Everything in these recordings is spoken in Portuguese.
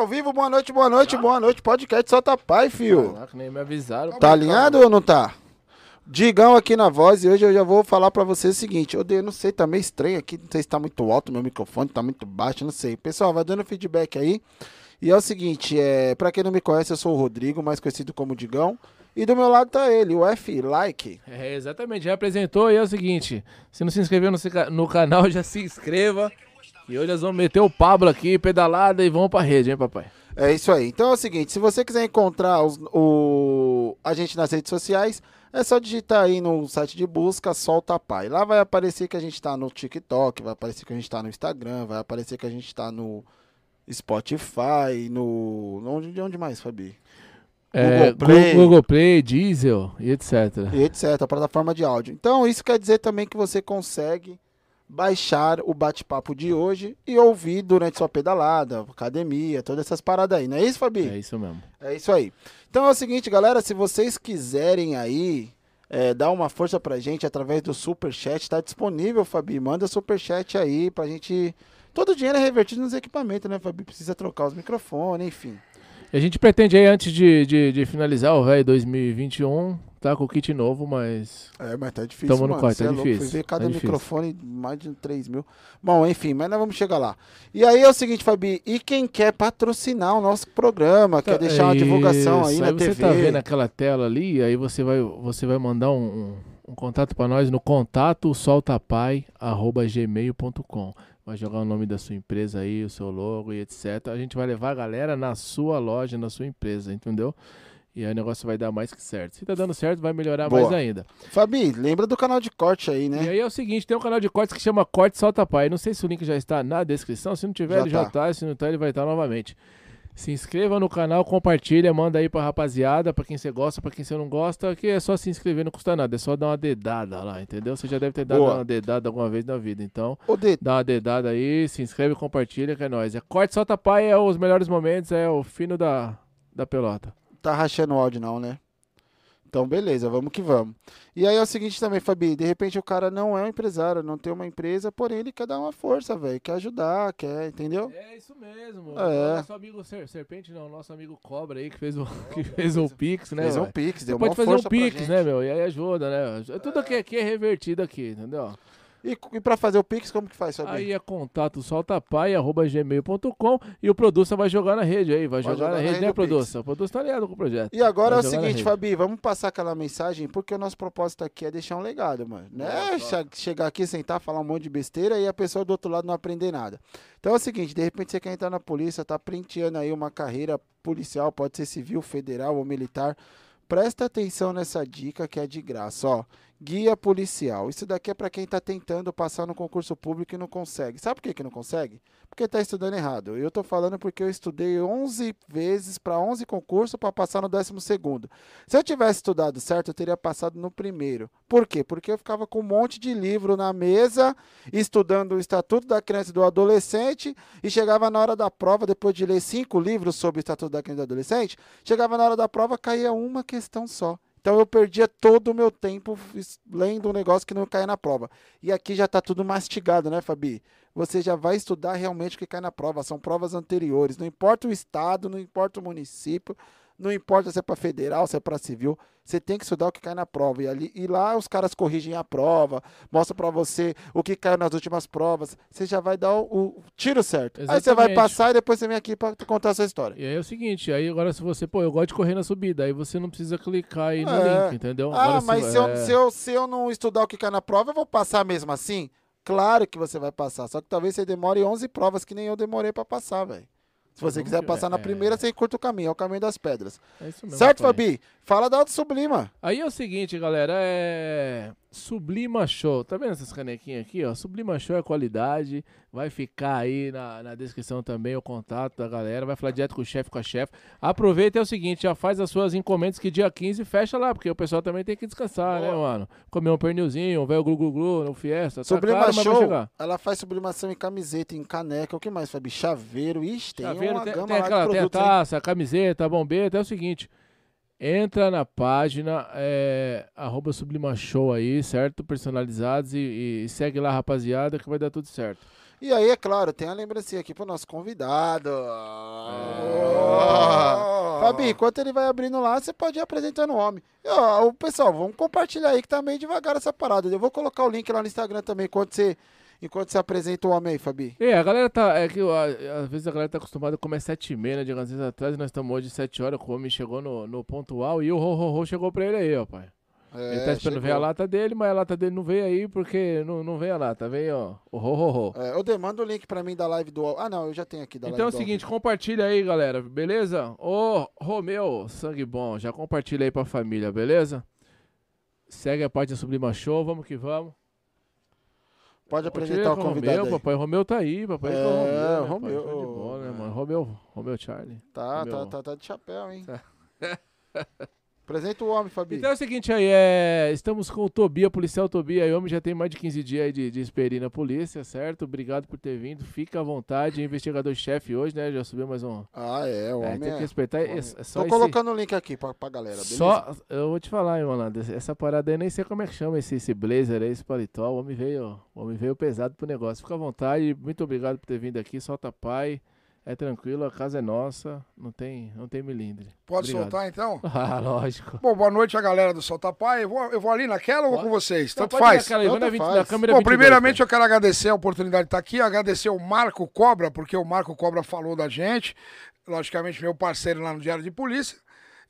Ao vivo, boa noite, boa noite, boa noite. Podcast Solta Pai, fio. Caraca, nem me avisaram. Tá alinhado ou não tá? Digão aqui na voz e hoje eu já vou falar pra vocês o seguinte. Eu dei- não sei, tá meio estranho aqui, não sei se tá muito alto meu microfone, tá muito baixo, não sei. Pessoal, vai dando feedback aí. E é o seguinte, é, pra quem não me conhece, eu sou o Rodrigo, mais conhecido como Digão. E do meu lado tá ele, o F Like. É, exatamente, já apresentou e é o seguinte: se não se inscreveu no, no canal, já se inscreva. E hoje nós vamos meter o Pablo aqui, pedalada e vamos pra rede, hein, papai? É isso aí. Então é o seguinte, se você quiser encontrar os- o, a gente nas redes sociais, é só digitar aí no site de busca Solta Pai. Lá vai aparecer que a gente tá no TikTok, vai aparecer que a gente tá no Instagram, vai aparecer que a gente tá no Spotify, no... Onde, onde mais, Fabi? É, Google Play. Google Play, Diesel e etc. E etc, a plataforma de áudio. Então isso quer dizer também que você consegue baixar o bate-papo de hoje e ouvir durante sua pedalada, academia, todas essas paradas aí. Não é isso, Fabi? É isso mesmo. É isso aí. Então é o seguinte, galera, se vocês quiserem aí é, dar uma força pra gente através do Superchat, tá disponível, Fabi. Manda Superchat aí pra gente. Todo o dinheiro é revertido nos equipamentos, né, Fabi? Precisa trocar os microfones, enfim. A gente pretende aí, antes de, de, de finalizar o velho 2021, tá com o kit novo, mas. É, mas tá difícil, Tamo no mano. corte, Cê tá é louco. difícil, Fui ver tá cada difícil. microfone, mais de 3 mil. Bom, enfim, mas nós vamos chegar lá. E aí é o seguinte, Fabi, e quem quer patrocinar o nosso programa, quer deixar uma divulgação aí Isso, na você TV? tá vendo aquela tela ali, aí você vai, você vai mandar um, um, um contato pra nós no contato soltapai@gmail.com. Vai jogar o nome da sua empresa aí, o seu logo e etc. A gente vai levar a galera na sua loja, na sua empresa, entendeu? E aí o negócio vai dar mais que certo. Se tá dando certo, vai melhorar Boa. mais ainda. Fabi, lembra do canal de corte aí, né? E aí é o seguinte, tem um canal de cortes que chama Corte Solta Pai. Não sei se o link já está na descrição. Se não tiver, Já ele já tá. tá. Se não tá, ele vai estar novamente. Se inscreva no canal, compartilha, manda aí pra rapaziada, pra quem você gosta, pra quem você não gosta, que é só se inscrever, não custa nada, é só dar uma dedada lá, entendeu? Você já deve ter dado Boa. uma dedada alguma vez na vida, então Dê, dá uma dedada aí, se inscreve, compartilha, que é nóis. É Corte Solta Pai, é os melhores momentos, é o fino da, da pelota. Tá rachando o áudio não, né? Então, beleza, vamos que vamos. E aí é o seguinte também, Fabi, de repente o cara não é um empresário, não tem uma empresa, porém ele quer dar uma força, velho, quer ajudar, quer, entendeu? É isso mesmo. É. Nosso amigo Ser- Serpente, não, nosso amigo Cobra aí, que fez o, que fez o Pix, né? Fez um pix, Você deu pode uma fazer um força pra Pix, gente. né, meu? E aí ajuda, né? Tudo aqui, aqui é revertido aqui, entendeu? E, e pra fazer o pix, como que faz, Fabi? Aí é contato soltapai.gmail.com e o Produça vai jogar na rede aí, vai, jogar, na rede, né. Produça? O Produça tá ligado com o projeto. E agora é Vai o jogar na seguinte. Fabi, vamos passar aquela mensagem, porque o nosso propósito aqui é deixar um legado, mano. Não é che- chegar aqui, sentar, falar um monte de besteira e a pessoa do outro lado não aprender nada. Então é o seguinte, de repente você quer entrar na polícia, tá printeando aí uma carreira policial, pode ser civil, federal ou militar. Presta atenção nessa dica que é de graça, ó. Guia policial. Isso daqui é para quem tá tentando passar no concurso público e não consegue. Sabe por que, que não consegue? Porque tá estudando errado. Eu tô falando porque eu estudei 11 vezes para 11 concursos para passar no 12 segundo. Se eu tivesse estudado certo, eu teria passado no primeiro. Por quê? Porque eu ficava com um monte de livro na mesa, estudando o Estatuto da Criança e do Adolescente, e chegava na hora da prova, depois de ler cinco livros sobre o Estatuto da Criança e do Adolescente, chegava na hora da prova, caía uma questão só. Então eu perdia todo o meu tempo lendo um negócio que não caia na prova. E aqui já está tudo mastigado, né, Fabi? Você já vai estudar realmente o que cai na prova. São provas anteriores. Não importa o estado, não importa o município, não importa se é para federal, se é para civil. Você tem que estudar o que cai na prova. E, ali, e lá os caras corrigem a prova, mostram para você o que caiu nas últimas provas. Você já vai dar o, o tiro certo. Aí você vai Exatamente. passar e depois você vem aqui para contar a sua história. E aí é o seguinte, aí agora se você, pô, eu gosto de correr na subida, aí você não precisa clicar aí no É. link, entendeu? Ah, Agora, mas se eu, é, se, eu, se eu não estudar o que cai na prova, eu vou passar mesmo assim? Claro que você vai passar. Só que talvez você demore 11 provas que nem eu demorei pra passar, velho. Se você quiser passar na é. primeira, você encurta o caminho. É o caminho das pedras. é isso mesmo, certo. Fabi? Fala da Auto Sublima. Aí é o seguinte, galera, é... Sublima Show. Tá vendo essas canequinhas aqui, ó? Sublima Show é qualidade. Vai ficar aí na, na descrição também o contato da galera. Vai falar direto com o chefe, com a chefe. Aproveita é o seguinte, já faz as suas encomendas que dia 15 fecha lá, porque o pessoal também tem que descansar, Boa. né, mano? Comer um pernilzinho, um velho glu-glu-glu no Fiesta. Tá Sublima tá Show, ela faz sublimação em camiseta, em caneca. O que mais, Fabi? Chaveiro. Ixi, tem Chaveiro, uma tem, gama tem aquela, de produtos, Tem a taça, camiseta, bombeta. É o seguinte... Entra na página, é, arroba Sublima Show aí, certo? Personalizados e, e, segue lá, rapaziada, que vai dar tudo certo. E aí, é claro, tem a lembrancinha aqui pro nosso convidado. É... Oh. Fabi, enquanto ele vai abrindo lá, você pode ir apresentando o homem. Ó, o pessoal, vamos compartilhar aí que tá meio devagar essa parada. Eu vou colocar o link lá no Instagram também, quando você enquanto você apresenta o homem aí, Fabi. É, a galera tá. É que às vezes a galera tá acostumada a comer sete e meia, né? De algumas vezes atrás, nós estamos hoje sete horas, o homem chegou no, no pontual e o ho, ho, ho chegou pra ele aí, ó, pai. É, ele tá esperando ver a lata dele, mas a lata dele não veio aí porque não, não veio a lata, veio ó, o ho, ho, ho. É, eu demando o link pra mim da live do. Ah, não, eu já tenho aqui da então live. Então é o seguinte, compartilha aí, galera, beleza? Ô, Romeu, sangue bom, já compartilha aí pra família, beleza? Segue a parte da Sublima Show, vamos que vamos. Pode apresentar o convidado Romeu, aí. Papai Romeu tá aí, papai é, Romeu. Né, Romeu. Pai, de bola, né, mano? Romeu, Romeu Charlie. Tá, Romeu. tá, tá, tá de chapéu, hein? Apresenta o homem, Fabi. Então é o seguinte aí, é, estamos com o Tobia, policial Tobia. Aí, homem já tem mais de 15 dias aí de, de experiência na polícia, certo? Obrigado por ter vindo. Fica à vontade. Investigador-chefe hoje, né? Já subiu mais um. Ah, é, o é, homem. Tem que é. respeitar. É, é só Tô esse... colocando o link aqui pra, pra galera, beleza? Só, eu vou te falar, hein, Rolando. Essa parada aí, nem sei como é que chama esse, esse blazer aí, esse paletó. O homem veio, o homem veio pesado pro negócio. Fica à vontade. Muito obrigado por ter vindo aqui. Solta pai. É tranquilo, a casa é nossa, não tem, não tem milindre. Pode Obrigado. soltar então? ah, lógico. Bom, boa noite a galera do Solta Pai. Eu vou, eu vou ali naquela ou vou com vocês? Tanto faz. Naquela, Tanto faz. Da câmera Bom, 22, primeiramente cara. eu quero agradecer a oportunidade de estar aqui, agradecer o Marco Cobra, porque o Marco Cobra falou da gente, logicamente meu parceiro lá no Diário de Polícia.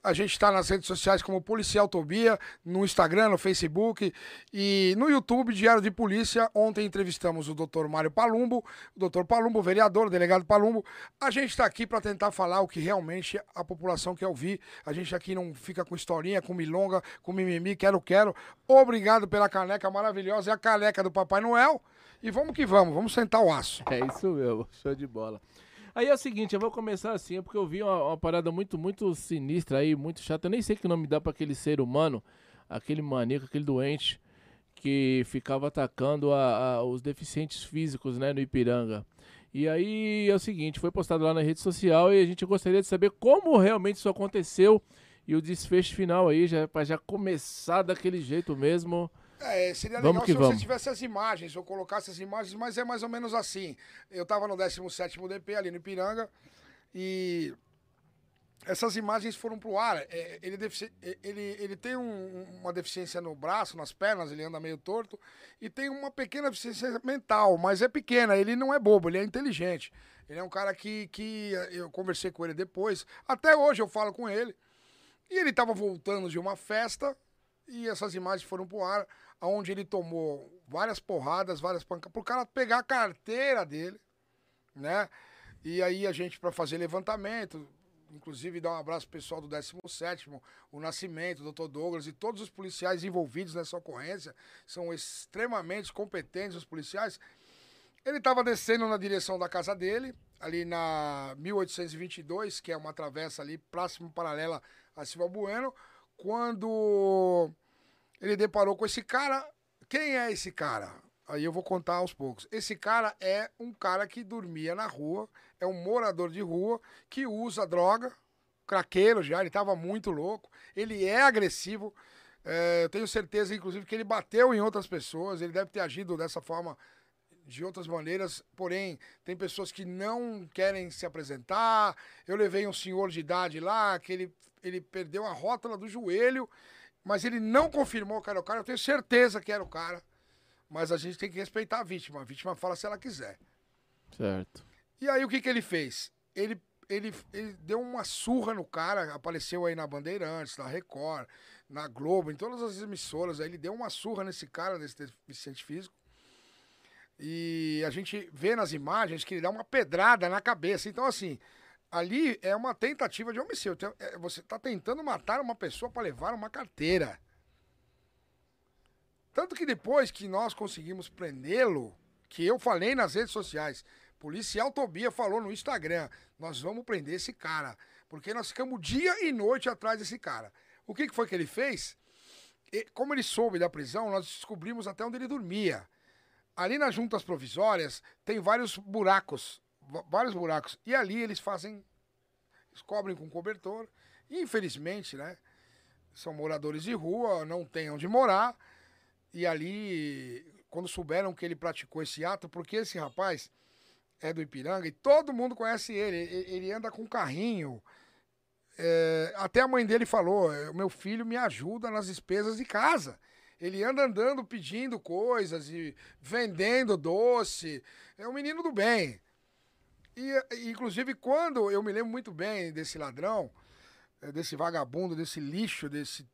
A gente está nas redes sociais como Policial Tobia, no Instagram, no Facebook e no YouTube, Diário de Polícia. Ontem entrevistamos o doutor Mário Palumbo, o doutor Palumbo, vereador, delegado Palumbo. A gente está aqui para tentar falar o que realmente a população quer ouvir. A gente aqui não fica com historinha, com milonga, com mimimi, quero, quero. Obrigado pela caneca maravilhosa, é a caneca do Papai Noel. E vamos que vamos, vamos sentar o aço. É isso mesmo, show de bola. Aí é o seguinte, eu vou começar assim, porque eu vi uma, uma, parada muito, muito sinistra aí, muito chata. Eu nem sei que nome dá para aquele ser humano, aquele maníaco, aquele doente que ficava atacando a, a, os deficientes físicos, né, no Ipiranga. E aí é o seguinte, foi postado lá na rede social e a gente gostaria de saber como realmente isso aconteceu e o desfecho final aí, já para já começar daquele jeito mesmo. É, seria legal se vamos. você tivesse as imagens, ou colocasse as imagens, mas é mais ou menos assim. Eu estava no 17º DP, ali no Ipiranga, e essas imagens foram pro ar. É, ele, ele, ele tem um, uma deficiência no braço, nas pernas, ele anda meio torto, e tem uma pequena deficiência mental, mas é pequena, ele não é bobo, ele é inteligente. Ele é um cara que, que eu conversei com ele depois, até hoje eu falo com ele, e ele estava voltando de uma festa, e essas imagens foram pro ar onde ele tomou várias porradas, várias pancadas, pro cara pegar a carteira dele, né? E aí a gente, para fazer levantamento, inclusive dar um abraço pessoal do 17 o Nascimento, o Dr. Douglas e todos os policiais envolvidos nessa ocorrência, são extremamente competentes os policiais. Ele estava descendo na direção da casa dele, ali na 1822, que é uma travessa ali próximo paralela a Silva Bueno, quando ele deparou com esse cara. Quem é esse cara? Aí eu vou contar aos poucos. Esse cara é um cara que dormia na rua, é um morador de rua que usa droga, craqueiro já, ele estava muito louco, ele é agressivo. É, eu tenho certeza, inclusive, que ele bateu em outras pessoas, ele deve ter agido dessa forma de outras maneiras, porém, tem pessoas que não querem se apresentar. Eu levei um senhor de idade lá, que ele, ele perdeu a rótula do joelho mas ele não confirmou que era o cara. Eu tenho certeza que era o cara. Mas a gente tem que respeitar a vítima. A vítima fala se ela quiser. Certo. E aí o que, que ele fez? Ele, ele, ele deu uma surra no cara, apareceu aí na Bandeirantes, na Record, na Globo, em todas as emissoras. Aí ele deu uma surra nesse cara, nesse deficiente físico. E a gente vê nas imagens que ele dá uma pedrada na cabeça. Então, assim, ali é uma tentativa de homicídio. É, você está tentando matar uma pessoa para levar uma carteira. Tanto que depois que nós conseguimos prendê-lo, que eu falei nas redes sociais, policial Tobia falou no Instagram, nós vamos prender esse cara, porque nós ficamos dia e noite atrás desse cara. O que, foi que ele fez? Como ele soube da prisão, nós descobrimos até onde ele dormia. Ali nas juntas provisórias tem vários buracos, vários buracos. E ali eles fazem, eles cobrem com cobertor. E, infelizmente, né? São moradores de rua, não têm onde morar. E ali, quando souberam que ele praticou esse ato, porque esse rapaz é do Ipiranga e todo mundo conhece ele. Ele anda com carrinho. É, até a mãe dele falou: meu filho me ajuda nas despesas de casa. Ele anda andando pedindo coisas e vendendo doce. É um menino do bem. E, inclusive, quando eu me lembro muito bem desse ladrão, é, desse vagabundo, desse lixo, desse.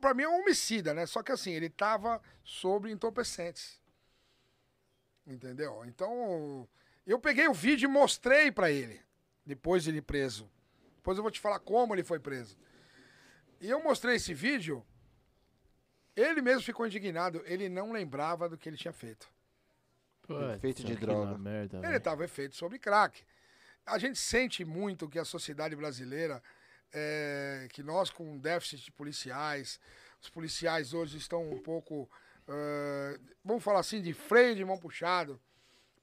Pra mim é um homicida, né? Só que assim, ele tava sobre entorpecentes. Entendeu? Então, eu peguei o vídeo e mostrei para ele, depois de ele preso. Depois eu vou te falar como ele foi preso. E eu mostrei esse vídeo, ele mesmo ficou indignado, ele não lembrava do que ele tinha feito. Efeito de droga. Merda, ele estava efeito sobre crack. A gente sente muito que a sociedade brasileira, é, que nós com déficit de policiais, os policiais hoje estão um pouco, uh, vamos falar assim, de freio de mão puxado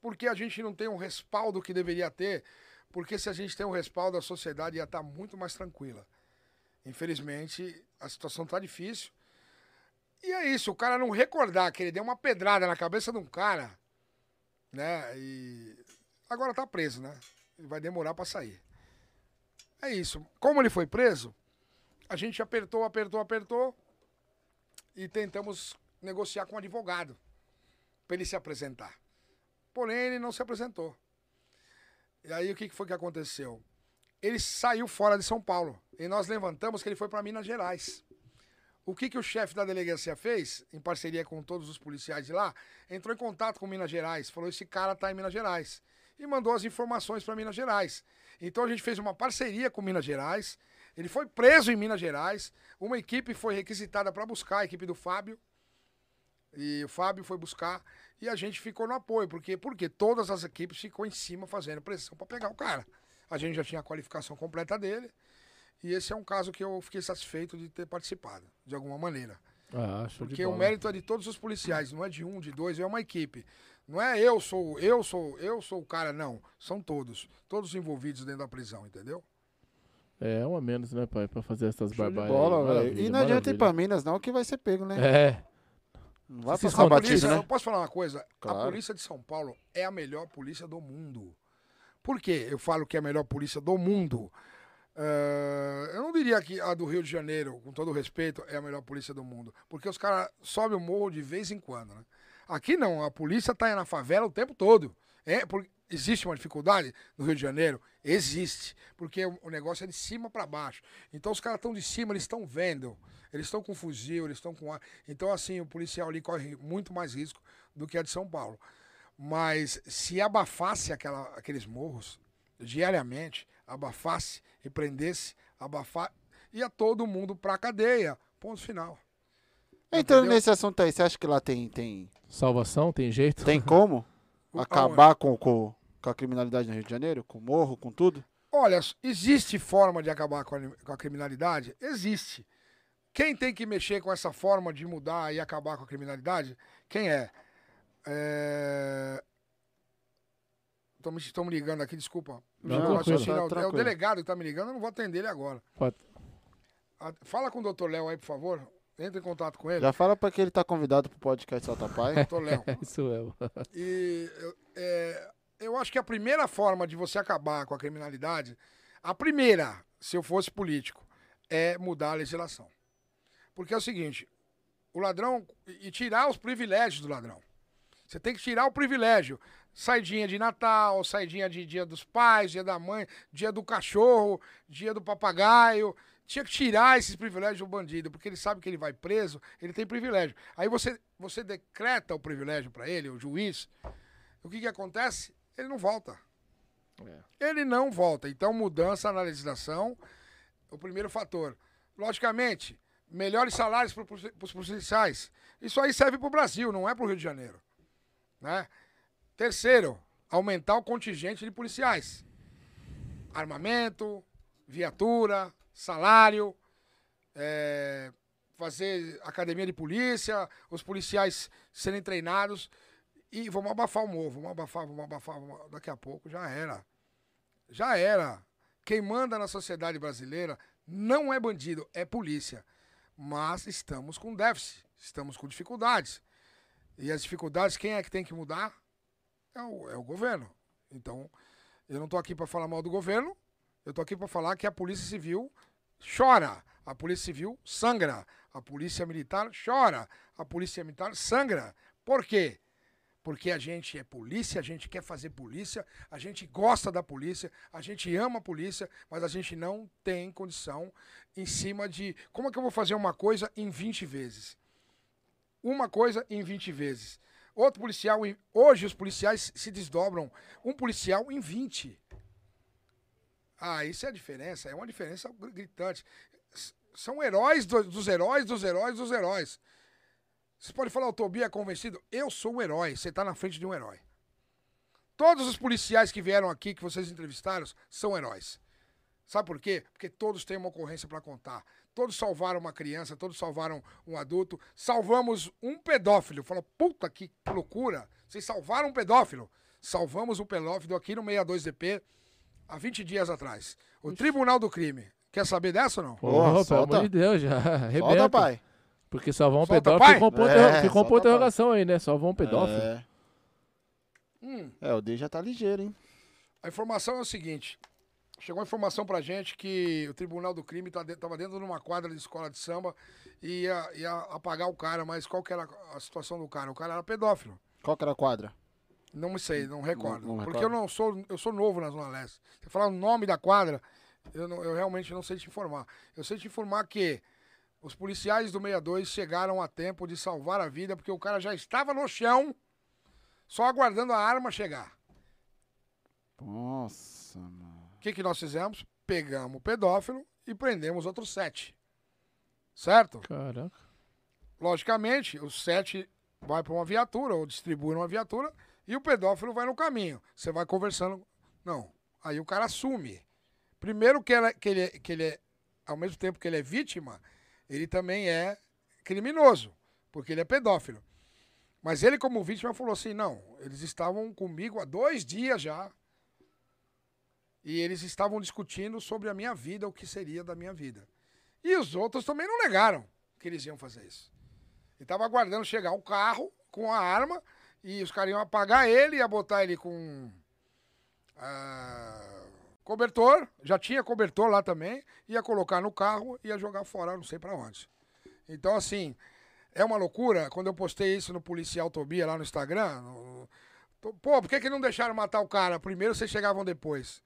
porque a gente não tem um respaldo que deveria ter, porque se a gente tem um respaldo, a sociedade ia estar muito mais tranquila. Infelizmente, a situação está difícil. E é isso, o cara não recordar que ele deu uma pedrada na cabeça de um cara, né? E agora tá preso, né? Ele vai demorar para sair. É isso. Como ele foi preso, a gente apertou, apertou, apertou e tentamos negociar com o um advogado para ele se apresentar. Porém, ele não se apresentou. E aí o que foi que aconteceu? Ele saiu fora de São Paulo. E nós levantamos que ele foi para Minas Gerais. O que, que o chefe da delegacia fez, em parceria com todos os policiais de lá, entrou em contato com Minas Gerais, falou: esse cara está em Minas Gerais. E mandou as informações para Minas Gerais. Então a gente fez uma parceria com Minas Gerais. Ele foi preso em Minas Gerais. Uma equipe foi requisitada para buscar, a equipe do Fábio. E o Fábio foi buscar. E a gente ficou no apoio, porque, porque todas as equipes ficou em cima fazendo pressão para pegar o cara. A gente já tinha a qualificação completa dele. E esse é um caso que eu fiquei satisfeito de ter participado, de alguma maneira. Ah, porque o mérito é de todos os policiais, não é de um, de dois, é uma equipe. Não é eu sou, eu sou, eu sou o cara, não. São todos. Todos envolvidos dentro da prisão, entendeu? É, um a menos, né, pai? Pra fazer essas barbáries. E não adianta ir pra Minas, não, que vai ser pego, né? É. Não vai passar batido, né? Eu posso falar uma coisa? Claro. A polícia de São Paulo é a melhor polícia do mundo. Por que eu falo que é a melhor polícia do mundo? Uh, eu não diria que a do Rio de Janeiro, com todo respeito, é a melhor polícia do mundo. Porque os caras sobem o morro de vez em quando, né? Aqui não, a polícia tá na favela o tempo todo. É, porque existe uma dificuldade no Rio de Janeiro? Existe. Porque o negócio é de cima para baixo. Então os caras estão de cima, eles estão vendo. Eles estão com fuzil, eles estão com ar. Então, assim, o policial ali corre muito mais risco do que a de São Paulo. Mas se abafasse aquela, aqueles morros diariamente, abafasse e prendesse, abafar, ia todo mundo pra cadeia. Ponto final. Então, Entendeu? nesse assunto aí, você acha que lá tem. tem... Salvação? Tem jeito? Tem como? acabar com, com, com a criminalidade no Rio de Janeiro? Com o morro, com tudo? Olha, existe forma de acabar com a, com a criminalidade? Existe. Quem tem que mexer com essa forma de mudar e acabar com a criminalidade? Quem é? Estão me ligando aqui, desculpa. Não, não, tá é o delegado que está me ligando, eu não vou atender ele agora. Pode. Fala com o doutor Léo aí, por favor. Entra em contato com ele. Já fala para que ele está convidado para o podcast Solta Pai. doutor Léo. Isso é. E é, eu acho que a primeira forma de você acabar com a criminalidade, a primeira, se eu fosse político, é mudar a legislação. Porque é o seguinte, o ladrão. E tirar os privilégios do ladrão. Você tem que tirar o privilégio. Saidinha de Natal, saidinha de dia dos pais, dia da mãe, dia do cachorro, dia do papagaio. Tinha que tirar esses privilégios do bandido, porque ele sabe que ele vai preso, ele tem privilégio. Aí você, você decreta o privilégio para ele, o juiz. O que, que acontece? Ele não volta. É. Ele não volta. Então, mudança na legislação, o primeiro fator. Logicamente, melhores salários para os policiais. Isso aí serve para o Brasil, não é para o Rio de Janeiro. Né? Terceiro, aumentar o contingente de policiais. Armamento, viatura, salário, é, fazer academia de polícia, os policiais serem treinados. E vamos abafar o morro, vamos abafar, vamos abafar, vamos... daqui a pouco já era. Já era. Quem manda na sociedade brasileira não é bandido, é polícia. Mas estamos com déficit, estamos com dificuldades. E as dificuldades, quem é que tem que mudar? É o, é o governo. Então, eu não estou aqui para falar mal do governo, eu estou aqui para falar que a Polícia Civil chora, a Polícia Civil sangra, a Polícia Militar chora, a Polícia Militar sangra. Por quê? Porque a gente é polícia, a gente quer fazer polícia, a gente gosta da polícia, a gente ama a polícia, mas a gente não tem condição em cima de como é que eu vou fazer uma coisa em 20 vezes. Uma coisa em 20 vezes. Outro policial, hoje os policiais se desdobram, um policial em 20. Ah, isso é a diferença, é uma diferença gritante. São heróis do, dos heróis, dos heróis, dos heróis. Você pode falar, o Tobi é convencido? Eu sou um herói, você está na frente de um herói. Todos os policiais que vieram aqui, que vocês entrevistaram, são heróis. Sabe por quê? Porque todos têm uma ocorrência para contar. Todos salvaram uma criança, todos salvaram um adulto. Salvamos um pedófilo. Fala, puta que loucura. Vocês salvaram um pedófilo. Salvamos um pedófilo aqui no 62DP há 20 dias atrás. O Ixi. Tribunal do Crime. Quer saber dessa ou não? Porra, pelo amor de Deus, já. Arrebenta. Solta, pai. Porque salvar um solta, pedófilo ficou um ponto, é, ficou um ponto interrogação aí, né? Salvar um pedófilo. É. Hum. é, o D já tá ligeiro, hein? A informação é o seguinte. Chegou a informação pra gente que o Tribunal do Crime tá dentro, tava dentro de uma quadra de escola de samba e ia, ia apagar o cara, mas qual que era a situação do cara? O cara era pedófilo. Qual que era a quadra? Não sei, não recordo. Não, não porque recordo. eu não sou, eu sou novo na Zona Leste. Você falar o nome da quadra, eu, não, eu realmente não sei te informar. Eu sei te informar que os policiais do 62 chegaram a tempo de salvar a vida, porque o cara já estava no chão, só aguardando a arma chegar. Nossa, mano que, que nós fizemos? Pegamos o pedófilo e prendemos outros sete. Certo? Caraca. Logicamente, os sete vai para uma viatura ou distribui uma viatura e o pedófilo vai no caminho. Você vai conversando. Não. Aí o cara assume. Primeiro que, ela, que, ele, que ele é, ao mesmo tempo que ele é vítima, ele também é criminoso, porque ele é pedófilo. Mas ele, como vítima, falou assim: não, eles estavam comigo há dois dias já. E eles estavam discutindo sobre a minha vida, o que seria da minha vida. E os outros também não negaram que eles iam fazer isso. E estava aguardando chegar um carro com a arma e os caras iam apagar ele, ia botar ele com uh, cobertor, já tinha cobertor lá também, ia colocar no carro e ia jogar fora, não sei para onde. Então, assim, é uma loucura. Quando eu postei isso no Policial Tobia lá no Instagram, no... pô, por que, que não deixaram matar o cara? Primeiro vocês chegavam depois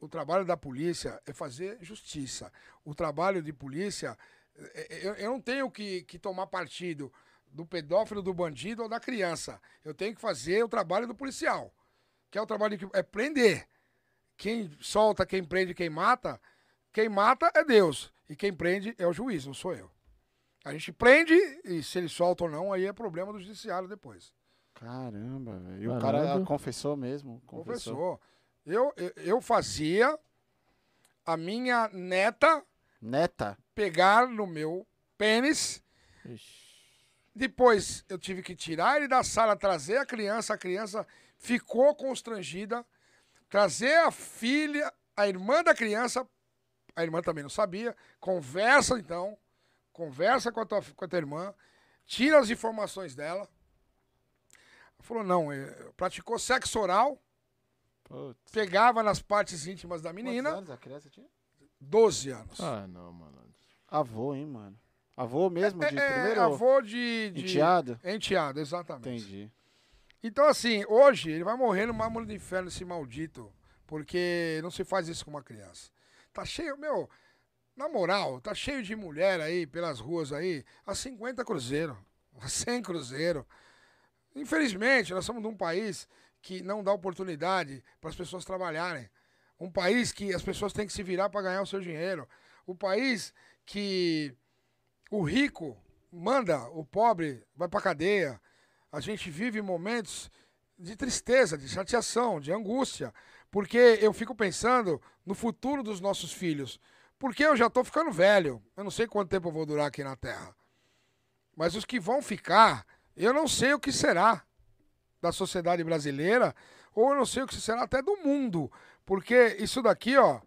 o trabalho da polícia é fazer justiça. O trabalho de polícia, é, é, eu, eu não tenho que, que tomar partido do pedófilo, do bandido ou da criança. Eu tenho que fazer o trabalho do policial, que é o trabalho que é prender. Quem solta, quem prende, quem mata, quem mata é Deus e quem prende é o juiz, não sou eu. A gente prende e se ele solta ou não, aí é problema do judiciário depois. Caramba, velho. E o cara confessou mesmo? Confessou. confessou. Eu, eu, eu fazia a minha neta. Neta? Pegar no meu pênis. Ixi. Depois eu tive que tirar ele da sala, trazer a criança. A criança ficou constrangida. Trazer a filha, a irmã da criança. A irmã também não sabia. Conversa então. Conversa com a tua, com a tua irmã. Tira as informações dela. Falou, não, é, praticou sexo oral Putz. Pegava nas partes íntimas da menina. Quantos anos a criança tinha? 12 anos. Ah, não, mano. Avô, hein, mano? Avô mesmo de é, é, primeiro? Avô de, de. Enteado? Enteado, exatamente. Entendi. Então, assim, hoje ele vai morrer no mármore do inferno, esse maldito. Porque não se faz isso com uma criança. Tá cheio, meu. Na moral, tá cheio de mulher aí pelas ruas aí, a 50 cruzeiro, a 100 cruzeiro. Infelizmente, nós somos de um país que não dá oportunidade para as pessoas trabalharem. Um país que as pessoas têm que se virar para ganhar o seu dinheiro. O país que o rico manda, o pobre vai pra cadeia. A gente vive momentos de tristeza, de chateação, de angústia, porque eu fico pensando no futuro dos nossos filhos. Porque eu já estou ficando velho. Eu não sei quanto tempo eu vou durar aqui na Terra. Mas os que vão ficar, eu não sei o que será da sociedade brasileira, ou eu não sei o que será até do mundo. Porque isso daqui, ó,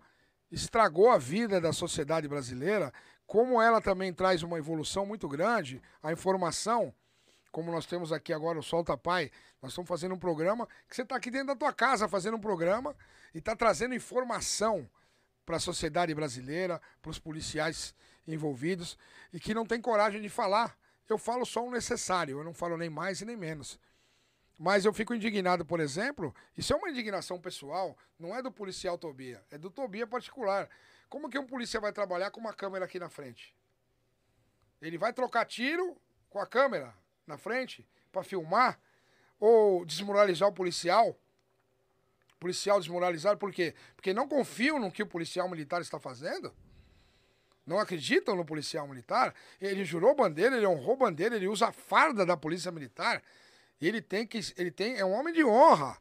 estragou a vida da sociedade brasileira, como ela também traz uma evolução muito grande, a informação, como nós temos aqui agora o Solta Pai, nós estamos fazendo um programa que você está aqui dentro da tua casa fazendo um programa e está trazendo informação para a sociedade brasileira, para os policiais envolvidos e que não tem coragem de falar. Eu falo só o necessário, eu não falo nem mais e nem menos. Mas eu fico indignado, por exemplo, isso é uma indignação pessoal, não é do policial Tobia, é do Tobia particular. Como que um policial vai trabalhar com uma câmera aqui na frente? Ele vai trocar tiro com a câmera na frente para filmar? ou desmoralizar o policial. Policial desmoralizado, por quê? Porque não confiam no que o policial militar está fazendo. Não acreditam no policial militar. Ele jurou bandeira, ele honrou bandeira, ele usa a farda da polícia militar. Ele tem que. Ele tem, é um homem de honra.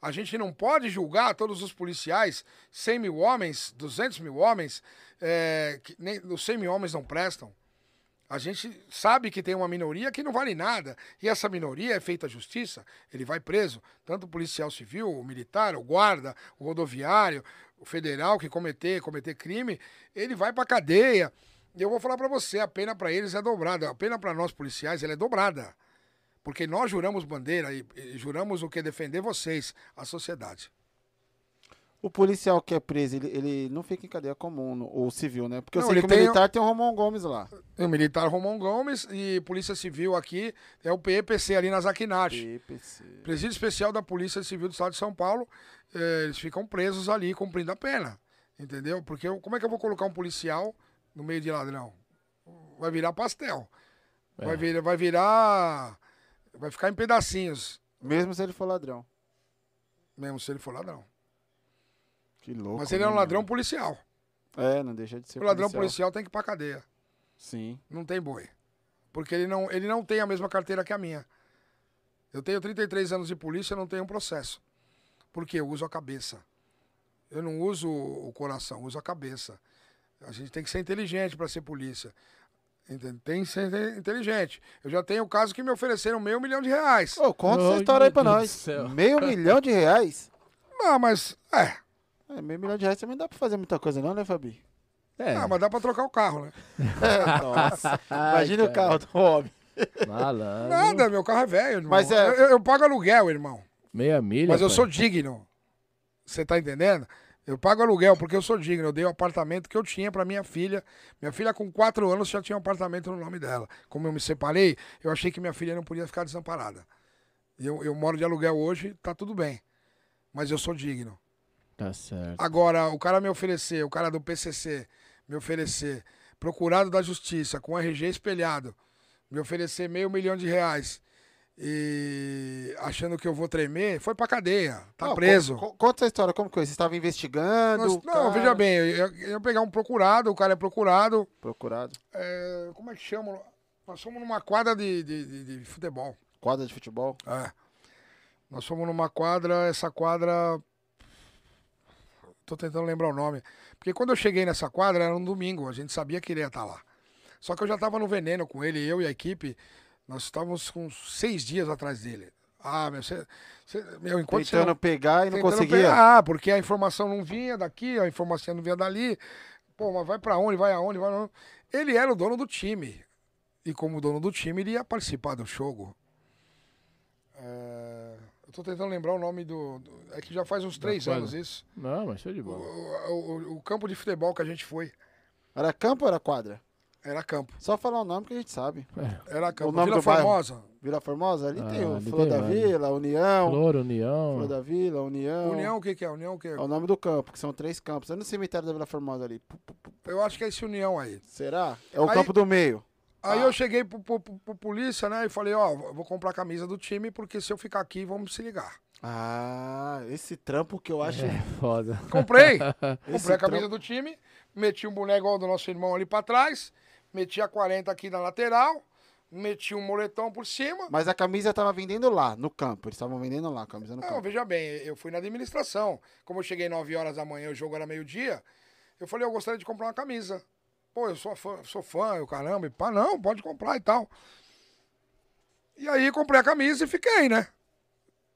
A gente não pode julgar todos os policiais, 100 mil homens, 200 mil homens, é, que nem, os 100 mil homens não prestam. A gente sabe que tem uma minoria que não vale nada. E essa minoria é feita justiça, ele vai preso. Tanto o policial civil, o militar, o guarda, o rodoviário, o federal que cometer, cometer crime, ele vai pra cadeia. Eu vou falar para você, a pena para eles é dobrada. A pena para nós policiais ela é dobrada. Porque nós juramos bandeira e, e juramos o que defender vocês, a sociedade. O policial que é preso, ele, ele não fica em cadeia comum, ou civil, né? Porque eu não, sei que o militar tem o Romão Gomes lá. O militar Romão Gomes e Polícia Civil aqui é o PEPC ali na Zaquinate. PEPC. Presídio Especial da Polícia Civil do Estado de São Paulo. É, eles ficam presos ali cumprindo a pena. Entendeu? Porque eu, como é que eu vou colocar um policial no meio de ladrão? Vai virar pastel. É. Vai, virar, vai virar. Vai ficar em pedacinhos. Mesmo se ele for ladrão. Mesmo se ele for ladrão. Que louco. Mas ele é um né, ladrão policial. É, não deixa de ser. O ladrão policial. policial tem que ir pra cadeia. Sim. Não tem boi. Porque ele não, ele não tem a mesma carteira que a minha. Eu tenho 33 anos de polícia e não tenho um processo. Porque eu uso a cabeça. Eu não uso o coração, uso a cabeça. A gente tem que ser inteligente para ser polícia. Tem que ser inteligente. Eu já tenho o caso que me ofereceram meio milhão de reais. Ô, conta oh, essa história aí pra nós. Meio milhão de reais? Não, mas. É. É, meio milhão de reais também dá pra fazer muita coisa, não, né, Fabi? É. Ah, mas dá pra trocar o carro, né? É, nossa. Imagina o carro do homem. Malandro. Nada, meu carro é velho, irmão. Mas é... eu, eu pago aluguel, irmão. Meia milha. Mas eu pai. sou digno. Você tá entendendo? Eu pago aluguel porque eu sou digno. Eu dei o apartamento que eu tinha para minha filha. Minha filha, com quatro anos, já tinha um apartamento no nome dela. Como eu me separei, eu achei que minha filha não podia ficar desamparada. Eu, eu moro de aluguel hoje, tá tudo bem. Mas eu sou digno. Tá certo. Agora, o cara me oferecer, o cara do PCC me oferecer, procurado da justiça, com RG espelhado, me oferecer meio milhão de reais e achando que eu vou tremer, foi pra cadeia, tá não, preso. Conta essa história, como que foi? Você estava investigando? Nós, não, cara... veja bem, eu ia pegar um procurado, o cara é procurado. Procurado. É, como é que chama? Nós fomos numa quadra de, de, de, de futebol. Quadra de futebol? É. Nós fomos numa quadra, essa quadra Tô tentando lembrar o nome. Porque quando eu cheguei nessa quadra, era um domingo, a gente sabia que ele ia estar lá. Só que eu já tava no veneno com ele, eu e a equipe, nós estávamos com seis dias atrás dele. Ah, meu, você, você, meu enquanto Tentando você não, pegar e não conseguia. Pegar, ah, porque a informação não vinha daqui, a informação não vinha dali. Pô, mas vai para onde, vai aonde, vai aonde. Ele era o dono do time. E como dono do time, ele ia participar do jogo. É... Eu tô tentando lembrar o nome do. é que já faz uns três anos isso. Não, mas foi de boa. O, o, o, campo de futebol que a gente foi. Era campo ou era quadra? Era campo. Só falar o nome que a gente sabe. É. Era campo. O nome Vila Formosa. Bairro. Vila Formosa? Ali ah, tem o Flor da Vila, União. Flor, União. Flor da Vila, União. União o que, que é? União o que é? É o nome do campo, que são três campos. É no cemitério da Vila Formosa ali. Eu acho que é esse União aí. Será? É o aí, campo do meio. Aí ah. eu cheguei pro, pro, pro, pro, polícia, né? E falei, ó, vou comprar a camisa do time, porque se eu ficar aqui, vamos se ligar. Ah, esse trampo que eu acho. É foda. Comprei. Comprei a camisa trampo... do time, meti um boneco igual do nosso irmão ali pra trás, meti a 40 aqui na lateral, meti um moletom por cima. Mas a camisa tava vendendo lá, no campo. Eles estavam vendendo lá, a camisa no Não, campo. veja bem, eu fui na administração. Como eu cheguei 9 horas da manhã, o jogo era meio-dia, eu falei, eu gostaria de comprar uma camisa. Pô, eu sou fã, sou fã, eu caramba, e pá, não, pode comprar e tal. E aí comprei a camisa e fiquei, né?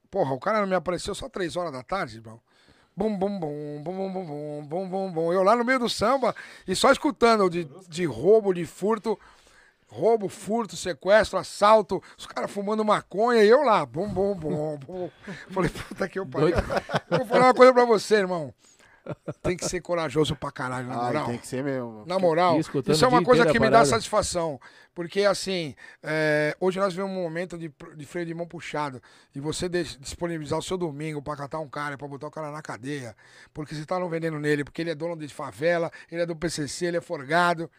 Porra, o cara não me apareceu só 3 horas da tarde, irmão. Bum, bum, bum, bum, bum, bum, bum, bum, bum. Eu lá no meio do samba e só escutando de, de roubo, de furto. Roubo, furto, sequestro, assalto, os caras fumando maconha e eu lá, bum, bum, bum, bum. Falei, puta que eu pariu. Vou falar uma coisa pra você, irmão. Tem que ser corajoso pra caralho, na Ai, moral. tem que ser mesmo. Na moral, isso é uma coisa que me dá satisfação. Porque, assim, é, hoje nós vivemos um momento de, de freio de mão puxado. E você disponibilizar o seu domingo pra catar um cara, pra botar o cara na cadeia. Porque você tá não vendendo nele, porque ele é dono de favela, ele é do PCC, ele é forgado.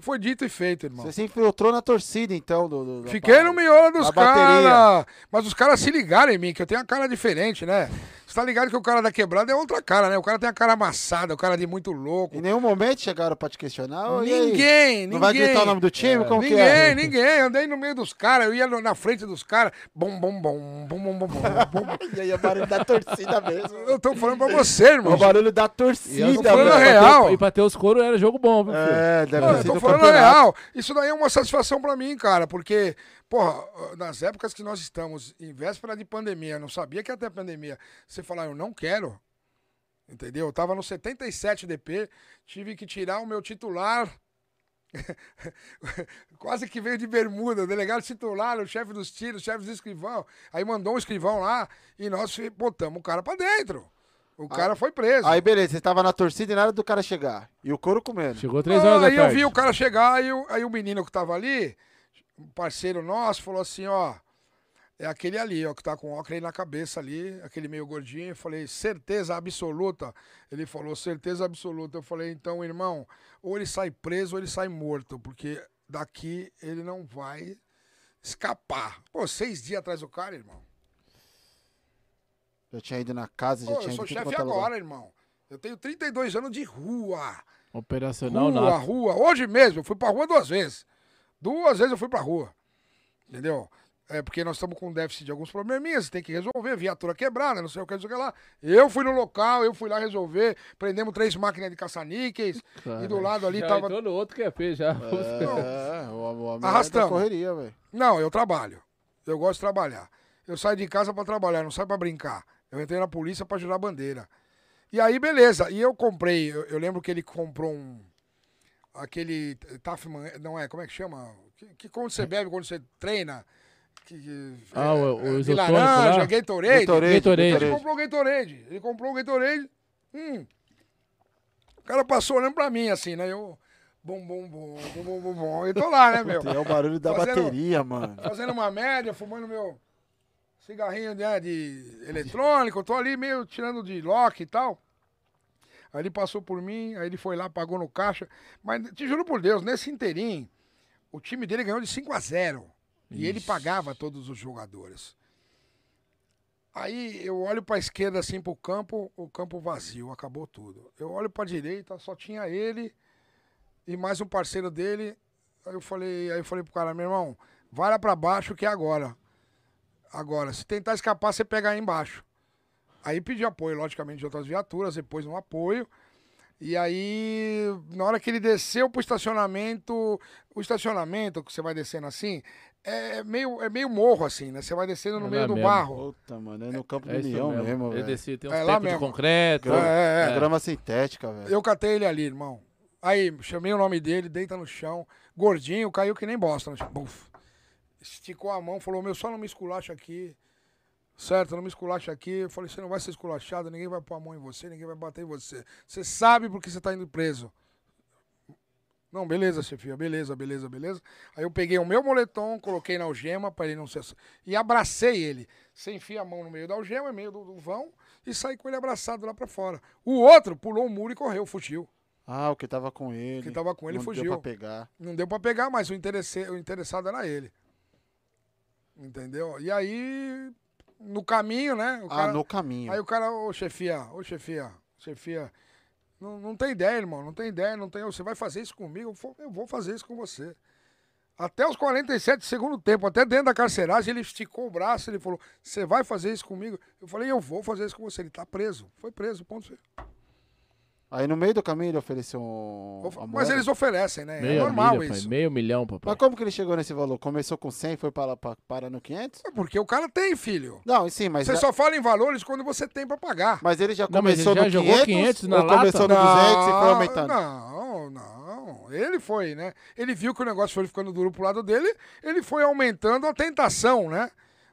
Foi dito e feito, irmão. Você se infiltrou na torcida, então, do. do Fiquei no miolo dos caras. Mas os caras se ligaram em mim, que eu tenho uma cara diferente, né? Você tá ligado que o cara da quebrada é outra cara, né? O cara tem a cara amassada, o cara de muito louco. Em nenhum momento chegaram pra te questionar. "Ô, e? Ninguém, ninguém. Não vai gritar o nome do time? Como ninguém, que é? ninguém. Andei no meio dos caras, eu ia na frente dos caras. Bom, bom, bom, bom, bom, bom, bom, bom. E aí é o barulho da torcida mesmo. Eu tô falando pra você, É irmão. o barulho da eu torcida, tô falando real. E pra ter os coros era jogo bom, viu? É, deve Não, ter eu tô falando campeonato. real. Isso daí é uma satisfação pra mim, cara, porque, porra, nas épocas que nós estamos, em véspera de pandemia, não sabia que ia ter pandemia, você falar, eu não quero, entendeu? Eu tava no 77 DP, tive que tirar o meu titular. Quase que veio de bermuda, o delegado titular, o chefe dos tiros, o chefe do escrivão. Aí mandou um escrivão lá e nós botamos o cara pra dentro. O cara foi preso. Aí, beleza, você tava na torcida e nada do cara chegar. E o couro comendo. Chegou três horas da aí tarde. eu vi o cara chegar, aí o, aí o menino que tava ali, um parceiro nosso, falou assim, ó, é aquele ali, ó, que tá com óculos aí na cabeça ali, aquele meio gordinho. Eu falei, certeza absoluta. Ele falou, certeza absoluta. Eu falei, então, irmão, ou ele sai preso ou ele sai morto, porque daqui ele não vai escapar. Pô, seis dias atrás do cara, irmão. Já tinha ido na casa, já Pô, tinha eu ido sou em tudo chefe é lugar. agora, irmão. Eu tenho 32 anos de rua. Operacional Rua, nato. rua. Hoje mesmo, eu fui pra rua duas vezes. Duas vezes eu fui pra rua. Entendeu? É porque nós estamos com déficit de alguns probleminhas, tem que resolver, viatura quebrada, não sei o que, não sei o que lá. Eu fui no local, eu fui lá resolver, prendemos três máquinas de caça-níqueis, e do lado ali já tava. entrou no outro que é feio já. É, o, o é da Arrastamos. correria, velho. Não, eu trabalho. Eu gosto de trabalhar. Eu saio de casa pra trabalhar, não saio pra brincar. Eu entrei na polícia pra jurar bandeira. E aí, beleza. E eu comprei, eu, eu lembro que ele comprou um. Aquele. Tafman, não é? Como é que chama? Que, que quando você bebe, quando você treina. Que, que- Ah, o- o de isotônico laranja, lá? Gatorade. Gatorade, Gatorade. Ele comprou o Gatorade. Ele comprou o Gatorade. Hum. O cara passou olhando pra mim assim, né? Eu. Bom, bom, bom, bom, bom, bom, bom. Eu tô lá, né, meu? É o barulho da Fazendo- bateria, mano. fazendo uma média, fumando meu cigarrinho né, de eletrônico, tô ali meio tirando de lock e tal. Aí ele passou por mim, aí ele foi lá, pagou no caixa. Mas te juro por Deus, nesse inteirinho, o time dele ganhou de 5 a 0 E ele pagava todos os jogadores. Aí eu olho pra esquerda assim pro campo, o campo vazio, acabou tudo. Eu olho pra direita, só tinha ele e mais um parceiro dele. Aí eu falei, aí eu falei pro cara, meu irmão, vai lá pra baixo que é agora. Agora, se tentar escapar, você pega aí embaixo. Aí pedi apoio, logicamente, de outras viaturas, depois um apoio. E aí, na hora que ele desceu pro estacionamento, o estacionamento que você vai descendo assim, é meio, é meio morro assim, né? Você vai descendo no É meio lá do mesmo. barro. Puta, mano, é no campo É do isso União mesmo. mesmo, velho. descia, tem uns É de mesmo. concreto. Grama, É, é. grama sintética, velho. Eu catei ele ali, irmão. Aí, chamei o nome dele, deita no chão. Gordinho, caiu que nem bosta. Buf. Esticou a mão, falou, meu, só não me esculacha aqui. Certo, não me esculacha aqui. Eu falei, você não vai ser esculachado, ninguém vai pôr a mão em você, ninguém vai bater em você. Você sabe porque você tá indo preso. Não, beleza, chefia, beleza, beleza, beleza. Aí eu peguei o meu moletom, coloquei na algema para ele não ser. E abracei ele. Você enfia a mão no meio da algema, no meio do, do vão, e saí com ele abraçado lá para fora. O outro pulou o muro e correu, fugiu. Ah, o que tava com ele. O que tava com ele não fugiu. Deu pra pegar. Não deu pra pegar, mas o, o interessado era ele. Entendeu? E aí, no caminho, né? o Ah, cara- no caminho. Aí o cara, ô chefia, ô chefia, chefia. Não, não tem ideia, irmão. Não tem ideia, não tem. Você vai fazer isso comigo? Eu vou fazer isso com você. Até os 47 segundo tempo, até dentro da carceragem, ele esticou o braço, ele falou: Você vai fazer isso comigo? Eu falei: Eu vou fazer isso com você. Ele tá preso. Foi preso, ponto. Aí no meio do caminho ele ofereceu um. Mas eles oferecem, né? É meio é normal milha, isso. Pai, meio milhão, papai. Mas como que ele chegou nesse valor? Começou com 100 e foi para, para, para no 500? É porque o cara tem, filho. Não, sim, mas. Você já... só fala em valores quando você tem para pagar. Mas ele já começou não, ele já no 500, 500 na ou lata? começou no 200 não, e foi aumentando? Não, não. Ele foi, né? Ele viu que o negócio foi ficando duro pro lado dele, ele foi aumentando a tentação, né?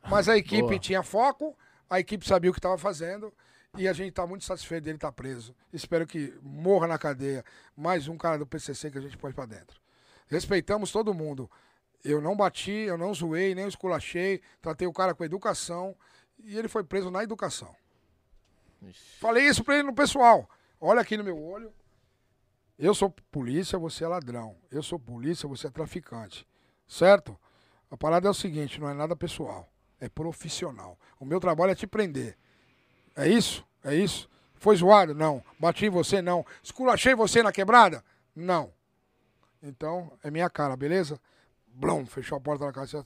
Mas a equipe tinha foco, a equipe sabia o que estava fazendo. E a gente está muito satisfeito dele estar tá preso. Espero que morra na cadeia mais um cara do PCC que a gente pode para dentro. Respeitamos todo mundo. Eu não bati, eu não zoei, nem esculachei. Tratei o cara com educação. E ele foi preso na educação. Ixi. Falei isso para ele no pessoal. Olha aqui no meu olho. Eu sou polícia, você é ladrão. Eu sou polícia, você é traficante. Certo? A parada é o seguinte, não é nada pessoal. É profissional. O meu trabalho é te prender. É isso? É isso? Foi zoado? Não. Bati em você? Não. Esculachei você na quebrada? Não. Então, é minha cara, beleza? Blum, fechou a porta da casa.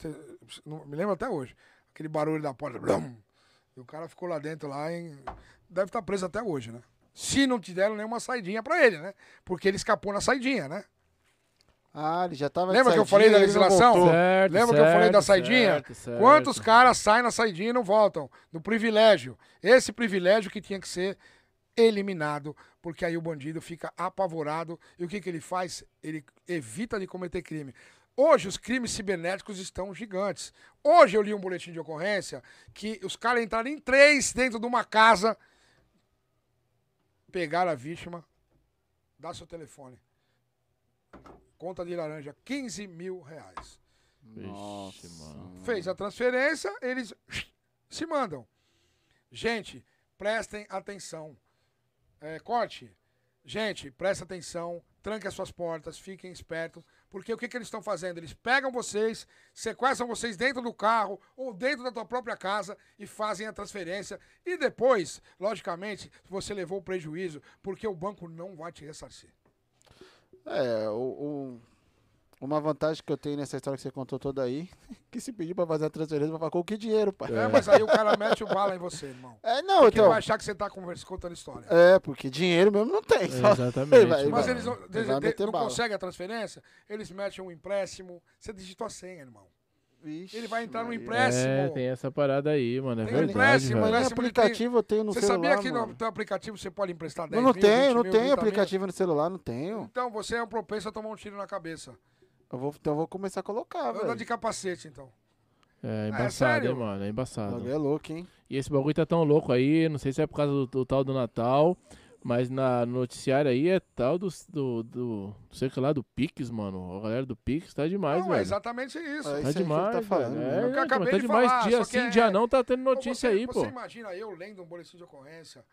Me lembro até hoje. Aquele barulho da porta. Blum. E o cara ficou lá dentro, lá em... Deve estar preso até hoje, né? Se não te deram nenhuma saidinha pra ele, né? Porque ele escapou na saidinha, né? Ah, ele já tava Lembra que eu falei da legislação? Certo, Lembra certo, que eu falei da saidinha? Certo, Quantos caras saem na saidinha e não voltam? No privilégio. Esse privilégio que tinha que ser eliminado, porque aí o bandido fica apavorado. E o que, que ele faz? Ele evita de cometer crime. Hoje os crimes cibernéticos estão gigantes. Hoje eu li um boletim de ocorrência que os caras entraram em três dentro de uma casa, pegaram a vítima, dá seu telefone conta de laranja, 15 mil reais. Nossa, mano. Fez a transferência, eles se mandam. Gente, prestem atenção. É, corte. Gente, presta atenção, tranque as suas portas, fiquem espertos, porque o que, que eles estão fazendo? Eles pegam vocês, sequestram vocês dentro do carro ou dentro da tua própria casa e fazem a transferência. E depois, logicamente, você levou o prejuízo, porque o banco não vai te ressarcir. É, o, o, uma vantagem que eu tenho nessa história que você contou toda aí, que se pedir pra fazer a transferência, vai falar, com que dinheiro, pai? É, mas aí o cara mete o bala em você, irmão. É, não, porque então... vai achar que você tá contando história. É, porque dinheiro mesmo não tem. Só... exatamente. Vai, mas eles não, eles, não conseguem a transferência, eles metem um empréstimo, você digita a senha, irmão. Vixe, ele vai entrar no empréstimo. É, tem essa parada aí, mano. É tem verdade. Empréstimo, velho. Mas aplicativo eu tenho no você celular. Você sabia que mano. no teu aplicativo você pode emprestar 10 não, não mil, tenho, não mil, tenho aplicativo no celular, não tenho. Então você é um propenso a tomar um tiro na cabeça. Eu vou, então eu vou começar a colocar, velho. Anda de capacete, então. É, é embaçado, é hein, mano? É embaçado. É louco, hein? E esse bagulho tá tão louco aí, não sei se é por causa do, do tal do Natal, mas na no noticiário aí é tal do, do, do, não sei o que lá, do Pix, mano. A galera do Pix tá demais, não, velho. É exatamente isso. É, tá demais, tá falando, é, é, eu acabei tá de demais. Falar, dia sim, é... dia não, tá tendo notícia você, aí, pô. Você imagina eu lendo um boletim de ocorrência,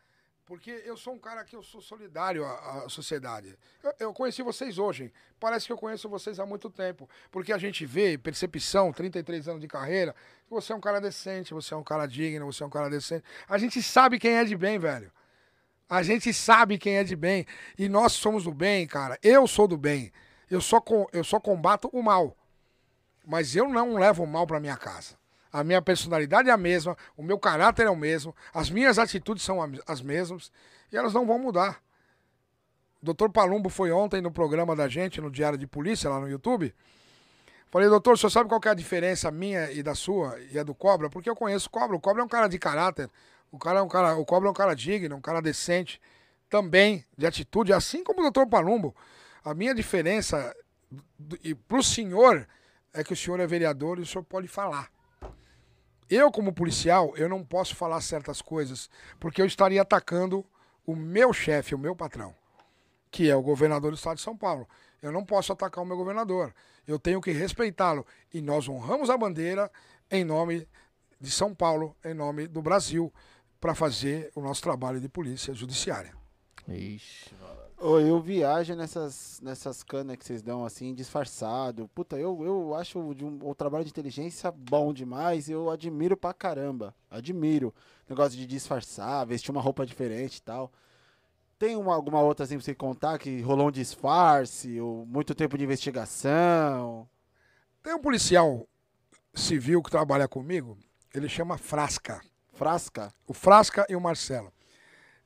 porque eu sou um cara que eu sou solidário à, à sociedade. Eu, eu, conheci vocês hoje. Parece que eu conheço vocês há muito tempo. Porque a gente vê, percepção, 33 anos de carreira, que você é um cara decente, você é um cara digno, você é um cara decente. A gente sabe quem é de bem, velho. A gente sabe quem é de bem. E nós somos do bem, cara. Eu sou do bem. Eu só, com, eu só combato o mal. Mas eu não levo o mal para minha casa. A minha personalidade é a mesma, o meu caráter é o mesmo, as minhas atitudes são as mesmas e elas não vão mudar. O doutor Palumbo foi ontem no programa da gente, no Diário de Polícia, lá no YouTube. Falei, doutor, o senhor sabe qual é a diferença minha e da sua e a do Cobra? Porque eu conheço o Cobra. O Cobra é um cara de caráter, o cara é um cara, o Cobra é um cara digno, um cara decente, também de atitude, assim como o doutor Palumbo. A minha diferença e pro senhor é que o senhor é vereador e o senhor pode falar. Eu, como policial, eu não posso falar certas coisas, porque eu estaria atacando o meu chefe, o meu patrão, que é o governador do estado de São Paulo. Eu não posso atacar o meu governador. Eu tenho que respeitá-lo. E nós honramos a bandeira em nome de São Paulo, em nome do Brasil para fazer o nosso trabalho de polícia judiciária. Ixi, Ô, eu viajo nessas, nessas canas que vocês dão assim, disfarçado. Puta, eu, eu acho um, o trabalho de inteligência bom demais. Eu admiro pra caramba. Admiro. Negócio de disfarçar, vestir uma roupa diferente e tal. Tem uma, alguma outra assim pra você contar que rolou um disfarce, ou muito tempo de investigação? Tem um policial civil que trabalha comigo, ele chama Frasca. Frasca? O Frasca e o Marcelo.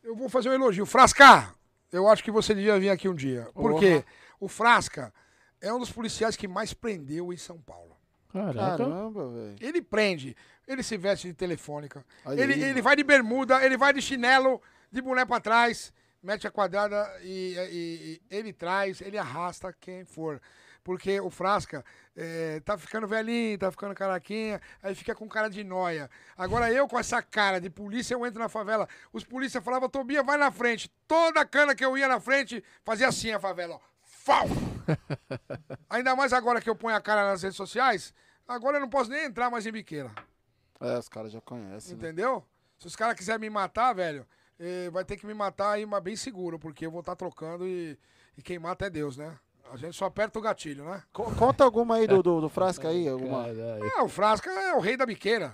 Eu vou fazer um elogio. Frasca, eu acho que você devia vir aqui um dia. Por quê? O Frasca é um dos policiais que mais prendeu em São Paulo. Caraca. Caramba, velho. Ele prende, ele se veste de telefônica, ele, ele vai de bermuda, ele vai de chinelo, de boné pra trás mete a quadrada e, e, e, ele traz, ele arrasta quem for. Porque o Frasca é, tá ficando velhinho, tá ficando caraquinha, aí fica com cara de noia. Agora eu com essa cara de polícia, eu entro na favela, os polícia falavam, Tobia, vai na frente. Toda cana que eu ia na frente, fazia assim a favela, ó. Fau! Ainda mais agora que eu ponho a cara nas redes sociais, agora eu não posso nem entrar mais em biqueira. É, os caras já conhecem. Né? Entendeu? Né? Se os caras quiserem me matar, velho, eh, vai ter que me matar aí, mas bem seguro, porque eu vou estar tá trocando e, e quem mata é Deus, né? A gente só aperta o gatilho, né? Conta alguma aí do, do, do Frasca aí. Alguma... Ah, o Frasca é o rei da biqueira.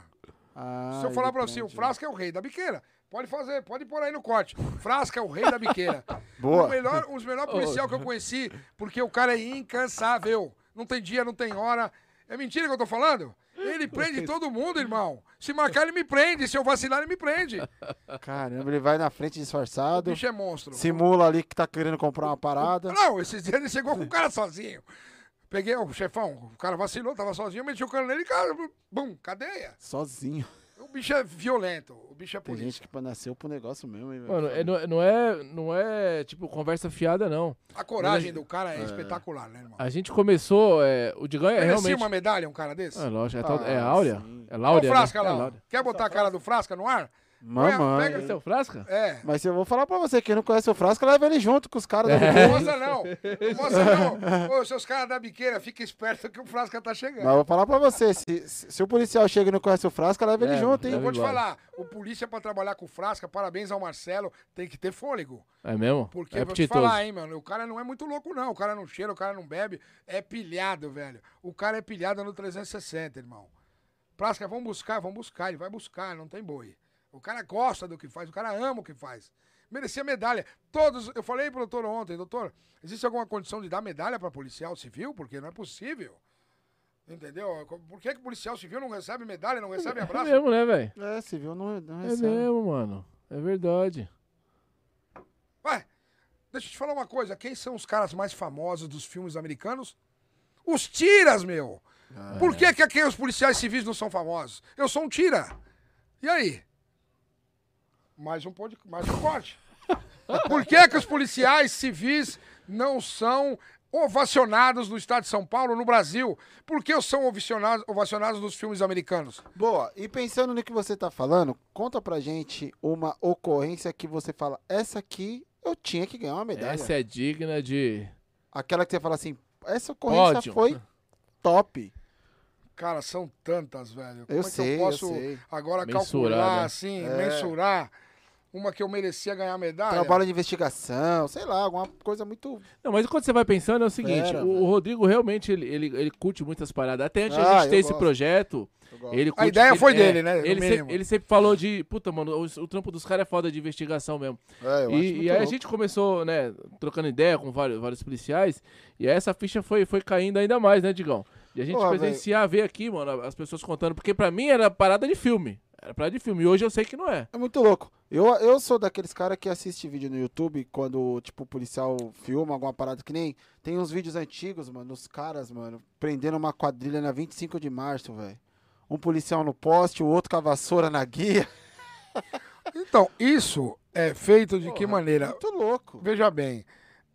Ah, Se eu falar pra você, o Frasca é o rei da biqueira. Pode fazer, pode pôr aí no corte. Frasca é o rei da biqueira. Boa. O melhor, os melhores policial que eu conheci, porque o cara é incansável. Não tem dia, não tem hora. É mentira que eu tô falando? Ele prende todo mundo, irmão. Se marcar, ele me prende. Se eu vacilar, ele me prende. Caramba, ele vai na frente disfarçado. O bicho é monstro. Simula ali que tá querendo comprar uma parada. Não, esses dias ele chegou com o cara sozinho. Peguei o chefão, o cara vacilou, tava sozinho, meti o cano nele e cara, bum, cadeia. Sozinho. O bicho é violento, o bicho é polícia. Tem gente que nasceu pro negócio mesmo, hein, Mano, é, não, é, não, é, não é, tipo, conversa fiada, não. A coragem Mas, do cara é, é, espetacular, né, irmão? A gente começou, é, o Digão é Merecia realmente... uma medalha, um cara desse? É lógico, é, tal, é ah, áurea? Sim. É Láurea, o Frasca né? lá, é Quer botar a cara do Frasca no ar? Mamãe. Pega seu Frasca? É. Mas eu vou falar pra você, quem não conhece o Frasca, leva ele junto com os caras é. da Mostra não. Mostra não. Ô, seus caras da biqueira, fica esperto que o Frasca tá chegando. Mas eu vou falar pra você, se, se o policial chega e não conhece o Frasca, leva ele é, junto, hein? Eu vou te falar, o polícia pra trabalhar com o Frasca, parabéns ao Marcelo, tem que ter fôlego. É mesmo? Porque, é vou te falar, hein, mano, o cara não é muito louco, não. O cara não cheira, o cara não bebe, é pilhado, velho. O cara é pilhado no 360, irmão. Frasca, vamos buscar, vamos buscar, ele vai buscar, não tem boi. O cara gosta do que faz, o cara ama o que faz. Merecia medalha. Todos, eu falei pro doutor ontem, doutor, existe alguma condição de dar medalha para policial civil? Porque não é possível. Entendeu? Por que, que policial civil não recebe medalha, não recebe é abraço? É mesmo, né, velho? É, civil não, não é recebe. É mesmo, mano. É verdade. Ué, deixa eu te falar uma coisa. Quem são os caras mais famosos dos filmes americanos? Os tiras, meu! Ah, Por que, é. que aqui os policiais civis não são famosos? Eu sou um tira. E aí? Mais um, pod... mais um corte. Por que, que os policiais civis não são ovacionados no estado de São Paulo, no Brasil? Por que são ovacionados, ovacionados nos filmes americanos? Boa, e pensando no que você está falando, conta pra gente uma ocorrência que você fala, essa aqui eu tinha que ganhar uma medalha. Essa é digna de... Aquela que você fala assim, essa ocorrência Pódio. foi top. Cara, são tantas, velho. Como eu é sei, que eu posso eu agora mensurar, calcular, né? assim, é. mensurar? Uma que eu merecia ganhar medalha. Trabalho de investigação, sei lá, alguma coisa muito. Não, mas quando você vai pensando é o seguinte: o, o, Rodrigo realmente ele, ele, ele curte muitas paradas. Até antes ah, a gente ter esse projeto. Ele a ideia foi dele, é, né? Ele sempre, ele sempre, falou de. Puta, mano, o, o trampo dos caras é foda de investigação mesmo. É, e, e aí a gente começou, né, trocando ideia com vários, vários policiais. E aí essa ficha foi, foi caindo ainda mais, né, Digão? E a gente Porra, presenciar, véio. ver aqui, mano, as pessoas contando. Porque pra mim era parada de filme. Era parada de filme. E hoje eu sei que não é. É muito louco. Eu, eu sou daqueles caras que assiste vídeo no YouTube quando, tipo, o policial filma alguma parada que nem. Tem uns vídeos antigos, mano, os caras, mano, prendendo uma quadrilha na 25 de março, velho. Um policial no poste, o outro com a vassoura na guia. Então, isso é feito de Porra, que maneira? Muito louco. Veja bem,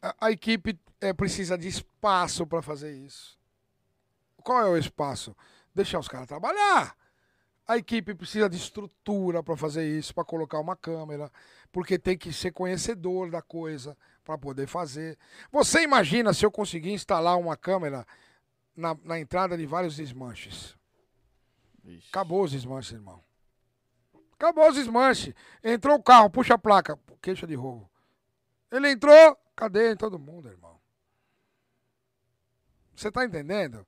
a, a equipe é, precisa de espaço para fazer isso. Qual é o espaço? Deixar os caras trabalhar. A equipe precisa de estrutura para fazer isso, para colocar uma câmera, porque tem que ser conhecedor da coisa para poder fazer. Você imagina se eu conseguir instalar uma câmera na, na entrada de vários desmanches? Ixi. Acabou os desmanches, irmão. Acabou os desmanches. Entrou o carro, puxa a placa, queixa de roubo. Ele entrou, cadeia em todo mundo, irmão. Você está entendendo?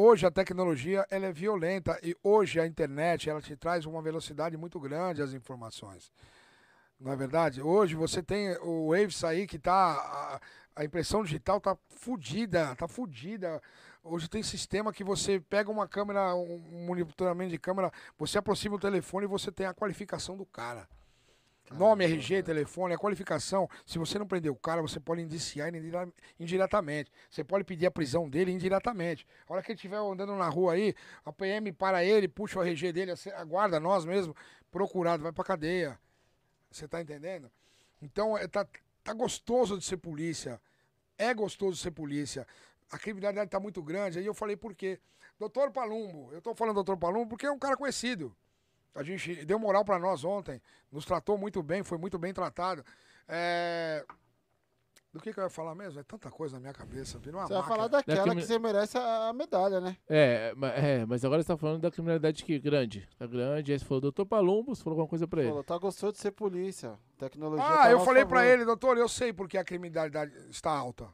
Hoje a tecnologia ela é violenta e hoje a internet ela te traz uma velocidade muito grande às informações. Não é verdade? Hoje você tem o Waves aí que tá. A, a impressão digital tá fodida, tá fodida. Hoje tem sistema que você pega uma câmera, um monitoramento de câmera, você aproxima o telefone e você tem a qualificação do cara. Nome, RG, telefone, a qualificação. Se você não prender o cara, você pode indiciar ele indiretamente. Você pode pedir a prisão dele indiretamente. A hora que ele estiver andando na rua aí, a PM para ele, puxa o RG dele, aguarda nós mesmo, procurado, vai pra cadeia. Você tá entendendo? Então, é, tá, tá gostoso de ser polícia. É gostoso de ser polícia. A criminalidade tá muito grande. Aí eu falei, por quê? Doutor Palumbo. Eu tô falando doutor Palumbo porque é um cara conhecido. A gente deu moral para nós ontem, nos tratou muito bem, foi muito bem tratado. É... Do que, que eu ia falar mesmo? É tanta coisa na minha cabeça. Virou uma você vai falar daquela da que você merece a medalha, né? É, é, mas agora você tá falando da criminalidade que grande. Tá grande. Aí você falou, doutor Palumbo, você falou alguma coisa pra ele. Falou, tá gostoso de ser polícia. Tecnologia. Ah, tá eu falei para ele, doutor, eu sei porque a criminalidade está alta.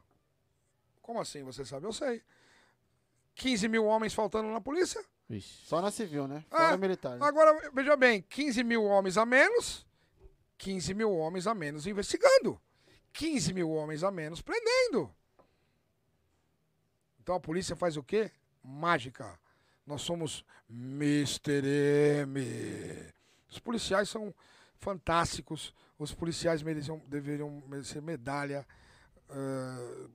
Como assim você sabe? Eu sei. 15 mil homens faltando na polícia? Vixe. Só na civil, né? Fora é, militar. Né? Agora, veja bem, 15 mil homens a menos, 15 mil homens a menos investigando. 15 mil homens a menos prendendo. Então a polícia faz o quê? Mágica. Nós somos Mr. M. Os policiais são fantásticos. Os policiais mereciam, deveriam merecer medalha. Uh,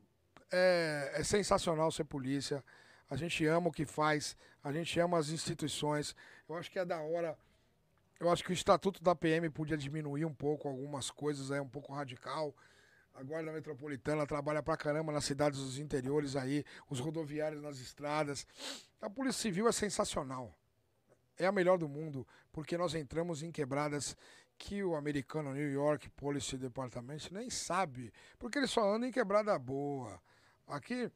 é, é sensacional ser polícia. A gente ama o que faz, a gente ama as instituições. Eu acho que é da hora. Eu acho que o estatuto da PM podia diminuir um pouco algumas coisas, é um pouco radical. A Guarda Metropolitana trabalha pra caramba nas cidades dos interiores aí, os rodoviários nas estradas. A Polícia Civil é sensacional. É a melhor do mundo, porque nós entramos em quebradas que o americano New York Police Department nem sabe, porque ele só anda em quebrada boa. Aqui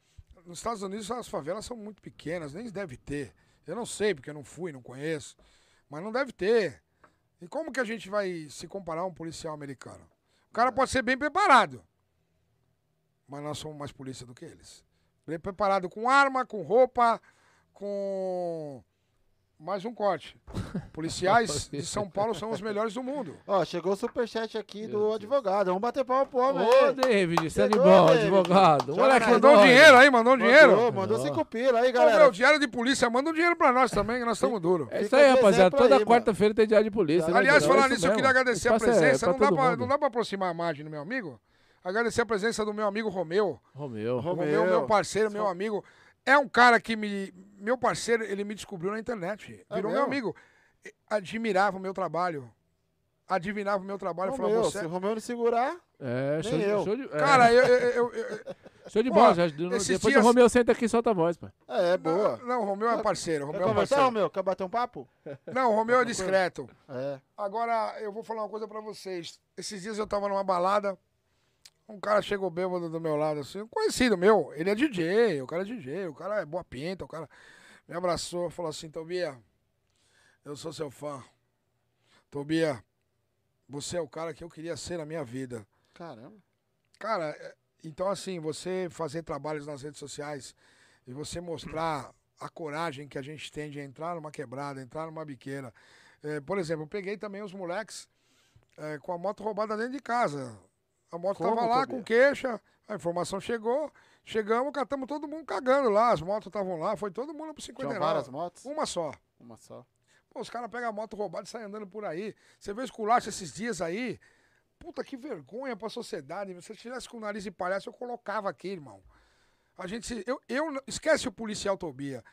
nos Estados Unidos as favelas são muito pequenas, nem deve ter. Eu não sei, porque eu não fui, não conheço. Mas não deve ter. E como que a gente vai se comparar a um policial americano? O cara pode ser bem preparado. Mas nós somos mais polícia do que eles. Bem preparado com arma, com roupa, com mais um corte. Policiais de São Paulo são os melhores do mundo. Ó, chegou o superchat aqui do advogado. Vamos bater palma pro homem Ô, David, você é de bom, advogado. Moleque, mandou um dinheiro aí, mandou um dinheiro. Mandou, mandou cinco pila aí, galera. o diário de polícia, manda um dinheiro pra nós também, que nós estamos duros. É isso aí, rapaziada. Toda quarta-feira tem diário de polícia. Né, Aliás, falando nisso, eu queria agradecer a é presença. Não dá, pra, não dá pra aproximar a imagem do meu amigo? Agradecer a presença do meu amigo Romeu. Romeu. Romeu, meu parceiro, meu amigo. É um cara que me. Meu parceiro, ele me descobriu na internet. É Virou meu amigo. Admirava o meu trabalho. Adivinhava o meu trabalho. Romeu, falava, você... se o Romeu não segurar. É, show, de, show de, é. Cara, eu. eu, eu, eu show de bola. Já, depois dias... o Romeu senta aqui e solta a voz, pô. É, é boa. Não, não, o Romeu é parceiro. Romeu Quer é parceiro. Romeu? Quer bater um papo? Não, o Romeu é discreto. É. Agora, eu vou falar uma coisa pra vocês. Esses dias eu tava numa balada. Um cara chegou bêbado do meu lado, assim, um conhecido meu. Ele é DJ, o cara é DJ, o cara é boa pinta, o cara me abraçou, falou assim, Tobia, eu sou seu fã. Tobia, você é o cara que eu queria ser na minha vida. Caramba. Cara, é, então assim, você fazer trabalhos nas redes sociais e você mostrar a coragem que a gente tem de entrar numa quebrada, entrar numa biqueira. É, por exemplo, eu peguei também os moleques é, com a moto roubada dentro de casa. A moto Como, tava lá com queixa, a informação chegou, chegamos, catamos todo mundo cagando lá, as motos estavam lá, foi todo mundo pro 50 Tinha várias motos? Uma só. Uma só. Pô, os caras pegam a moto roubada e saem andando por aí. Você vê os culachos esses dias aí, puta que vergonha pra sociedade. Se você tivesse com o nariz de palhaço, eu colocava aqui, irmão. A gente, eu, eu, esquece o policial Tobia.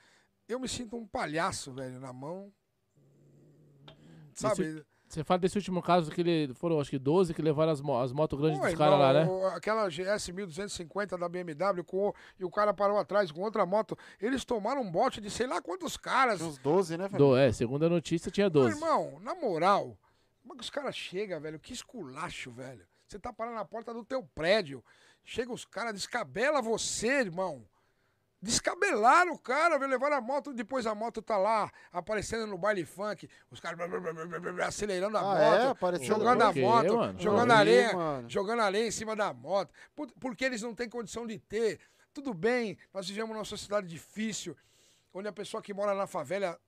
Eu me sinto um palhaço, velho, na mão. Sabe? Você fala desse último caso que ele, foram acho que 12 que levaram as, as motos grandes Oi, dos caras lá, né? Aquela GS 1250 da BMW com, e o cara parou atrás com outra moto. Eles tomaram um bote de sei lá quantos caras. Tinha uns 12, né, velho? Do, é, segundo a notícia tinha 12. Meu irmão, na moral, como é que os caras chegam, velho? Que esculacho, velho. Você tá parando na porta do teu prédio. Chega os caras, descabela você, irmão. Descabelaram o cara, levaram a moto, depois a moto tá lá, aparecendo no baile funk, os caras acelerando a ah, moto, é? jogando a moto, mano? jogando areia, jogando areia em cima da moto, porque eles não têm condição de ter. Tudo bem, nós vivemos numa sociedade difícil, onde a pessoa que mora na favela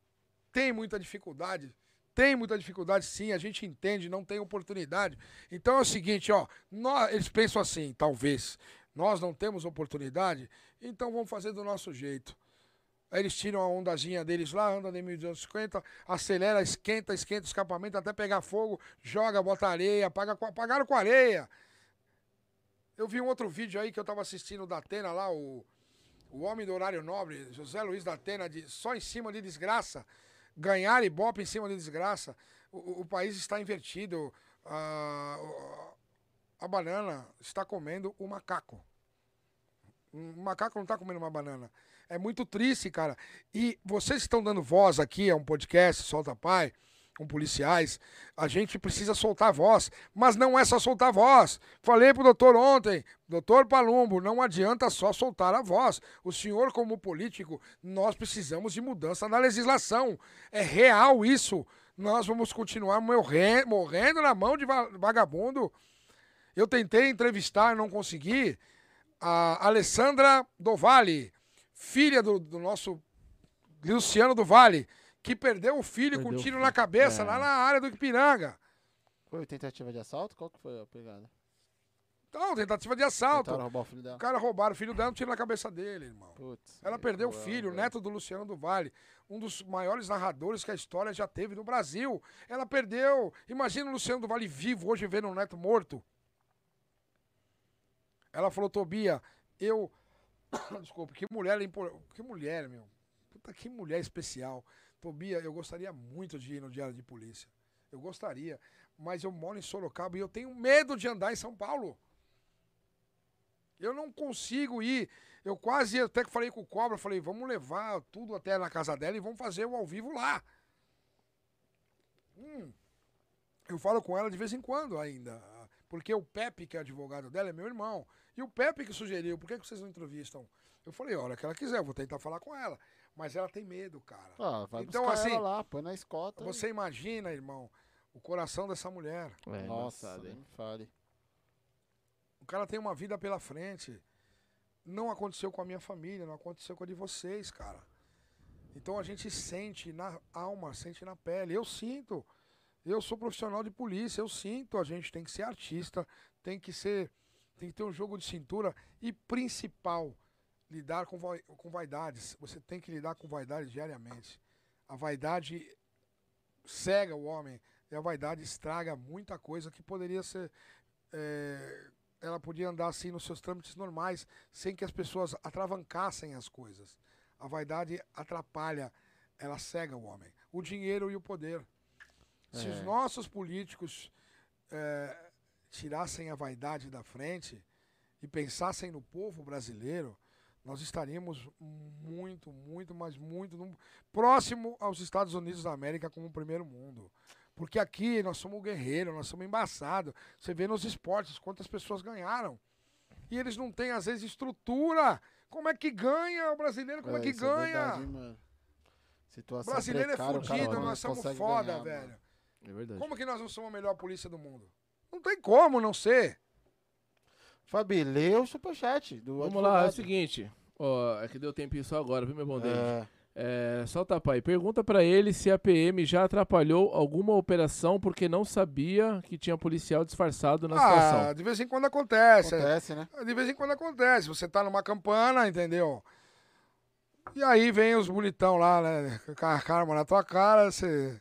tem muita dificuldade, tem muita dificuldade, sim, a gente entende, não tem oportunidade. Então é o seguinte, ó, nós, eles pensam assim, talvez, nós não temos oportunidade, então vamos fazer do nosso jeito. Aí eles tiram a ondazinha deles lá, anda de 1250, acelera, esquenta, esquenta o escapamento até pegar fogo, joga, bota areia, apaga, apagaram com areia. Eu vi um outro vídeo aí que eu tava assistindo da Atena lá, o, o homem do horário nobre, José Luiz da Atena, de, só em cima de desgraça ganhar Ibope em cima de desgraça. O, o país está invertido. A, a banana está comendo o macaco. O macaco não está comendo uma banana. É muito triste, cara. E vocês estão dando voz aqui, é um podcast, Solta Pai com policiais, a gente precisa soltar voz, mas não é só soltar voz. Falei pro doutor ontem, doutor Palumbo, não adianta só soltar a voz. O senhor, como político, nós precisamos de mudança na legislação. É real isso. Nós vamos continuar morrendo na mão de vagabundo. Eu tentei entrevistar, não consegui, a Alessandra Dovale, filha do, do nosso Luciano do Vale que perdeu o filho perdeu com um tiro na cabeça é. lá na área do Ipiranga. Foi tentativa de assalto? Qual que foi a pegada? Não, tentativa de assalto. Tentaram roubar o filho dela. O cara roubaram o filho dela, um tiro na cabeça dele, irmão. Putz, Ela perdeu o filho, o neto do Luciano do Vale, um dos maiores narradores que a história já teve no Brasil. Ela perdeu. Imagina o Luciano do Vale vivo hoje vendo um neto morto. Ela falou, Tobia, eu. Desculpa, que mulher, que mulher, meu. Puta, que mulher especial. Tobia, eu gostaria muito de ir no Diário de Polícia. Eu gostaria. Mas eu moro em Sorocaba e eu tenho medo de andar em São Paulo. Eu não consigo ir. Eu quase até que falei com o Cobra, falei, vamos levar tudo até na casa dela e vamos fazer o ao vivo lá. Hum, eu falo com ela de vez em quando ainda. Porque o Pepe, que é advogado dela, é meu irmão. E o Pepe que sugeriu, por que, que vocês não entrevistam? Eu falei, olha, que ela quiser, eu vou tentar falar com ela. Mas ela tem medo, cara. Ah, vai então, assim, ela lá, põe na escota. Você imagina, irmão, o coração dessa mulher. É, Nossa, nem fale. O cara tem uma vida pela frente. Não aconteceu com a minha família, não aconteceu com a de vocês, cara. Então a gente sente na alma, sente na pele. Eu sinto. Eu sou profissional de polícia, eu sinto. A gente tem que ser artista, tem que ser, tem que ter um jogo de cintura e principal, lidar com, com vaidades. Você tem que lidar com vaidade diariamente. A vaidade cega o homem e a vaidade estraga muita coisa que poderia ser. É, ela podia andar assim nos seus trâmites normais, sem que as pessoas atravancassem as coisas. A vaidade atrapalha, ela cega o homem. O dinheiro e o poder. É. Se os é. nossos políticos é, tirassem a vaidade da frente e pensassem no povo brasileiro, nós estaríamos muito, muito, mas muito no, próximo aos Estados Unidos da América como o primeiro mundo. Porque aqui nós somos guerreiros, nós somos embaçados. Você vê nos esportes quantas pessoas ganharam. E eles não têm, às vezes, estrutura. Como é que ganha o brasileiro? Como é, é que é ganha? É verdade, Situação o brasileiro é fudido, nós somos foda, ganhar, velho. É verdade. Como que nós não somos a melhor polícia do mundo? Não tem como não ser. Fabi, lê o superchat do Vamos advogado. lá, é o seguinte. Ó, é que deu tempo só agora, viu, meu bom David? É. É, solta pai. Pergunta para ele se a PM já atrapalhou alguma operação porque não sabia que tinha policial disfarçado na ah, situação. De vez em quando acontece. Acontece, né? De vez em quando acontece. Você tá numa campana, entendeu? E aí vem os bonitão lá, né? Com a cara na tua cara, você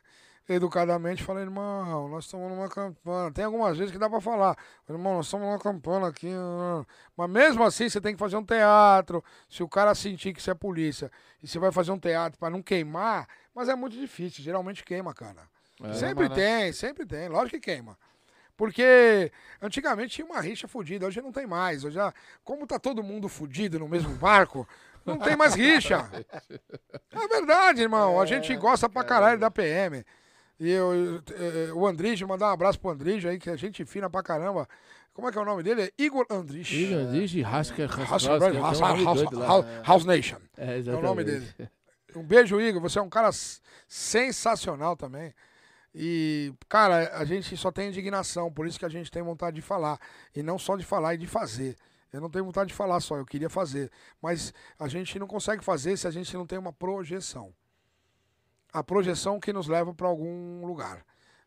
educadamente, falei, irmão, nós estamos numa campana. Tem algumas vezes que dá para falar, irmão, nós estamos numa campana aqui. Mas mesmo assim, você tem que fazer um teatro. Se o cara sentir que você é polícia e você vai fazer um teatro para não queimar, mas é muito difícil, geralmente queima, cara. É, sempre tem, sempre tem, lógico que queima. Porque antigamente tinha uma rixa fodida, hoje não tem mais. Hoje já, como tá todo mundo fudido no mesmo barco, não tem mais rixa. É verdade, irmão. É, a gente gosta pra caralho da PM. E eu, eu, eh, o Andrige, mandar um abraço pro Andrige aí, que a gente fina pra caramba. Como é que é o nome dele? É Igor Andrige. Igor Andrige Hasker House Nation. É, é o nome dele. Um beijo, Igor. Você é um cara sensacional também. E, cara, a gente só tem indignação, por isso que a gente tem vontade de falar. E não só de falar, e de fazer. Eu não tenho vontade de falar só, eu queria fazer. Mas a gente não consegue fazer se a gente não tem uma projeção. A projeção que nos leva para algum lugar.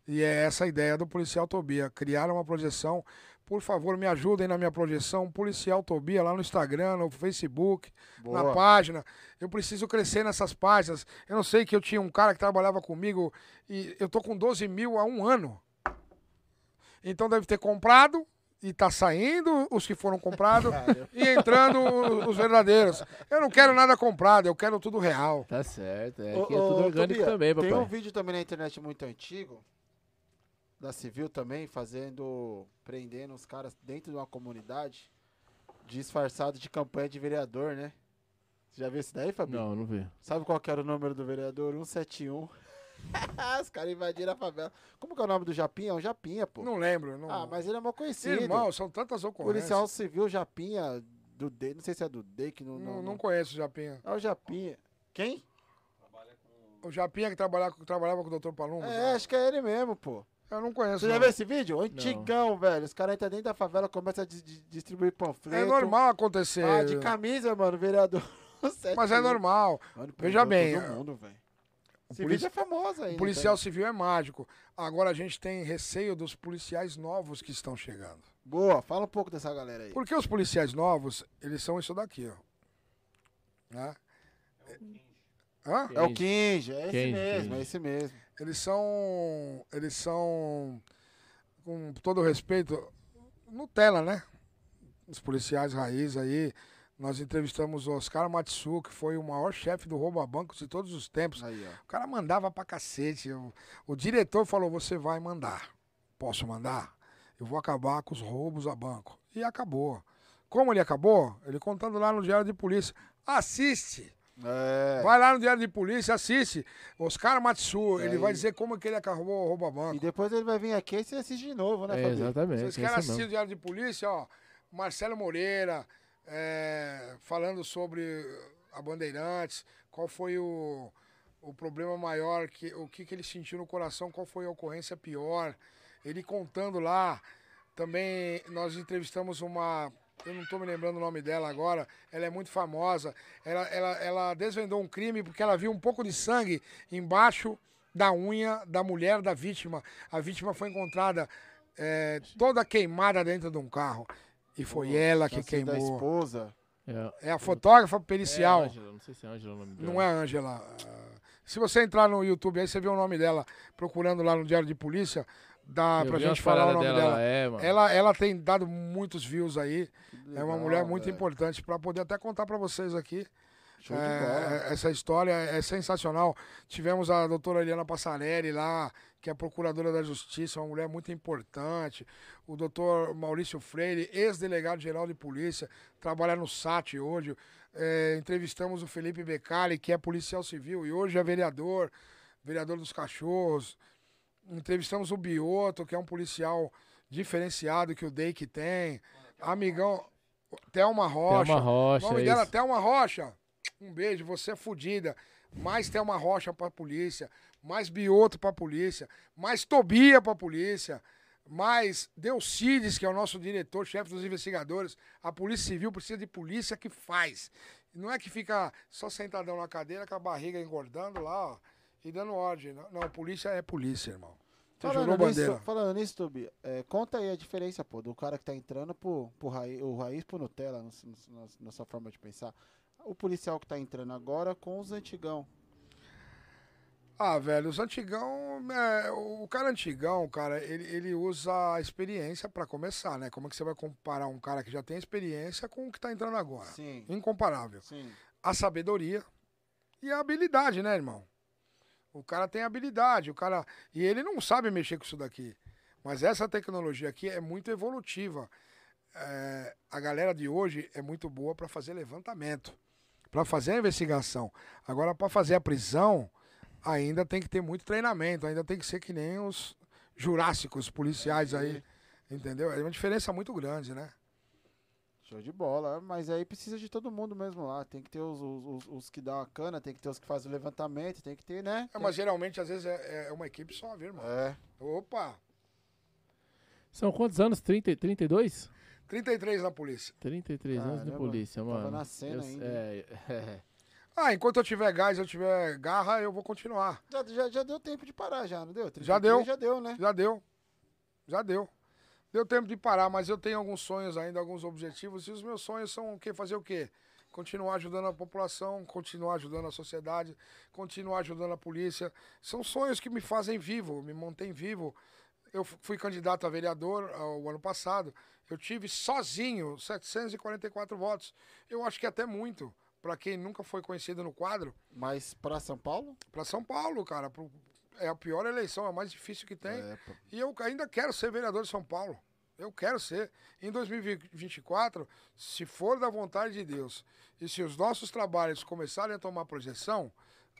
E é essa a ideia do policial Tobia, criar uma projeção. Por favor, me ajudem na minha projeção. Policial Tobia lá no Instagram, no Facebook, Boa. na página. Eu preciso crescer nessas páginas. Eu não sei que eu tinha um cara que trabalhava comigo e eu tô com 12 mil há um ano. Então deve ter comprado e tá saindo os que foram comprados e entrando os verdadeiros. Eu não quero nada comprado, eu quero tudo real. Tá certo, é, aqui é tudo orgânico Tobia, também, papai. Tem um vídeo também na internet muito antigo, da Civil também, fazendo, prendendo os caras dentro de uma comunidade, disfarçado de campanha de vereador, né? Você já viu isso daí, Fabinho? Não, não vi. Sabe qual que era o número do vereador? 171. Os caras invadiram a favela. Como que é o nome do Japinha? É um Japinha, pô. Não lembro. Não... Ah, mas ele é mal conhecido. Irmão, são tantas ocorrências. Policial Civil Japinha, do D, não sei se é do D que não... Não, não, não conheço o Japinha. É o Japinha. Quem? O Japinha que trabalhava, trabalhava com o Dr. Palumbo. É, acho que é ele mesmo, pô. Eu não conheço. Você não. já viu esse vídeo? Antigão, não. velho. Os caras entram dentro da favela, começam a distribuir panfleto. É normal acontecer. Ah, de camisa, mano, vereador. Mas é normal. Mano, Veja bem. Todo mundo, velho. O polícia é famosa ainda. O policial tá? civil é mágico. Agora a gente tem receio dos policiais novos que estão chegando. Boa, fala um pouco dessa galera aí. Porque os policiais novos, eles são isso daqui, ó. Né? Hã? É o Kinge, é esse Kinge, mesmo, Kinge. é esse mesmo. Eles são. Eles são. Com todo respeito, Nutella, né? Os policiais raiz aí. Nós entrevistamos o Oscar Matsu, que foi o maior chefe do roubo a bancos de todos os tempos. Aí, o cara mandava pra cacete. O, o diretor falou: você vai mandar. Posso mandar? Eu vou acabar com os roubos a banco. E acabou. Como ele acabou? Ele contando lá no Diário de Polícia. Assiste! É. Vai lá no Diário de Polícia, assiste. Oscar Matsu, é ele vai dizer como que ele acabou o roubo a banco. E depois ele vai vir aqui e você assiste de novo, né, é, Exatamente. Vocês querem assistir o Diário de Polícia, ó. Marcelo Moreira, é, falando sobre a Bandeirantes, qual foi o, o problema maior, que, o que, que ele sentiu no coração, qual foi a ocorrência pior. Ele contando lá. Também nós entrevistamos uma. Eu não estou me lembrando o nome dela agora. Ela é muito famosa. Ela, ela, ela desvendou um crime porque ela viu um pouco de sangue embaixo da unha da mulher da vítima. A vítima foi encontrada é, toda queimada dentro de um carro. E foi Nossa, ela que queimou. Da esposa. É, é a fotógrafa pericial. É Angela, não sei se é Angela o nome dela. Não é Angela. Se você entrar no YouTube aí, você vê o nome dela procurando lá no Diário de Polícia. Dá Eu pra gente falar o nome dela. dela. É, ela, ela tem dado muitos views aí. Legal, é uma mulher muito véio. importante para poder até contar para vocês aqui. É, essa história é sensacional. Tivemos a doutora Eliana Passarelli lá, que é procuradora da Justiça, uma mulher muito importante. O doutor Maurício Freire, ex-delegado-geral de polícia, trabalha no SAT hoje. É, entrevistamos o Felipe Beccari, que é policial civil e hoje é vereador, vereador dos cachorros. Entrevistamos o Bioto, que é um policial diferenciado que o DEIC tem. Amigão, Thelma Rocha. Thelma Rocha. O nome dela, Thelma Rocha. Um beijo, você é fodida. Mais Thelma Rocha pra polícia, mais Bioto pra polícia, mais Tobia pra polícia, mais Delcides, que é o nosso diretor, chefe dos investigadores. A Polícia Civil precisa de polícia que faz. Não é que fica só sentadão na cadeira com a barriga engordando lá, ó, e dando ordem. Não, não polícia é polícia, irmão. Você falando nisso, falando nisso, Tobi, é, conta aí a diferença, pô, do cara que tá entrando pro, pro raiz, o raiz pro Nutella, na sua forma de pensar o policial que tá entrando agora com os antigão? Ah, velho, os antigão, é, o cara antigão, cara, ele, ele usa a experiência para começar, né? Como é que você vai comparar um cara que já tem experiência com o que tá entrando agora? Sim. Incomparável. Sim. A sabedoria e a habilidade, né, irmão? O cara tem habilidade, o cara. E ele não sabe mexer com isso daqui. Mas essa tecnologia aqui é muito evolutiva. É, a galera de hoje é muito boa para fazer levantamento para fazer a investigação. Agora, para fazer a prisão, ainda tem que ter muito treinamento, ainda tem que ser que nem os jurássicos policiais aí. Entendeu? É uma diferença muito grande, né? Show de bola. Mas aí precisa de todo mundo mesmo lá. Tem que ter os, os, os que dão a cana, tem que ter os que fazem o levantamento, tem que ter, né? É, mas geralmente, às vezes, é, é, uma equipe só, viu, irmão? É. Opa! São quantos anos? 30, 32? 33 na polícia. 33 Caramba, anos de polícia, mano. Tava nascendo eu, ainda. É, é. Ah, enquanto eu tiver gás, eu tiver garra, eu vou continuar. Já, já, já deu tempo de parar, já, não deu? Já deu. Já deu, né? Já deu. Já deu. Deu tempo de parar, mas eu tenho alguns sonhos ainda, alguns objetivos. E os meus sonhos são o quê? Fazer o quê? Continuar ajudando a população, continuar ajudando a sociedade, continuar ajudando a polícia. São sonhos que me fazem vivo, me mantêm vivo. Eu fui candidato a vereador o ano passado. Eu tive sozinho 744 votos. Eu acho que é até muito para quem nunca foi conhecido no quadro. Mas para São Paulo? Para São Paulo, cara. Pro, é a pior eleição, é a mais difícil que tem. É, e eu ainda quero ser vereador de São Paulo. Eu quero ser. Em 2024, se for da vontade de Deus e se os nossos trabalhos começarem a tomar projeção,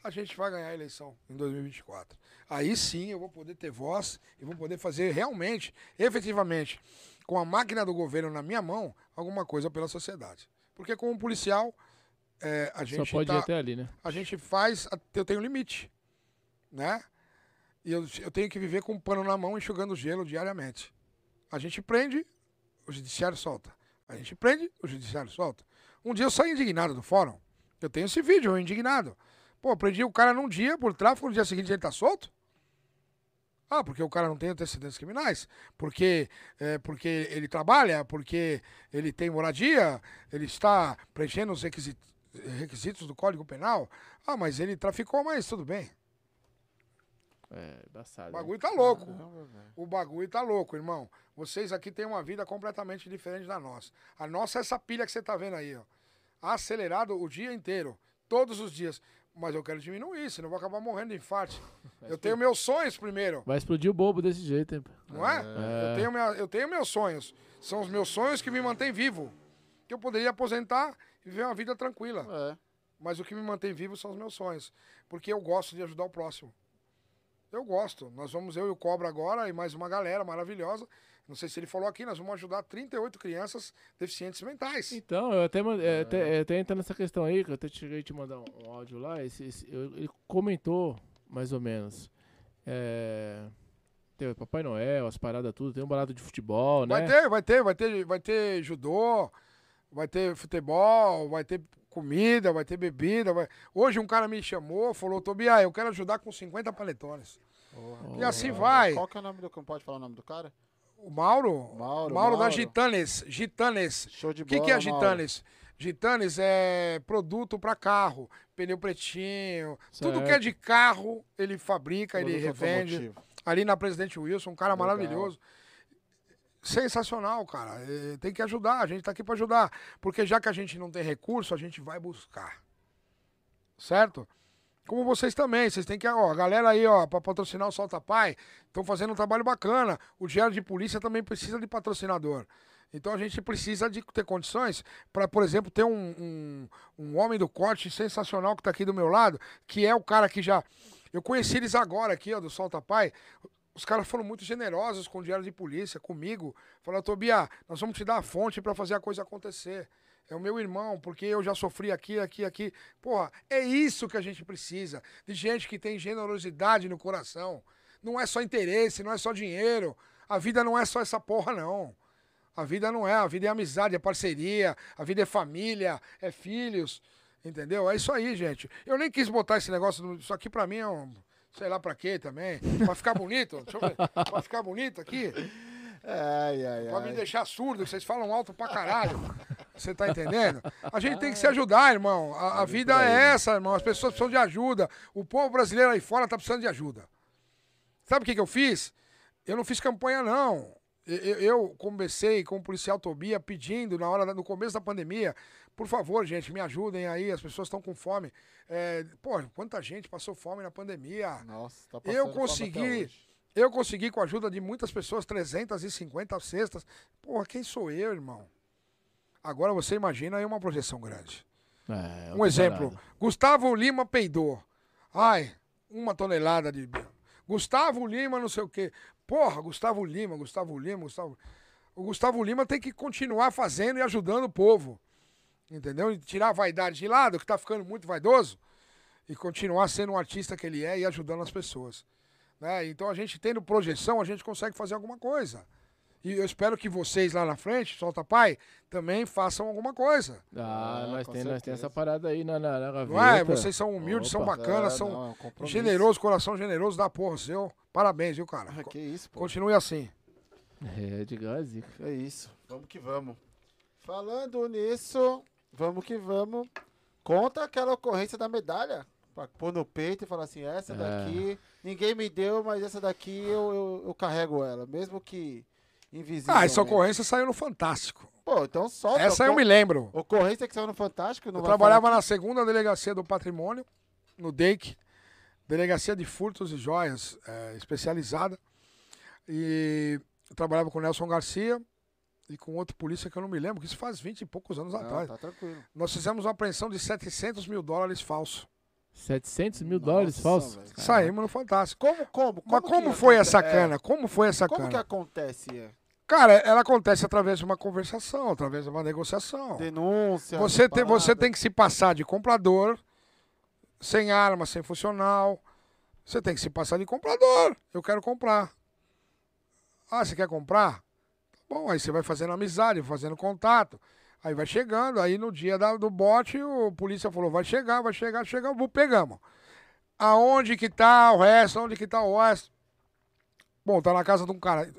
a gente vai ganhar a eleição em 2024. Aí sim eu vou poder ter voz e vou poder fazer realmente, efetivamente, com a máquina do governo na minha mão, alguma coisa pela sociedade. Porque como policial, é, a gente Só pode tá, ir até ali, né? A gente faz, eu tenho limite, né? E eu, eu tenho que viver com um pano na mão enxugando gelo diariamente. A gente prende, o judiciário solta. A gente prende, o judiciário solta. Um dia eu saí indignado do fórum. Eu tenho esse vídeo, eu indignado. Pô, prendi o cara num dia por tráfico, no dia seguinte ele tá solto? Ah, porque o cara não tem antecedentes criminais, porque, é, porque ele trabalha, porque ele tem moradia, ele está preenchendo os requisitos, requisitos do Código Penal. Ah, mas ele traficou, mas tudo bem. É, embaçado. O bagulho tá louco. o bagulho tá louco, irmão. Vocês aqui têm uma vida completamente diferente da nossa. A nossa é essa pilha que você tá vendo aí, ó. Acelerado o dia inteiro, todos os dias. Mas eu quero diminuir, senão eu vou acabar morrendo de infarto. eu tenho meus sonhos primeiro. Vai explodir o bobo desse jeito, hein? Não é? é. Eu, tenho minha, eu tenho meus sonhos. São os meus sonhos que me mantêm vivo. Que eu poderia aposentar e viver uma vida tranquila. É. Mas o que me mantém vivo são os meus sonhos. Porque eu gosto de ajudar o próximo. Eu gosto. Nós vamos, eu e o Cobra agora, e mais uma galera maravilhosa. Não sei se ele falou aqui, nós vamos ajudar 38 crianças deficientes mentais. Então, eu até, é, até, até entrando nessa questão aí, que eu até cheguei a te mandar um, um áudio lá, esse, esse, eu, ele comentou, mais ou menos. É, tem o Papai Noel, as paradas tudo, tem um barato de futebol, né? Vai ter, vai ter, vai ter, vai ter judô, vai ter futebol, vai ter comida, vai ter bebida. Vai... Hoje um cara me chamou, falou, Tobias, eu quero ajudar com 50 paletones. Oh, e assim oh, vai. Qual que é o nome do. Pode falar o nome do cara? O Mauro? Mauro, Mauro, Mauro. da Gitanes. Gitanes. Show de bola. O que, que é Gitanes? Gitanes é produto para carro, pneu pretinho, certo. tudo que é de carro ele fabrica, produto ele revende. Automotivo. Ali na Presidente Wilson, um cara Legal. maravilhoso sensacional, cara. Tem que ajudar, a gente tá aqui para ajudar. Porque já que a gente não tem recurso, a gente vai buscar. Certo? Como vocês também, vocês têm que, ó, a galera aí, ó, para patrocinar o Solta Pai, estão fazendo um trabalho bacana. O Diário de Polícia também precisa de patrocinador. Então a gente precisa de ter condições para, por exemplo, ter um, um, um, homem do corte sensacional que está aqui do meu lado, que é o cara que já. Eu conheci eles agora aqui, ó, do Solta Pai os caras foram muito generosos com o diário de polícia, comigo. Falaram, Tobia, nós vamos te dar a fonte para fazer a coisa acontecer. É o meu irmão, porque eu já sofri aqui, aqui, aqui. Porra, é isso que a gente precisa. De gente que tem generosidade no coração. Não é só interesse, não é só dinheiro. A vida não é só essa porra, não. A vida não é. A vida é amizade, é parceria. A vida é família, é filhos. Entendeu? É isso aí, gente. Eu nem quis botar esse negócio. Isso aqui pra mim é um sei lá pra quê também. Pra ficar bonito, deixa eu ver. Pra ficar bonito aqui. Ai, ai, pra me deixar surdo, vocês falam alto pra caralho. Você tá entendendo? A gente tem que se ajudar, irmão. A, a vida é essa, irmão. As pessoas precisam de ajuda. O povo brasileiro aí fora tá precisando de ajuda. Sabe o que, que eu fiz? Eu não fiz campanha, não. Eu, eu comecei com o policial Tobia pedindo, na hora no começo da pandemia, por favor, gente, me ajudem aí, as pessoas estão com fome. É, pô, quanta gente passou fome na pandemia. Nossa, tá passando Eu consegui, eu consegui com a ajuda de muitas pessoas 350 cestas. Porra, quem sou eu, irmão? Agora você imagina aí uma projeção grande. É, um exemplo, parado. Gustavo Lima peidou. Ai, uma tonelada de... Gustavo Lima não sei o quê. Porra, Gustavo Lima, Gustavo Lima, Gustavo... O Gustavo Lima tem que continuar fazendo e ajudando o povo. Entendeu? E tirar a vaidade de lado, que tá ficando muito vaidoso, e continuar sendo um artista que ele é e ajudando as pessoas. Né? Então a gente tendo projeção, a gente consegue fazer alguma coisa. E eu espero que vocês lá na frente, Solta Pai, também façam alguma coisa. Ah, ah nós, tem, nós tem essa parada aí na, na, na gaveta. Não é? Vocês são humildes, Opa, são bacanas, é, são é generosos, coração generoso da porra seu. Parabéns, viu, cara? Ah, que isso, pô. Continue assim. É, de gás. É isso. Vamos que vamos. Falando nisso, vamos que vamos. Conta aquela ocorrência da medalha. Pra pôr no peito e falar assim, essa é. daqui, ninguém me deu, mas essa daqui eu, eu, eu carrego ela. Mesmo que invisível. Ah, essa ocorrência saiu no Fantástico. Pô, então solta. Essa eu me lembro. Ocorrência que saiu no Fantástico. eu trabalhava na segunda delegacia do patrimônio, no DEIC, Delegacia de Furtos e Joias, é, especializada. E eu trabalhava com o Nelson Garcia e com outro polícia que eu não me lembro, que isso faz 20 e poucos anos não, atrás. Tá tranquilo. Nós fizemos uma apreensão de 700 mil dólares falsos. 700 mil Nossa, dólares falsos? Saímos no Fantástico. Como, como? como Mas como foi essa cana? É. Como foi essa como cana? Como que acontece? Cara, ela acontece através de uma conversação, através de uma negociação. Denúncia. Você tem, você tem que se passar de comprador, sem arma, sem funcional. Você tem que se passar de comprador. Eu quero comprar. Ah, você quer comprar? Tá bom, aí você vai fazendo amizade, fazendo contato. Aí vai chegando, aí no dia da, do bote, o polícia falou, vai chegar, vai chegar, chega, pegamos. Aonde que tá o resto? Onde que tá o resto? Bom, tá na casa de um cara.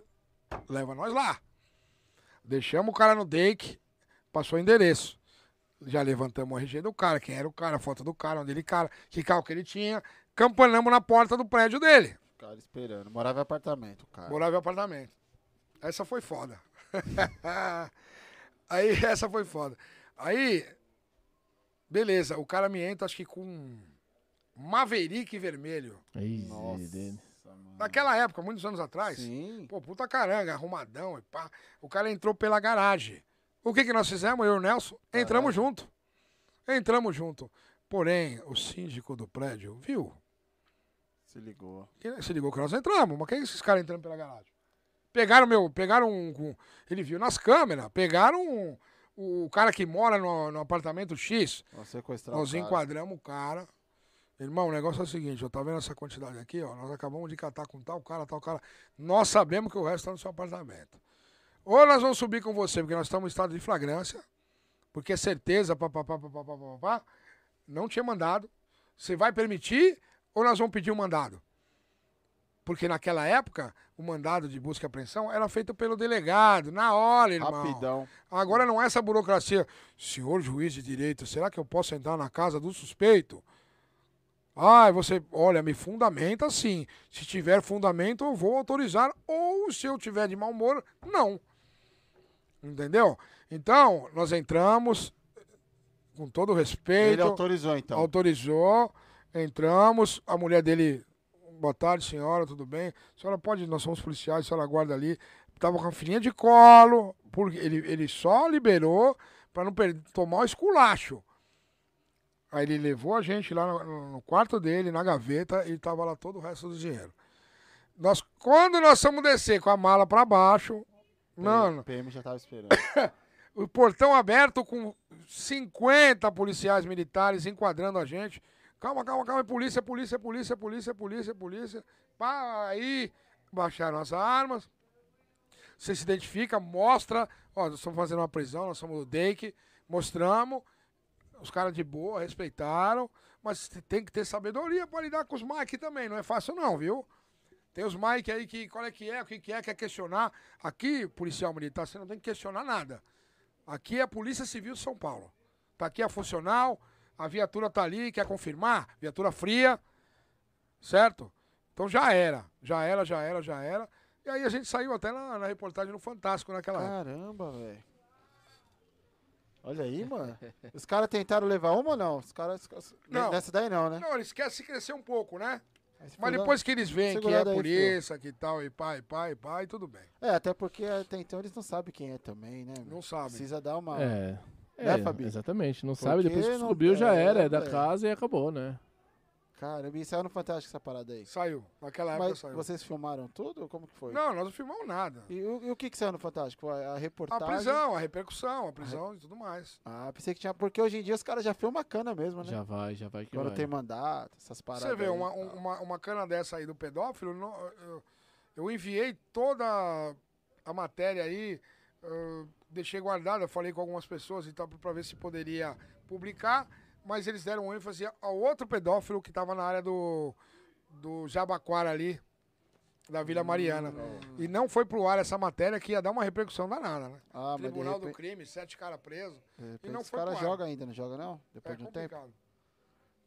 Leva nós lá. Deixamos o cara no dake, passou o endereço. Já levantamos o RG do cara, quem era o cara, a foto do cara, onde ele cara, que carro que ele tinha. Campanamos na porta do prédio dele. O cara esperando. Morava em apartamento, cara. Morava em apartamento. Essa foi foda. Aí essa foi foda. Aí, beleza, o cara me entra, acho que com Maverick vermelho. Nossa. Naquela época, muitos anos atrás. Sim. Pô, puta caranga, arrumadão e pá. O cara entrou pela garagem. O que que nós fizemos, eu e o Nelson? Entramos junto. Entramos junto. Porém, o síndico do prédio viu. Se ligou. Se ligou que nós entramos. Mas quem é esses caras entrando pela garagem? Pegaram meu. Pegaram um. Ele viu nas câmeras. Pegaram um, o cara que mora no, no apartamento X. Nós enquadramos o cara. Irmão, o negócio é o seguinte, eu tá vendo essa quantidade aqui, ó. Nós acabamos de catar com tal cara, tal cara. Nós sabemos que o resto está no seu apartamento. Ou nós vamos subir com você, porque nós estamos em estado de flagrância, porque é certeza, papapá, papapá, papapá, não tinha mandado. Você vai permitir ou nós vamos pedir um mandado? Porque naquela época, o mandado de busca e apreensão era feito pelo delegado, na hora, irmão. Rapidão. Agora não é essa burocracia. Senhor juiz de direito, será que eu posso entrar na casa do suspeito? Ah, você, olha, me fundamenta sim. Se tiver fundamento, eu vou autorizar. Ou se eu tiver de mau humor, não. Entendeu? Então, nós entramos com todo respeito. Ele autorizou, então. Autorizou. Entramos. A mulher dele boa tarde, senhora, tudo bem? A senhora pode, nós somos policiais, a senhora guarda ali. Tava com a filhinha de colo, porque ele, ele só liberou para não tomar o esculacho. Aí ele levou a gente lá no, no, quarto dele, na gaveta, e tava lá todo o resto do dinheiro. Nós, quando nós fomos descer com a mala para baixo, mano. O PM já tava esperando. o portão aberto com 50 policiais militares enquadrando a gente. Calma, calma, calma, polícia, polícia, polícia, polícia, polícia, polícia. Pá, aí baixaram as armas. Você se identifica, mostra. Ó, nós estamos fazendo uma prisão, nós somos o DEIC, mostramos. Os caras de boa, respeitaram. Mas tem que ter sabedoria para lidar com os Mike também. Não é fácil, não, viu? Tem os Mike aí que qual é que é, o que, é, quer questionar. Aqui, policial militar, você não tem que questionar nada. Aqui é a Polícia Civil de São Paulo. Tá aqui a funcional, a viatura tá ali, quer confirmar? Viatura fria, certo? Então já era, já era, já era, já era. E aí a gente saiu até na, na reportagem no Fantástico naquela Caramba, velho. Olha aí, mano. Os caras tentaram levar uma ou não? Os caras. Não. Nessa daí não, né? Não, eles querem se crescer um pouco, né? Mas depois que eles veem que é por isso, que tal, e pai, pai, pai, tudo bem. É, até porque até então eles não sabem quem é também, né? Não sabem. Precisa dar uma. É. Né, é, Fabi? Exatamente. Não Porque sabe, depois que descobriu não... já era, é da é. casa e acabou, né? Cara, e saiu no Fantástico essa parada aí? Saiu, naquela época Mas saiu. vocês filmaram tudo? Como que foi? Não, nós não filmamos nada. E o, e o que que saiu no Fantástico? A, a reportagem? A prisão, a repercussão, a prisão a re... e tudo mais. Ah, pensei que tinha... Porque hoje em dia os caras já filmam a cana mesmo, né? Já vai, já vai que Quando vai. tem mandato, essas paradas Você vê, uma, uma, uma cana dessa aí do pedófilo, eu, eu enviei toda a matéria aí, uh, deixei guardada, falei com algumas pessoas e tal, para ver se poderia publicar, mas eles deram ênfase ao outro pedófilo que estava na área do, do Jabaquara ali, da Vila Mariana. Hum, e não foi pro ar essa matéria que ia dar uma repercussão danada, né? Ah, Tribunal repente... do crime, sete caras presos. E não foi cara joga ainda, não joga não? Depois é de um complicado. tempo.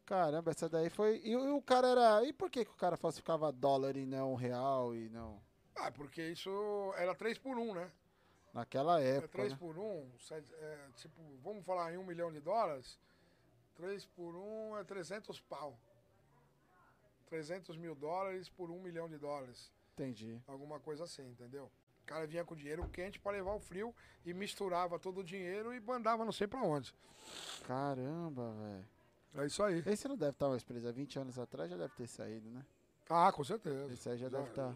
Caramba, essa daí foi. E, e, o cara era. E por que, que o cara falsificava dólar e não real e não. Ah, porque isso era 3 por 1, né? Naquela época. É 3 né? por 1, é, tipo, vamos falar em 1 milhão de dólares? 3 por 1 é 300 pau. 300 mil dólares por 1 milhão de dólares. Entendi. Alguma coisa assim, entendeu? O cara vinha com dinheiro quente para levar o frio e misturava todo o dinheiro e mandava não sei para onde. Caramba, velho. É isso aí. Esse não deve estar mais preso. Há 20 anos atrás já deve ter saído, né? Ah, com certeza. Esse aí já, já deve estar.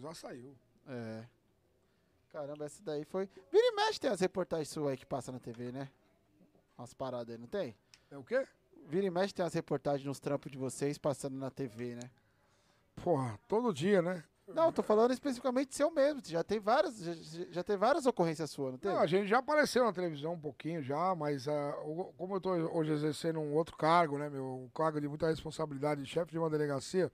Já saiu. É. Caramba, essa daí foi. Vira e mexe tem as reportagens suas aí que passa na TV, né? Umas paradas aí, não tem? É o quê? Vira e mexe tem as reportagens nos trampos de vocês passando na TV, né? Porra, todo dia, né? Não, tô falando especificamente seu mesmo. Já tem várias, já, já tem várias ocorrências suas, não tem? Não, a gente já apareceu na televisão um pouquinho já, mas uh, como eu tô hoje exercendo um outro cargo, né, meu, um cargo de muita responsabilidade, de chefe de uma delegacia,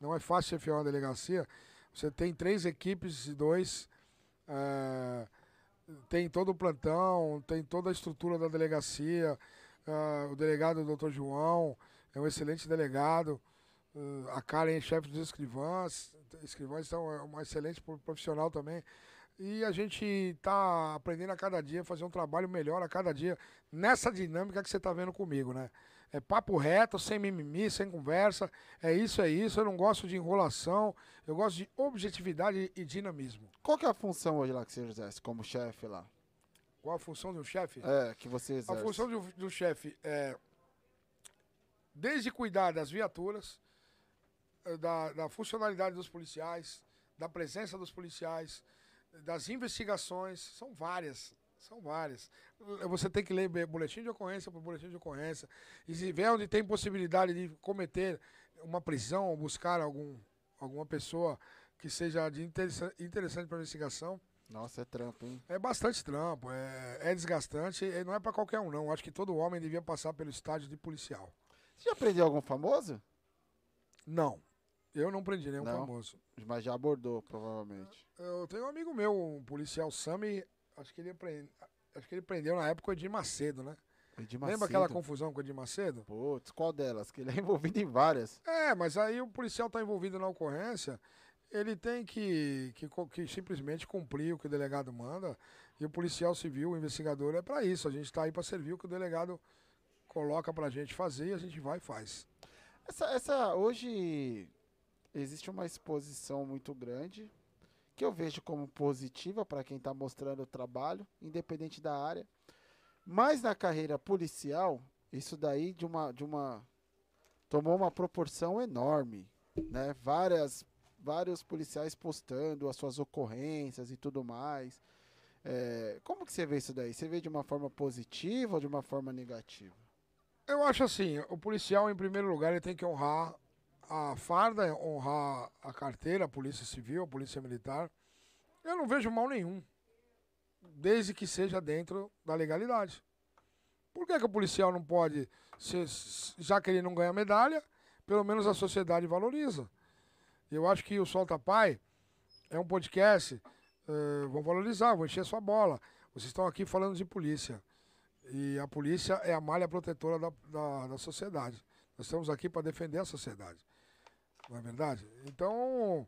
não é fácil chefiar uma delegacia. Você tem três equipes e dois, uh, tem todo o plantão, tem toda a estrutura da delegacia, uh, o delegado doutor João é um excelente delegado, a Karen é chefe dos escrivãs, escrivães são é uma excelente profissional também. E a gente está aprendendo a cada dia, fazer um trabalho melhor a cada dia, nessa dinâmica que você está vendo comigo, né? É papo reto, sem mimimi, sem conversa. É isso, é isso. Eu não gosto de enrolação. Eu gosto de objetividade e dinamismo. Qual que é a função hoje lá que você exerce como chefe lá? Qual a função do chefe? É, que você exerce. A função do, do chefe é desde cuidar das viaturas, eh, da, da funcionalidade dos policiais, da presença dos policiais, das investigações, são várias. São várias. Você tem que ler boletim de ocorrência por boletim de ocorrência. E se vê onde tem possibilidade de cometer uma prisão ou buscar algum, alguma pessoa que seja de interessante para investigação. Nossa, é trampo, hein? É bastante trampo, é, é desgastante e não é para qualquer um, não. Acho que todo homem devia passar pelo estágio de policial. Você já prendeu algum famoso? Não. Eu não prendi nenhum não, famoso. Mas já abordou, provavelmente. Eu tenho um amigo meu, um policial Sami, acho que ele prende, acho que ele prendeu na época o Edir Macedo, né? Edir Macedo. Lembra aquela confusão com o Edir Macedo? Putz, qual delas? Que ele é envolvido em várias. É, mas aí o policial tá envolvido na ocorrência, ele tem que, que, que simplesmente cumprir o que o delegado manda. E o policial civil, o investigador, é para isso. A gente tá aí para servir o que o delegado coloca pra gente fazer e a gente vai e faz. Essa, essa hoje existe uma exposição muito grande que eu vejo como positiva para quem está mostrando o trabalho, independente da área. Mas na carreira policial, isso daí de uma, de uma tomou uma proporção enorme, né? Várias, vários policiais postando as suas ocorrências e tudo mais. É, como que você vê isso daí? Você vê de uma forma positiva ou de uma forma negativa? Eu acho assim, o policial, em primeiro lugar, ele tem que honrar a farda, honrar a carteira, a polícia civil, a polícia militar, eu não vejo mal nenhum. Desde que seja dentro da legalidade. Por que, que o policial não pode, ser, já que ele não ganha medalha, pelo menos a sociedade valoriza? Eu acho que o Solta Pai é um podcast, uh, vão valorizar, vão encher sua bola. Vocês estão aqui falando de polícia. E a polícia é a malha protetora da, da, da sociedade. Nós estamos aqui para defender a sociedade. Não é verdade? Então,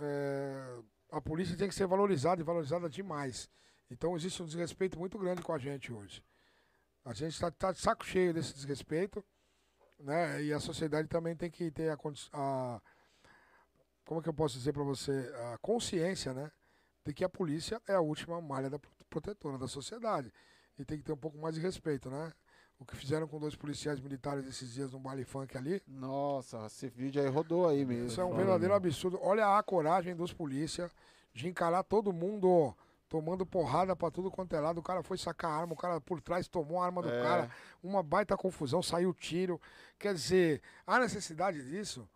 é, a polícia tem que ser valorizada e valorizada demais. Então, existe um desrespeito muito grande com a gente hoje. A gente está tá de saco cheio desse desrespeito, né? E a sociedade também tem que ter a, a como é que eu posso dizer para você, a consciência, né, de que a polícia é a última malha da protetora da sociedade e tem que ter um pouco mais de respeito, né? O que fizeram com dois policiais militares esses dias no baile funk ali. Nossa, esse vídeo aí rodou aí mesmo. Isso é um verdadeiro absurdo. Olha a coragem dos polícias de encarar todo mundo tomando porrada pra tudo quanto é lado. O cara foi sacar a arma, o cara por trás tomou a arma do é. cara. Uma baita confusão, saiu tiro. Quer dizer, há necessidade disso,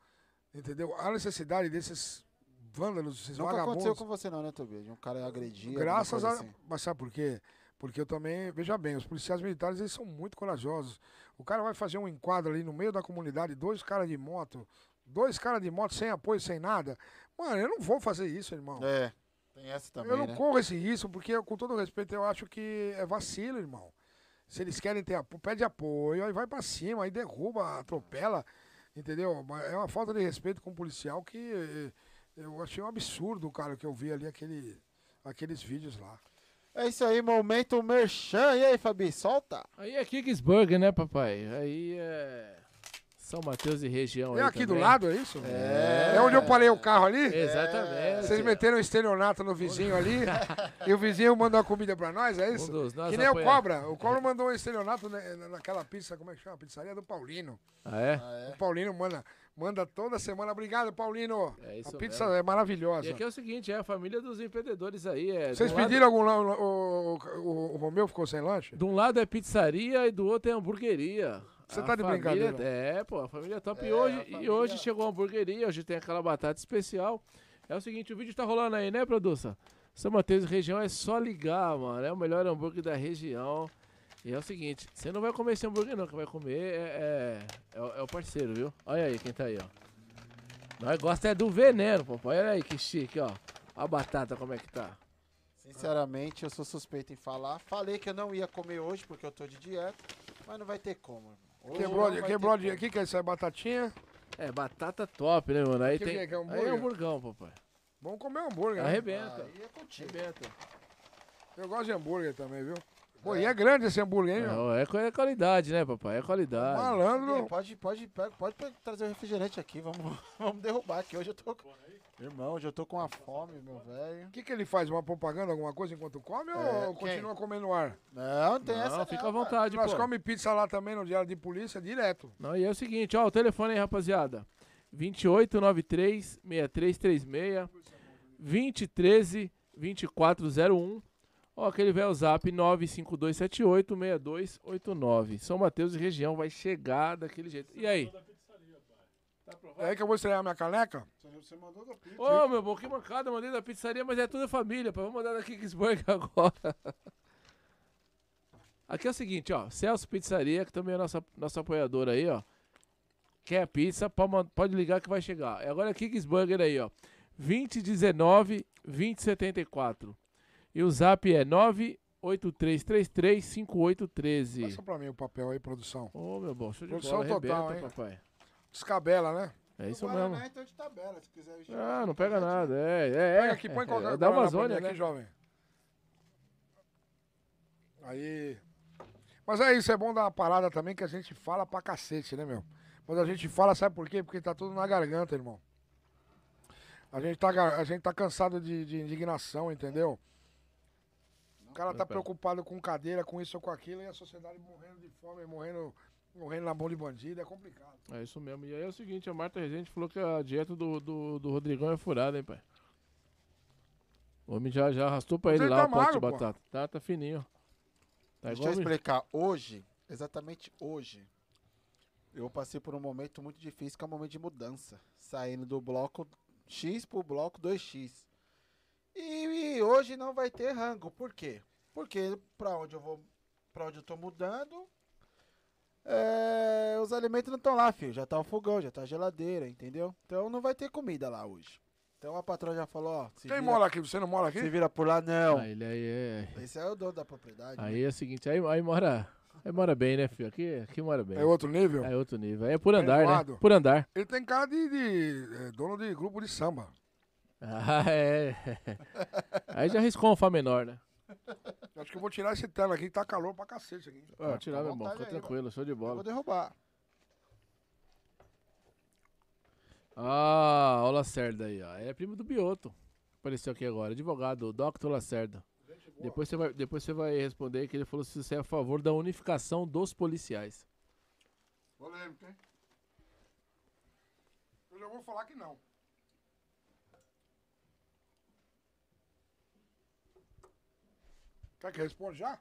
entendeu? Há necessidade desses vândalos, esses Nunca vagabundos. aconteceu com você não, né, Tobias? De um cara agredir. Graças a. Assim. Mas sabe por quê? Porque eu também, veja bem, os policiais militares eles são muito corajosos. O cara vai fazer um enquadro ali no meio da comunidade, dois caras de moto, dois caras de moto sem apoio, sem nada. Mano, eu não vou fazer isso, irmão. É, tem essa também, Eu não né? corro esse risco, porque, com todo respeito, eu acho que é vacilo, irmão. Se eles querem ter apoio, pede apoio, aí vai pra cima, aí derruba, atropela, entendeu? Mas É uma falta de respeito com o policial que eh, eu achei um absurdo, cara, que eu vi ali aquele, aqueles vídeos lá. É isso aí, momento merchan. E aí, Fabi, solta? Aí é Kingsburger, né, papai? Aí é. São Mateus e região. É aí aqui do também. lado, é isso? É. É onde eu parei o carro ali? Exatamente. Vocês meteram um estelionato no vizinho ali e o vizinho mandou a comida pra nós, é isso? Um que nem o Cobra. O Cobra mandou um estelionato naquela pizza, como é que chama? Pizzaria do Paulino. Ah, é? O Paulino manda, manda toda semana. Obrigado, Paulino. É isso a pizza mesmo. é maravilhosa. E aqui é o seguinte, é a família dos empreendedores aí. É, Vocês um lado- pediram algum lanche? O, o, o Romeu ficou sem lanche? De um lado é pizzaria e do outro é hamburgueria. Você A tá de família- brincadeira. É, pô, a família é top. É, e, hoje, a e família- hoje chegou a hamburgueria, hoje tem aquela batata especial. É o seguinte, o vídeo tá rolando aí, né, produção? São Mateus e região é só ligar, mano. É o melhor hambúrguer da região. E é o seguinte, você não vai comer esse hambúrguer não, quem vai comer é, é, é o- é o parceiro, viu? Olha aí quem tá aí, ó. Nós gosta é do veneno, papai. Olha aí que chique, ó. A batata como é que tá. Sinceramente, eu sou suspeito em falar. Falei que eu não ia comer hoje porque eu tô de dieta, mas não vai ter como. Quebrou, vai quebrou de. O que, que é isso? É batatinha? É, batata top, né, mano? Aí Que tem. que é, que é aí hambúrguer? é hamburgão, papai. Vamos comer hambúrguer. né? Arrebenta. Aí é contigo. Arrebenta. Eu gosto de hambúrguer também, viu? Pô, e é grande esse hambúrguer, hein? Não, é, é qualidade, né, papai? É qualidade. Malandro. Pode, pode, pode, pe- trazer o refrigerante aqui, vamos, vamos derrubar aqui. Hoje eu tô. com- Irmão, eu tô com uma fome, meu velho. O que, que ele faz? Uma propaganda, alguma coisa enquanto come É, ou quem? continua comendo no ar? Não, não tem Não, essa. fica não, à vontade, Nós pô. comemos pizza lá também no diário de polícia, direto. Não, e é o seguinte, ó, o telefone aí, rapaziada. 2893 6336 2013 2401 Ó, aquele velho zap 95278 6289. São Mateus e região vai chegar daquele jeito. E aí? É aí que eu vou estrear minha caneca? Você mandou da pizza. Ô, meu bom, que mancada, mandei da pizzaria, mas é tudo família, pá. Vamos mandar da Kingsburg agora. Aqui é o seguinte, ó. Celso Pizzaria, que também é nossa, nossa apoiadora aí, ó. Quer pizza, pode, ligar que vai chegar. E Agora é Kingsburger aí, ó. 2019 2074. E o zap é 98333 5813. Passa pra mim o papel aí, produção. Ô, meu bom, show de Produção bola, total, arrebenta, hein? papai. Descabela, né? É isso Guaraná, mesmo. então de tabela, se quiser. Ah, não pega nada, é, é, Pega é. aqui, põe é, qualquer é da Amazônia, mim né? aqui, jovem. Aí. Mas é isso, é bom dar uma parada também que a gente fala pra cacete, né, meu? Mas a gente fala, sabe por quê? Porque tá tudo na garganta, irmão. A gente tá, a gente tá cansado de, de indignação, entendeu? O cara tá preocupado com cadeira, com isso ou com aquilo, e a sociedade morrendo de fome, morrendo, morrendo na mão de bandido, é complicado. É isso mesmo. E aí é o seguinte, a Marta Rezende falou que a dieta do, do, do Rodrigão é furada, hein, pai? O homem já, já arrastou pra Mas ele ele lá tá o pote de pô. batata. Tá, tá fininho. Tá Deixa igual eu explicar. Hoje, exatamente hoje, eu passei por um momento muito difícil, que é um momento de mudança. Saindo do bloco X pro bloco 2X. E, e hoje não vai ter rango. Por quê? Porque pra onde eu vou, para onde eu tô mudando, é, os alimentos não estão lá, filho. Já tá o fogão, já tá a geladeira, entendeu? Então não vai ter comida lá hoje. Então a patroa já falou, ó, Quem vira, mora aqui? Você não mora aqui? se vira por lá, não. Ah, ele aí é. Esse é o dono da propriedade. né? Aí é o seguinte, aí, aí mora. Aí mora bem, né, filho? Aqui, aqui mora bem. É outro nível? É outro nível. Aí é por andar, Perdoado. né? Por andar. Ele tem cara de, de, é, dono de grupo de samba. Ah, é. Aí já arriscou um Fá menor, né? Acho que eu vou tirar esse tela aqui, que tá calor pra cacete aqui. Pode tirar, à meu irmão. Fica aí, tranquilo, show de Eu bola. vou derrubar. Ah, o Lacerda aí, ó. É primo do Bioto. Apareceu aqui agora. Advogado, Dr. Lacerda. Depois você, vai, depois você vai responder que ele falou se você é a favor da unificação dos policiais. Polêmico, hein? Eu já vou falar que não. Quer que eu responda já?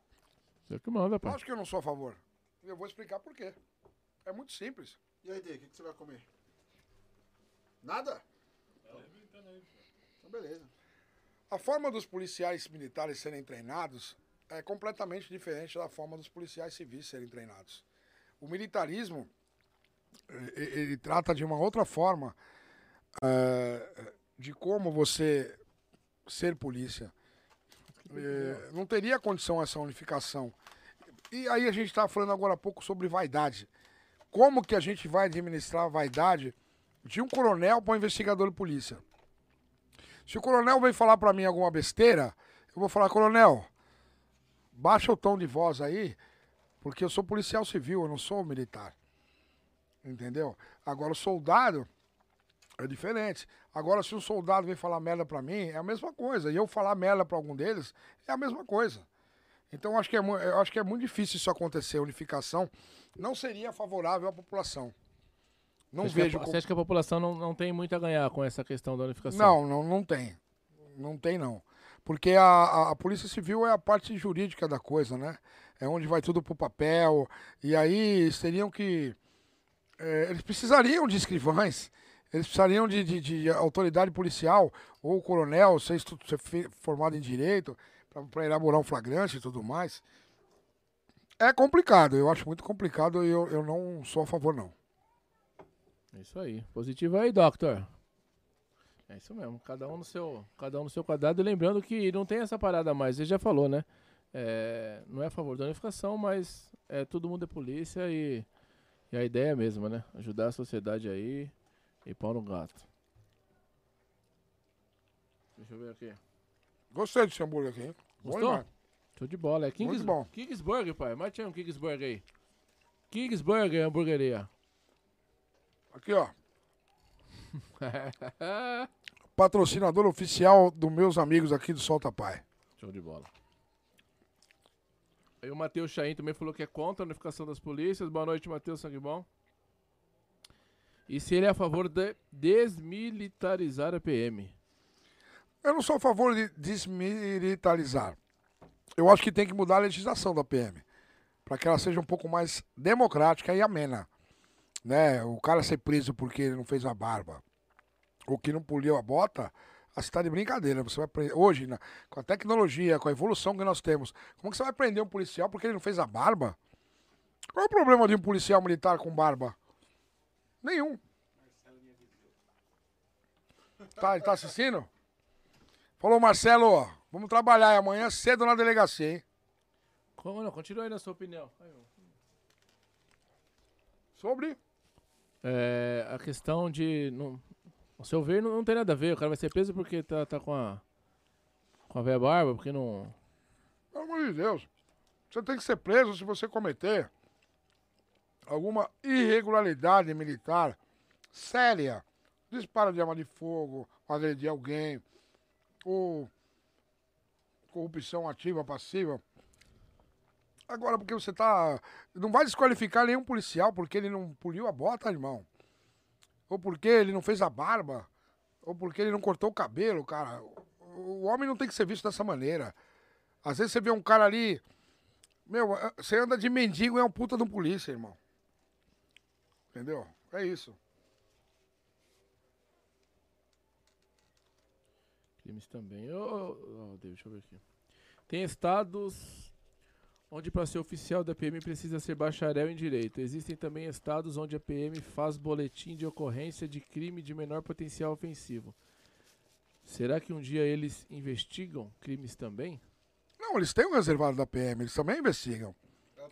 Você que manda, pai. Acho que eu não sou a favor. Eu vou explicar por quê. É muito simples. E aí, Dê, o que, que você vai comer? Nada? Beleza. A forma dos policiais militares serem treinados é completamente diferente da forma dos policiais civis serem treinados. O militarismo ele, ele trata de uma outra forma é, de como você ser polícia. É, não teria condição essa unificação. E aí a gente estava falando agora há pouco sobre vaidade. Como que a gente vai administrar a vaidade de um coronel para um investigador de polícia? Se o coronel vem falar para mim alguma besteira, eu vou falar, coronel, baixa o tom de voz aí, porque eu sou policial civil, eu não sou militar. Entendeu? Agora o soldado é diferente. Agora, se um soldado vem falar merda pra mim, é a mesma coisa. E eu falar merda pra algum deles, é a mesma coisa. Então, acho que é, eu acho que é muito difícil isso acontecer. A unificação não seria favorável à população. Não você vejo. A, Você acha que a população não, não tem muito a ganhar com essa questão da unificação? Não, não, não tem. Não tem, não. Porque a, a, a, Polícia Civil é a parte jurídica da coisa, né? É onde vai tudo pro papel. E aí eles teriam que. É, eles precisariam de escrivães, eles precisariam de, de, de autoridade policial, ou coronel, ser, ser formado em direito, para elaborar um flagrante e tudo mais. É complicado, eu acho muito complicado e eu, eu não sou a favor, não. É isso aí. Positivo aí, Doctor. É isso mesmo. Cada um no seu, cada um no seu quadrado. E lembrando que não tem essa parada mais. Ele já falou, né? É, não é a favor da unificação, mas é, todo mundo é polícia e, e a ideia é mesma, né? Ajudar a sociedade aí e pau no gato. Deixa eu ver aqui. Gostei desse hambúrguer aqui, hein? Gostou? Show de bola. É Kings, Muito bom. Kingsburger, pai. Mate aí um Kingsburger aí. Kingsburger, hamburgueria. Aqui, ó. Patrocinador oficial dos meus amigos aqui do Solta Pai. Show de bola. Aí o Matheus Chain também falou que é contra a unificação das polícias. Boa noite, Matheus Sangue Bom. E se ele é a favor de desmilitarizar a PM? Eu não sou a favor de desmilitarizar. Eu acho que tem que mudar a legislação da PM. Para que ela seja um pouco mais democrática e amena né? O cara ser preso porque ele não fez a barba ou que não poliu a bota, você tá de brincadeira. Você vai prender, hoje, né, com a tecnologia, com a evolução que nós temos, como que você vai prender um policial porque ele não fez a barba? Qual é o problema de um policial militar com barba? Nenhum. Tá, tá assistindo? Falou, Marcelo, ó, vamos trabalhar amanhã cedo na delegacia, hein? Como não? Continua aí na sua opinião. Sobre? É, a questão de. Não, ao seu ver, não, não, tem nada a ver. O cara vai ser preso porque tá, tá com a. Com a velha barba, porque não. Pelo amor de Deus. Você tem que ser preso se você cometer alguma irregularidade militar séria. Disparo de arma de fogo, agredir alguém, ou corrupção ativa, passiva. Agora, porque você tá. Não vai desqualificar nenhum policial porque ele não poliu a bota, irmão. Ou porque ele não fez a barba. Ou porque ele não cortou o cabelo, cara. O homem não tem que ser visto dessa maneira. Às vezes você vê um cara ali. Meu, você anda de mendigo e é um puta de um polícia, irmão. Entendeu? É isso. Crimes também. Oh, oh, deixa eu ver aqui. Tem estados onde para ser oficial da PM precisa ser bacharel em direito. Existem também estados onde a PM faz boletim de ocorrência de crime de menor potencial ofensivo. Será que um dia eles investigam crimes também? Não, eles têm um reservado da PM, eles também investigam.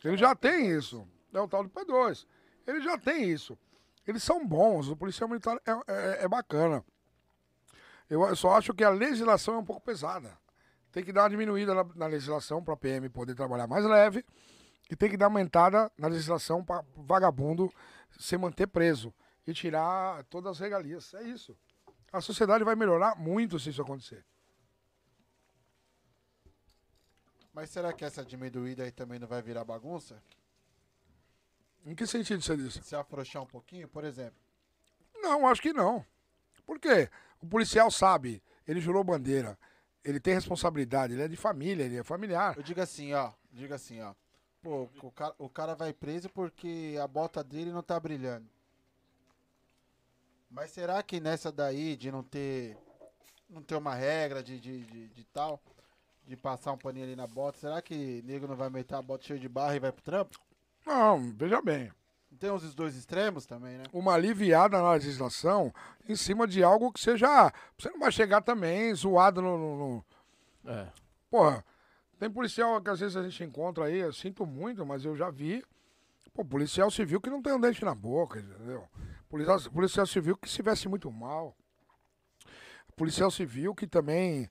Eles já têm isso. É o tal do P2. Eles já têm isso. Eles são bons, o policial militar é, é, é bacana. Eu, eu só acho que a legislação é um pouco pesada tem que dar uma diminuída na, na legislação para a PM poder trabalhar mais leve e tem que dar uma aumentada na legislação para vagabundo se manter preso e tirar todas as regalias. É isso. A sociedade vai melhorar muito se isso acontecer. Mas será que essa diminuída aí também não vai virar bagunça? Em que sentido você disse? Se afrouxar um pouquinho, por exemplo? Não, acho que não. Por quê? O policial sabe, ele jurou bandeira ele tem responsabilidade, ele é de família, ele é familiar. Eu digo assim, ó, diga assim, ó. Pô, o cara, o cara vai preso porque a bota dele não tá brilhando. Mas será que nessa daí de não ter não tem uma regra de, de, de, de, tal, de passar um paninho ali na bota, será que nego não vai meter a bota cheia de barra e vai pro trampo? Não, veja bem. Tem os dois extremos também, né? Uma aliviada na legislação em cima de algo que seja. Você não vai chegar também zoado no. no, no... É. Porra, tem policial que às vezes a gente encontra aí, eu sinto muito, mas eu já vi. Pô, policial civil que não tem um dente na boca, entendeu? Policial, policial civil que se veste muito mal. Policial civil que também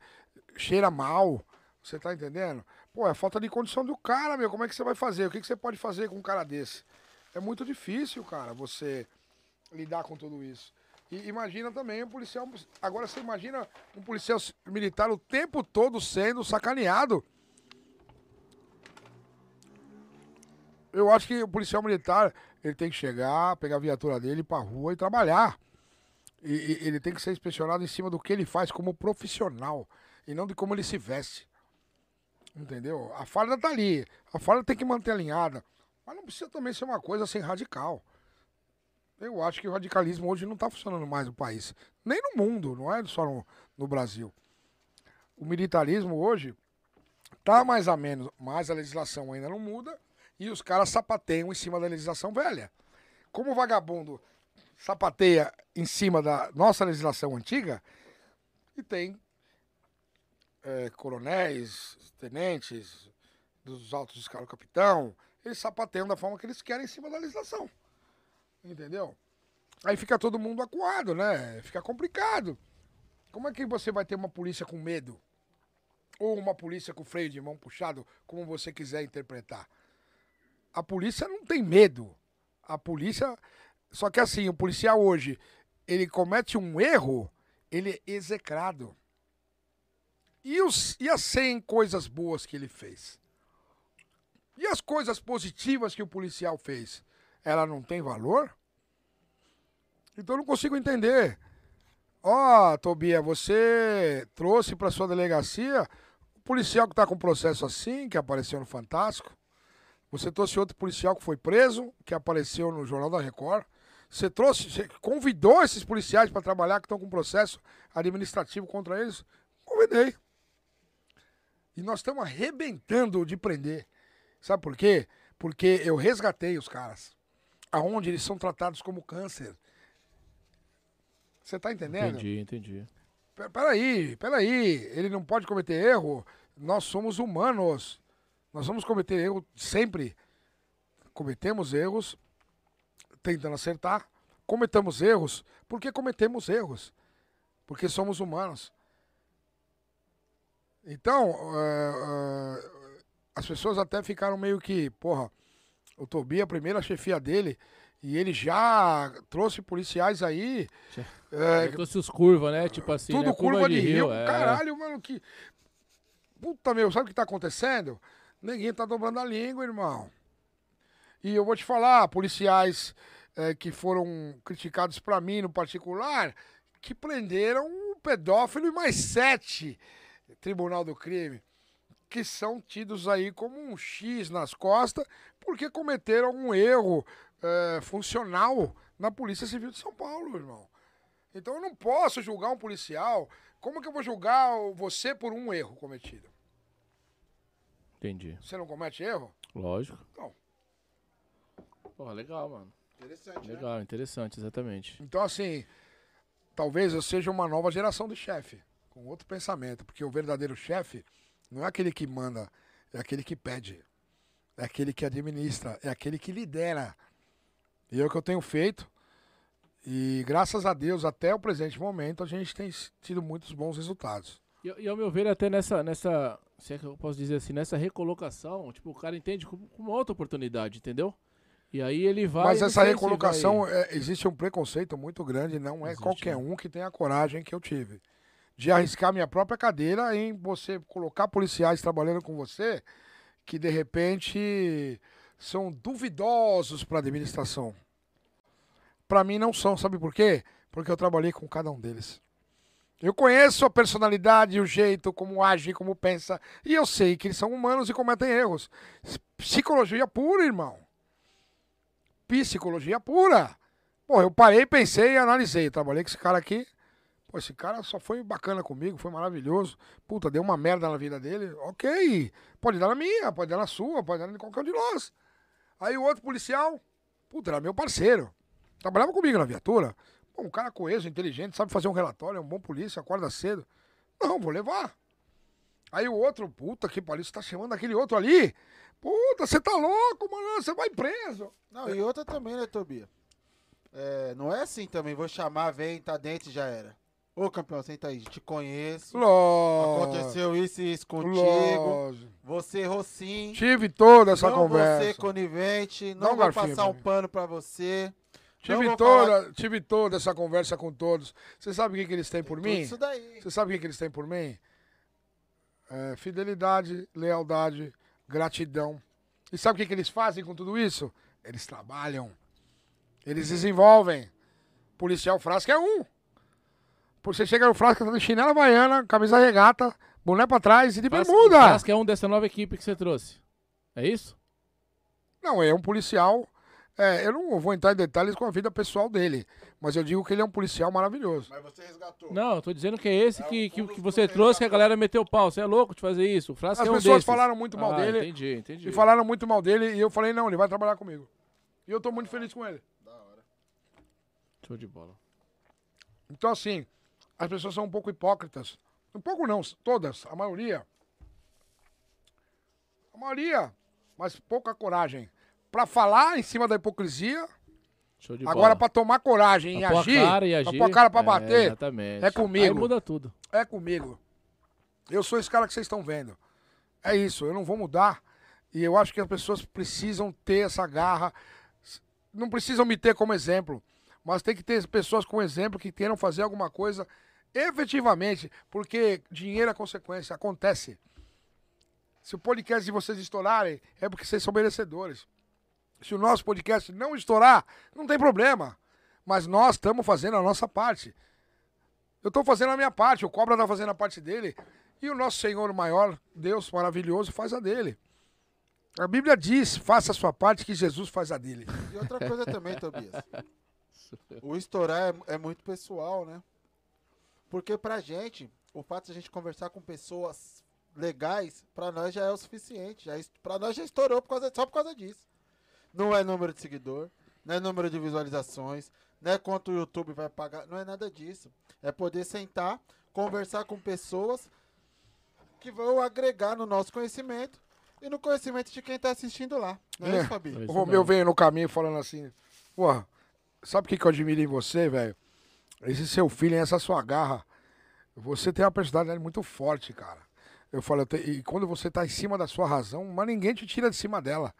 cheira mal. Você tá entendendo? Pô, é falta de condição do cara, meu. Como é que você vai fazer? O que, que você pode fazer com um cara desse? É muito difícil, cara, você lidar com tudo isso. E imagina também um policial. Agora você imagina um policial militar o tempo todo sendo sacaneado. Eu acho que o policial militar ele tem que chegar, pegar a viatura dele pra rua e trabalhar. E, e, ele tem que ser inspecionado em cima do que ele faz como profissional e não de como ele se veste. Entendeu? A farda tá ali. A farda tem que manter alinhada. Mas não precisa também ser uma coisa assim radical. Eu acho que o radicalismo hoje não está funcionando mais no país. Nem no mundo, não é só no, no Brasil. O militarismo hoje tá mais ou menos, mas a legislação ainda não muda e os caras sapateiam em cima da legislação velha. Como o vagabundo sapateia em cima da nossa legislação antiga, e tem é, coronéis, tenentes, dos altos escalos capitão, eles sapateiam da forma que eles querem em cima da legislação. Entendeu? Aí fica todo mundo acuado, né? Fica complicado. Como é que você vai ter uma polícia com medo? Ou uma polícia com freio de mão puxado, como você quiser interpretar? A polícia não tem medo. A polícia. Só que assim, o policial hoje, ele comete um erro, ele é execrado. E, os, e as 100 coisas boas que ele fez? E as coisas positivas que o policial fez, ela não tem valor? Então eu não consigo entender. Ó, oh, Tobia, você trouxe para sua delegacia o policial que está com processo assim, que apareceu no Fantástico. Você trouxe outro policial que foi preso, que apareceu no Jornal da Record. Você trouxe, você convidou esses policiais para trabalhar que estão com processo administrativo contra eles? Convidei. E nós estamos arrebentando de prender. Sabe por quê? Porque eu resgatei os caras. Aonde eles são tratados como câncer. Você tá entendendo? Entendi, entendi. Peraí, peraí. Ele não pode cometer erro. Nós somos humanos. Nós vamos cometer erro sempre. Cometemos erros tentando acertar. Cometamos erros porque cometemos erros. Porque somos humanos. Então, uh, uh, as pessoas até ficaram meio que, porra, o Tobi, a primeira chefia dele, e ele já trouxe policiais aí. É, trouxe os curvas, né? Tipo assim. Tudo né? curva, curva, de, de rio. rio. É. Caralho, mano, que. Puta meu, sabe o que tá acontecendo? Ninguém tá dobrando a língua, irmão. E eu vou te falar, policiais é, que foram criticados para mim no particular, que prenderam um pedófilo e mais sete. Tribunal do Crime que são tidos aí como um X nas costas porque cometeram algum erro é, funcional na Polícia Civil de São Paulo, irmão. Então eu não posso julgar um policial. Como que eu vou julgar você por um erro cometido? Entendi. Você não comete erro? Lógico. Então. Porra, legal, mano. Interessante. Né? Legal, né? interessante, exatamente. Então, assim, talvez eu seja uma nova geração de chefe, com outro pensamento, porque o verdadeiro chefe não é aquele que manda, é aquele que pede. É aquele que administra, é aquele que lidera. E é o que eu tenho feito. E graças a Deus, até o presente momento, a gente tem tido muitos bons resultados. E, e ao meu ver, até nessa, nessa, se é que eu posso dizer assim, nessa recolocação, tipo, o cara entende como, como outra oportunidade, entendeu? E aí ele vai. Mas essa recolocação, é, existe um preconceito muito grande, não é existe, qualquer né? um que tem a coragem que eu tive de arriscar minha própria cadeira em você colocar policiais trabalhando com você que de repente são duvidosos para a administração. Para mim não são, sabe por quê? Porque eu trabalhei com cada um deles. Eu conheço a personalidade, o jeito, como age, como pensa, e eu sei que eles são humanos e cometem erros. Psicologia pura, irmão. Psicologia pura. Pô, eu parei, pensei e analisei. trabalhei com esse cara aqui, Pô, esse cara só foi bacana comigo, foi maravilhoso. Puta, deu uma merda na vida dele. Ok. Pode dar na minha, pode dar na sua, pode dar em qualquer um de nós. Aí o outro policial, puta, era meu parceiro. Trabalhava comigo na viatura. Pô, um cara coeso, inteligente, sabe fazer um relatório, é um bom polícia, acorda cedo. Não, vou levar. Aí o outro, puta que pariu, você tá chamando aquele outro ali? Puta, você tá louco, mano, você vai preso. Não, e outra também, né, Tobia? É, não é assim também, vou chamar, vem, tá dentro e já era. Ô campeão, senta aí, te conheço. Lógico. Aconteceu isso e isso contigo. Lógico. Você errou sim. Tive toda essa não conversa. Você conivente, não, não vou garfinho, passar um pano pra você. Tive toda, falar... tive toda essa conversa com todos. Você sabe o que, que eles têm por mim? Isso daí. Você sabe o que, que eles têm por mim? É, fidelidade, lealdade, gratidão. E sabe o que, que eles fazem com tudo isso? Eles trabalham. Eles desenvolvem. Policial Frasca é um. Você chega no Frasca, tá de chinela baiana, camisa regata, boné pra trás e de bermuda. Frasca é um dessa nova equipe que você trouxe. É isso? Não, é um policial é, eu não vou entrar em detalhes com a vida pessoal dele, mas eu digo que ele é um policial maravilhoso. Mas você resgatou. Não, eu tô dizendo que é esse é que, que, que você trouxe que a galera meteu o pau. Você é louco de fazer isso. O Frasco As é um pessoas desses. falaram muito mal ah, dele. Entendi, entendi. E falaram muito mal dele e eu falei, não, ele vai trabalhar comigo. E eu tô muito feliz com ele. Da hora. Show de bola. Então, assim, as pessoas são um pouco hipócritas. Um pouco não, todas, a maioria. A maioria, mas pouca coragem. Pra falar em cima da hipocrisia Agora, para tomar coragem e agir, cara e agir, pra pôr a cara pra é, bater, exatamente. é comigo. Aí muda tudo. É comigo. Eu sou esse cara que vocês estão vendo. É isso, eu não vou mudar. E eu acho que as pessoas precisam ter essa garra. Não precisam me ter como exemplo, mas tem que ter pessoas com exemplo que queiram fazer alguma coisa efetivamente, porque dinheiro é consequência, acontece. Se o podcast de vocês estourarem, é porque vocês são merecedores se o nosso podcast não estourar, não tem problema. Mas nós estamos fazendo a nossa parte. Eu estou fazendo a minha parte, o Cobra está fazendo a parte dele. E o nosso Senhor maior, Deus maravilhoso, faz a dele. A Bíblia diz: faça a sua parte, que Jesus faz a dele. E outra coisa também, Tobias. O estourar é, é muito pessoal, né? Porque pra gente, o fato de a gente conversar com pessoas legais, pra nós já é o suficiente. Já, pra nós já estourou por causa, só por causa disso. Não é número de seguidor, não é número de visualizações, não é quanto o YouTube vai pagar, não é nada disso. É poder sentar, conversar com pessoas que vão agregar no nosso conhecimento e no conhecimento de quem está assistindo lá. Não é, é. isso, Fabi? É o Romeu veio no caminho falando assim, porra, sabe o que, que eu admiro em você, velho? Esse seu filho, essa sua garra. Você tem uma personalidade muito forte, cara. Eu falo, e quando você tá em cima da sua razão, mas ninguém te tira de cima dela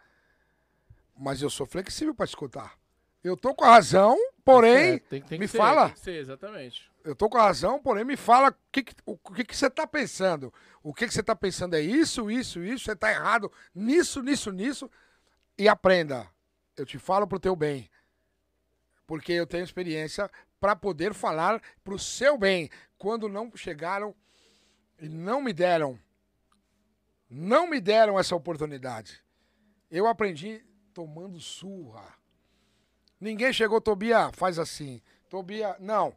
mas eu sou flexível para escutar. Eu tô com a razão, porém, é, tem, tem me ser, fala. Ser, exatamente. Eu tô com a razão, porém, me fala o que, que, o que, que você tá pensando. O que, que você tá pensando é isso, isso, isso, você tá errado nisso, nisso, nisso. E aprenda. Eu te falo pro teu bem. Porque eu tenho experiência para poder falar pro seu bem. Quando não chegaram e não me deram, não me deram essa oportunidade. Eu aprendi tomando surra. Ninguém chegou, Tobia, faz assim. Tobia, não.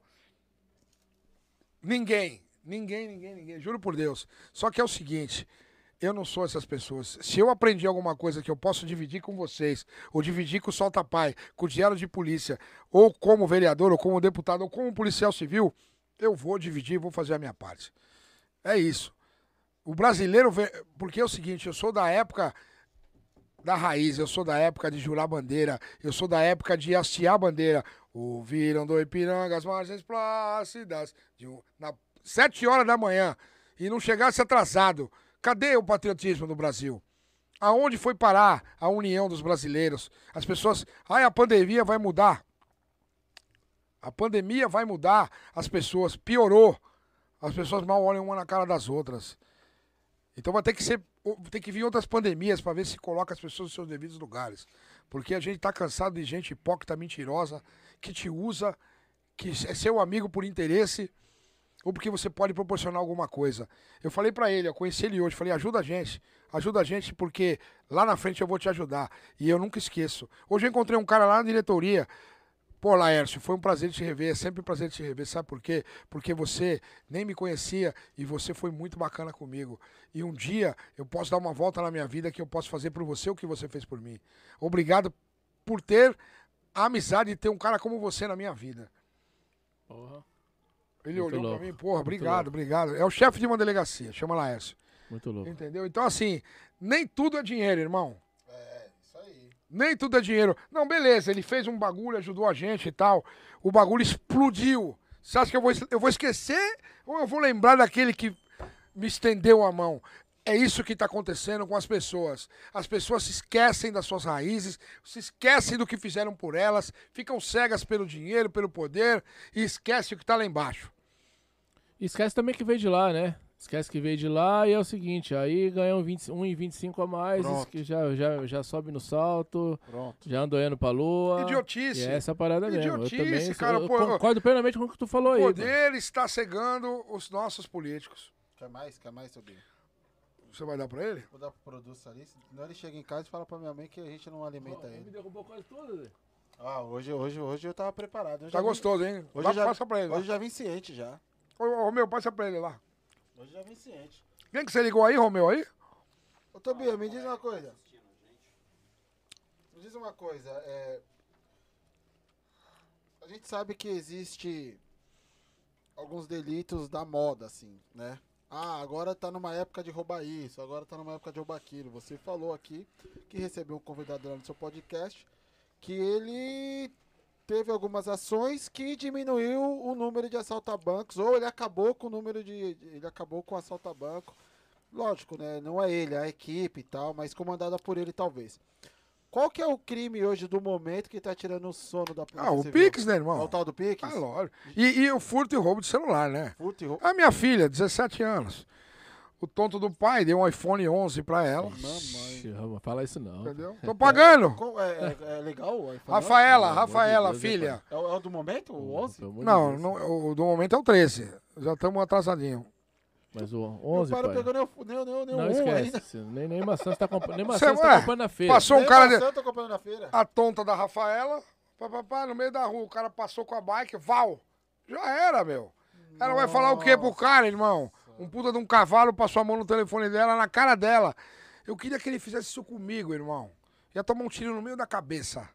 Ninguém, ninguém, ninguém, ninguém. Juro por Deus. Só que é o seguinte, eu não sou essas pessoas. Se eu aprendi alguma coisa que eu posso dividir com vocês, ou dividir com o Solta Pai, com o Diário de Polícia, ou como vereador, ou como deputado, ou como policial civil, eu vou dividir, vou fazer a minha parte. É isso. O brasileiro, porque é o seguinte, eu sou da época da raiz. Eu sou da época de jurar bandeira. Eu sou da época de hastear bandeira. Ouviram do Ipiranga as margens plácidas. De na sete horas da manhã. E não chegasse atrasado. Cadê o patriotismo no Brasil? Aonde foi parar a união dos brasileiros? As pessoas. Ai, a pandemia vai mudar. A pandemia vai mudar as pessoas. Piorou. As pessoas mal olham uma na cara das outras. Então vai ter que ser, tem que vir outras pandemias para ver se coloca as pessoas nos seus devidos lugares. Porque a gente está cansado de gente hipócrita, mentirosa, que te usa, que é seu amigo por interesse ou porque você pode proporcionar alguma coisa. Eu falei para ele, eu conheci ele hoje, falei: "Ajuda a gente, ajuda a gente porque lá na frente eu vou te ajudar". E eu nunca esqueço. Hoje eu encontrei um cara lá na diretoria, Pô, Laércio, foi um prazer te rever, é sempre um prazer te rever, sabe por quê? Porque você nem me conhecia e você foi muito bacana comigo. E um dia eu posso dar uma volta na minha vida que eu posso fazer por você o que você fez por mim. Obrigado por ter a amizade de ter um cara como você na minha vida. Porra. Ele muito olhou louco. pra mim, porra, muito obrigado, louco. obrigado. É o chefe de uma delegacia, chama Laércio. Muito louco. Entendeu? Então, assim, nem tudo é dinheiro, irmão. Nem tudo é dinheiro. Não, beleza, ele fez um bagulho, ajudou a gente e tal. O bagulho explodiu. Você acha que eu vou, eu vou esquecer ou eu vou lembrar daquele que me estendeu a mão? É isso que está acontecendo com as pessoas. As pessoas se esquecem das suas raízes, se esquecem do que fizeram por elas, ficam cegas pelo dinheiro, pelo poder e esquecem o que está lá embaixo. Esquece também que veio de lá, né? Esquece que veio de lá e é o seguinte, aí ganha um 1,25 a mais, que já, já, já sobe no salto, Pronto. já anda olhando pra lua. Idiotice. E é essa parada Idiotice, mesmo. Eu também cara, eu pô, concordo plenamente com o que tu falou o aí. O poder mano. está cegando os nossos políticos. Quer mais? Quer mais, Tobinho? Você vai dar pra ele? Vou dar pro produto ali. Senão ele chega em casa e fala pra minha mãe que a gente não alimenta oh, ele. Me derrubou quase tudo, Zé. Ah, hoje, hoje, hoje eu tava preparado. tá gostoso, hein? Hoje já, passa pra ele. Hoje lá. já vim ciente já. Ô, ô, meu, passa pra ele lá. Hoje já vim ciente. Quem que você ligou aí, Romeu, aí? Ô, Tobias, me diz uma coisa. Me diz uma coisa. É... A gente sabe que existe alguns delitos da moda, assim, né? Ah, agora tá numa época de roubar isso, agora tá numa época de roubar aquilo. Você falou aqui que recebeu um convidado lá no seu podcast que ele teve algumas ações que diminuiu o número de assaltabancos, ou ele acabou com o número de. Ele acabou com o assaltabanco. Lógico, né? Não é ele, é a equipe e tal, mas comandada por ele talvez. Qual que é o crime hoje do momento que tá tirando o sono da polícia? Ah, o civil? Pix, né, irmão? É o tal do Pix? Ah, lógico. E, e o furto e roubo de celular, né? Furto e roubo. A minha filha, 17 anos o tonto do pai deu um iPhone 11 pra ela. Mamãe. Fala isso não. Entendeu? Tô pagando. É, é, é legal o iPhone Rafaela, Rafaela, Deus, filha. É o, é o, do momento, o 11? Não, não, o do momento é o 13. Já estamos atrasadinho. Mas o 11, Meu pai. pegou nem, nem, nem, nem não, esquece. Ainda. Nem, nem maçã você tá comprando. Nem maçã você tá comprando na feira. Passou um cara... Maçã tá comprando na feira. A tonta da Rafaela. Papapá, no meio da rua, o cara passou com a bike, val. Já era, meu. Ela vai falar o quê pro cara, irmão? Um puta de um cavalo passou a mão no telefone dela, na cara dela. Eu queria que ele fizesse isso comigo, irmão. Ia tomar um tiro no meio da cabeça.